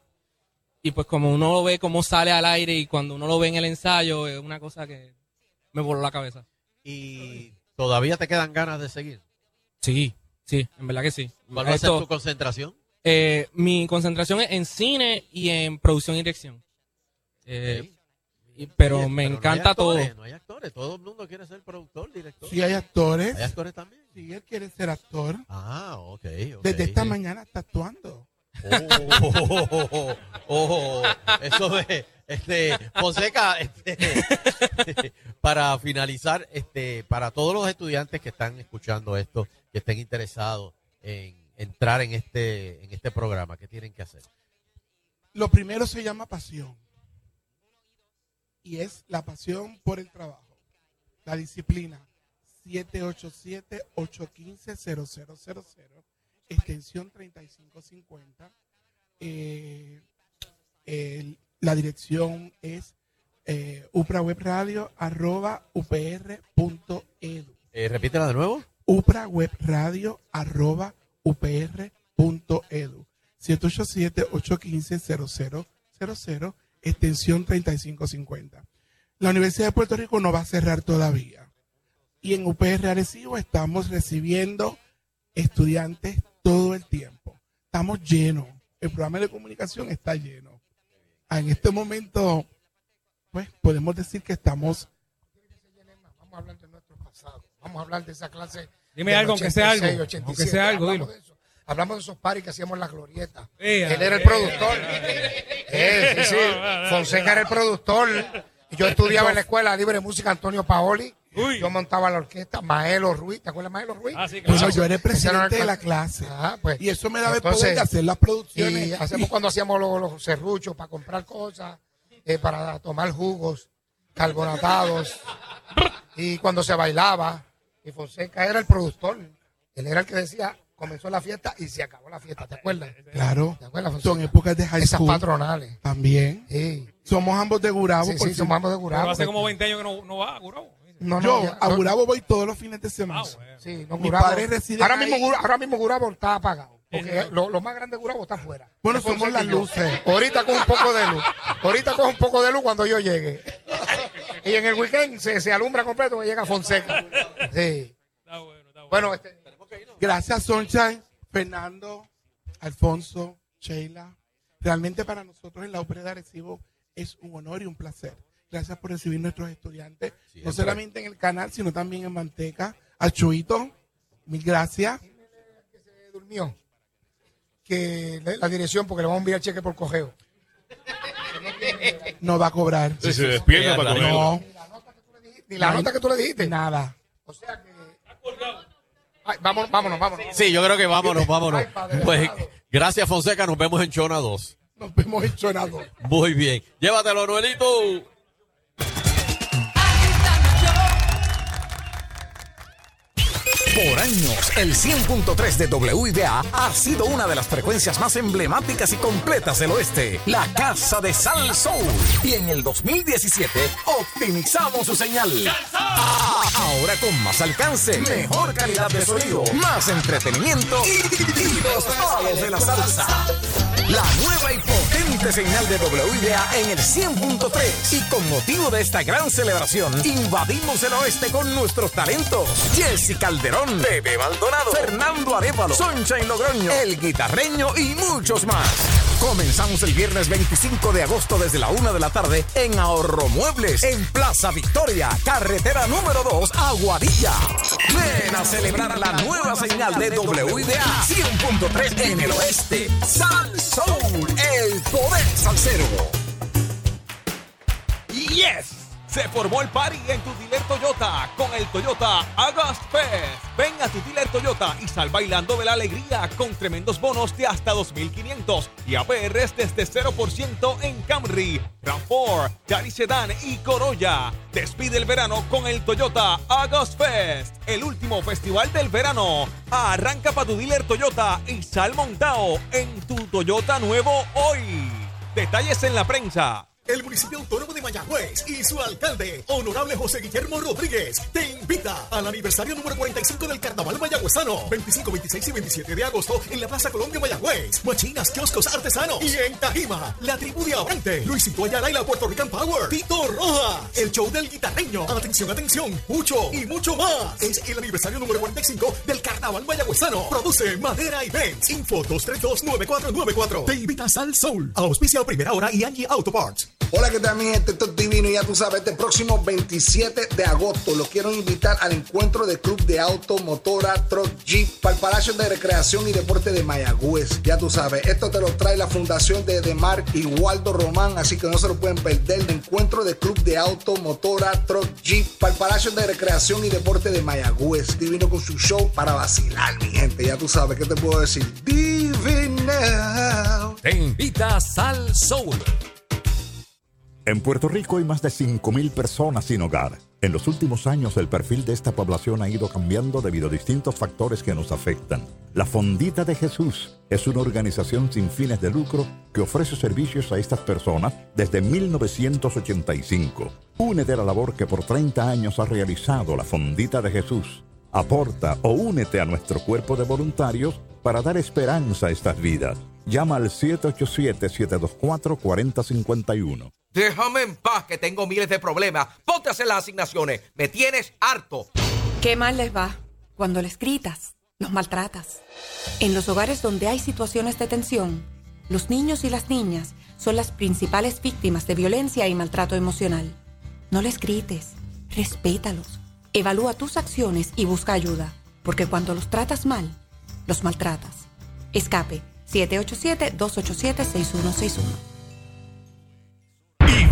Y pues como uno lo ve cómo sale al aire y cuando uno lo ve en el ensayo, es una cosa que me voló la cabeza. ¿Y todavía te quedan ganas de seguir? Sí, sí, en verdad que sí. ¿Cuál va a ser tu concentración? Eh, mi concentración es en cine y en producción y dirección. Eh, y- pero me pero no encanta todo. No hay actores, todo el mundo quiere ser productor, director. Sí, hay actores. ¿Hay actores también? Sí, él quiere ser actor. Ah, ok. ok. Desde esta mañana está actuando. Oh, oh, oh, oh, eso es, este, Fonseca, este, para finalizar, este, para todos los estudiantes que están escuchando esto, que estén interesados en entrar en este, en este programa, ¿qué tienen que hacer? Lo primero se llama pasión. Y es la pasión por el trabajo. La disciplina. 787-815-0000. Extensión 3550. Eh, el- la dirección es eh, uprawebradio arroba upr.edu. Eh, repítela de nuevo. uprawebradio arroba upr.edu 787-815-0000 extensión 3550 la Universidad de Puerto Rico no va a cerrar todavía. Y en UPR Arecibo estamos recibiendo estudiantes todo el tiempo. Estamos llenos. El programa de comunicación está lleno. En este momento pues podemos decir que estamos Vamos a hablar de nuestro pasado. Vamos a hablar de esa clase. Dime algo, aunque sea algo. 86, Aunque sea algo, Hablamos dilo. de eso. Hablamos de esos paris que hacíamos en la glorieta. Ea, Él era el ea, productor. Eh, sí, sí. Fonseca era el productor. Y Yo estudiaba en la escuela libre de música Antonio Paoli. Yo montaba la orquesta. Maelo Ruiz. ¿Te acuerdas de Maelo Ruiz? Ah, sí, yo era el presidente de la cla- clase. Ajá, pues. y eso me daba el poder de hacer las producciones. Y hacemos cuando hacíamos los, los serruchos para comprar cosas, eh, para tomar jugos carbonatados. y cuando se bailaba, y Fonseca era el productor. Él era el que decía, comenzó la fiesta y se acabó la fiesta, ¿te acuerdas? Claro. ¿Te acuerdas, Fonseca? Son épocas de high Esas school. patronales. También. Sí. Somos ambos de Gurabo. Sí, sí, somos ambos de Gurabo. Pero hace como 20 años que no, no va a Gurabo. No, no, Yo ya- a no. Gurabo voy todos los fines de semana. Sí, no, Mi Gurabo- padre reside ahora, ahí. mismo, ahora mismo Gurabo está apagado. Porque lo, lo más grande de Gurabo está afuera. Bueno, somos las luces. Ahorita con un poco de luz. Ahorita con un poco de luz cuando yo llegue. Y en el weekend se, se alumbra completo que llega Fonseca. Sí. Bueno, este, Gracias, Sunshine, Fernando, Alfonso, Sheila. Realmente para nosotros en la Ópera de Arecibo es un honor y un placer. Gracias por recibir nuestros estudiantes, no solamente en el canal, sino también en Manteca. A Chuito, mil gracias. se durmió. Que la, la dirección, porque le vamos a enviar cheque por cogeo. No va a cobrar. Si se despierta para comer. No, Ni la nota que tú le dijiste. nada. O sea que. Ay, vámonos, vámonos, vámonos. Sí, yo creo que vámonos, vámonos. Ay, padre Pues gracias, Fonseca. Nos vemos en Chona 2. Nos vemos en Chonado. Muy bien. Llévatelo, Noelito. Por años, el 100.3 de WIDA ha sido una de las frecuencias más emblemáticas y completas del oeste, la Casa de Sal Soul. Y en el 2017 optimizamos su señal. Ah, Ahora con más alcance, mejor calidad de sonido, más entretenimiento y, y los palos de la salsa. La nueva y señal de WIDA en el 100.3. Y con motivo de esta gran celebración, invadimos el oeste con nuestros talentos. Jesse Calderón, Bebe Maldonado, Fernando Arevalo, Sunshine Logroño, El Guitarreño y muchos más. Comenzamos el viernes 25 de agosto desde la una de la tarde en Ahorro Muebles, en Plaza Victoria, carretera número 2, Aguadilla. Ven a celebrar la nueva señal de WIDA 100.3 en el oeste. Sal Soul, el poder salsero. Yes. Se formó el party en tu dealer Toyota con el Toyota August Fest. Ven a tu dealer Toyota y sal bailando de la alegría con tremendos bonos de hasta 2.500 y APRs desde 0% en Camry, RAV4, Yaris Sedan y Corolla. Despide el verano con el Toyota August Fest, el último festival del verano. Arranca para tu dealer Toyota y sal montado en tu Toyota nuevo hoy. Detalles en la prensa. El municipio autónomo de Mayagüez y su alcalde, honorable José Guillermo Rodríguez, te invita al aniversario número 45 del Carnaval Mayagüezano, 25, 26 y 27 de agosto en la Plaza Colombia Mayagüez, Machinas, kioscos artesanos y en Tajima, la tribu de Abrante, Luisito Ayala y la Puerto Rican Power, Tito Roja, el show del guitarreño, atención, atención, mucho y mucho más. Es el aniversario número 45 del Carnaval Mayagüezano. Produce Madera Events. Info 232-9494. Te invitas al Soul. Auspicia primera hora y Angie Auto Parts. Hola, ¿qué tal mi gente? Esto es divino y ya tú sabes, este próximo 27 de agosto los quiero invitar al encuentro de Club de Auto, Motora, Truck, Jeep para el Palacio de Recreación y Deporte de Mayagüez. Ya tú sabes, esto te lo trae la Fundación de Demar y Waldo Román, así que no se lo pueden perder. El encuentro de Club de Auto, Motora, Truck, Jeep para el Palacio de Recreación y Deporte de Mayagüez. Divino con su show para vacilar, mi gente. Ya tú sabes, ¿qué te puedo decir? Divino. Te invita Sal Soul. En Puerto Rico hay más de 5.000 personas sin hogar. En los últimos años el perfil de esta población ha ido cambiando debido a distintos factores que nos afectan. La Fondita de Jesús es una organización sin fines de lucro que ofrece servicios a estas personas desde 1985. Únete a la labor que por 30 años ha realizado la Fondita de Jesús. Aporta o únete a nuestro cuerpo de voluntarios para dar esperanza a estas vidas. Llama al 787-724-4051. Déjame en paz que tengo miles de problemas. Ponte a hacer las asignaciones. Me tienes harto. ¿Qué mal les va cuando les gritas, los maltratas? En los hogares donde hay situaciones de tensión, los niños y las niñas son las principales víctimas de violencia y maltrato emocional. No les grites, respétalos, evalúa tus acciones y busca ayuda, porque cuando los tratas mal, los maltratas. Escape 787-287-6161.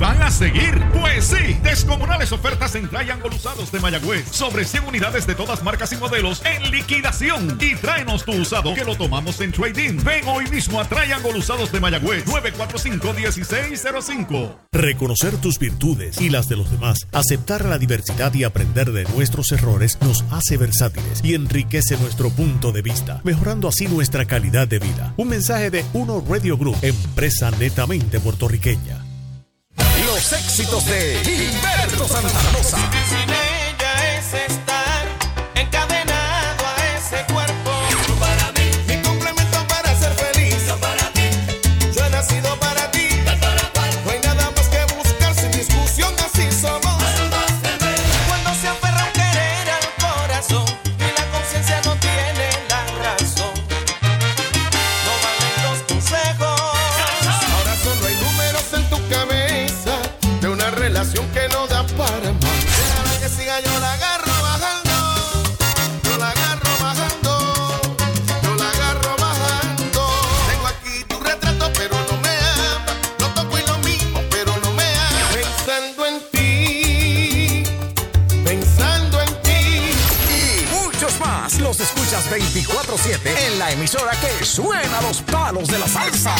Van a seguir. Pues sí, descomunales ofertas en Triangle Usados de Mayagüez. Sobre 100 unidades de todas marcas y modelos en liquidación. Y tráenos tu usado que lo tomamos en trading. Ven hoy mismo a Triangle Usados de Mayagüez. 945-1605. Reconocer tus virtudes y las de los demás, aceptar la diversidad y aprender de nuestros errores nos hace versátiles y enriquece nuestro punto de vista, mejorando así nuestra calidad de vida. Un mensaje de Uno Radio Group, empresa netamente puertorriqueña. Los éxitos de Gilberto Santa Rosa. En la emisora que suena los palos de la salsa.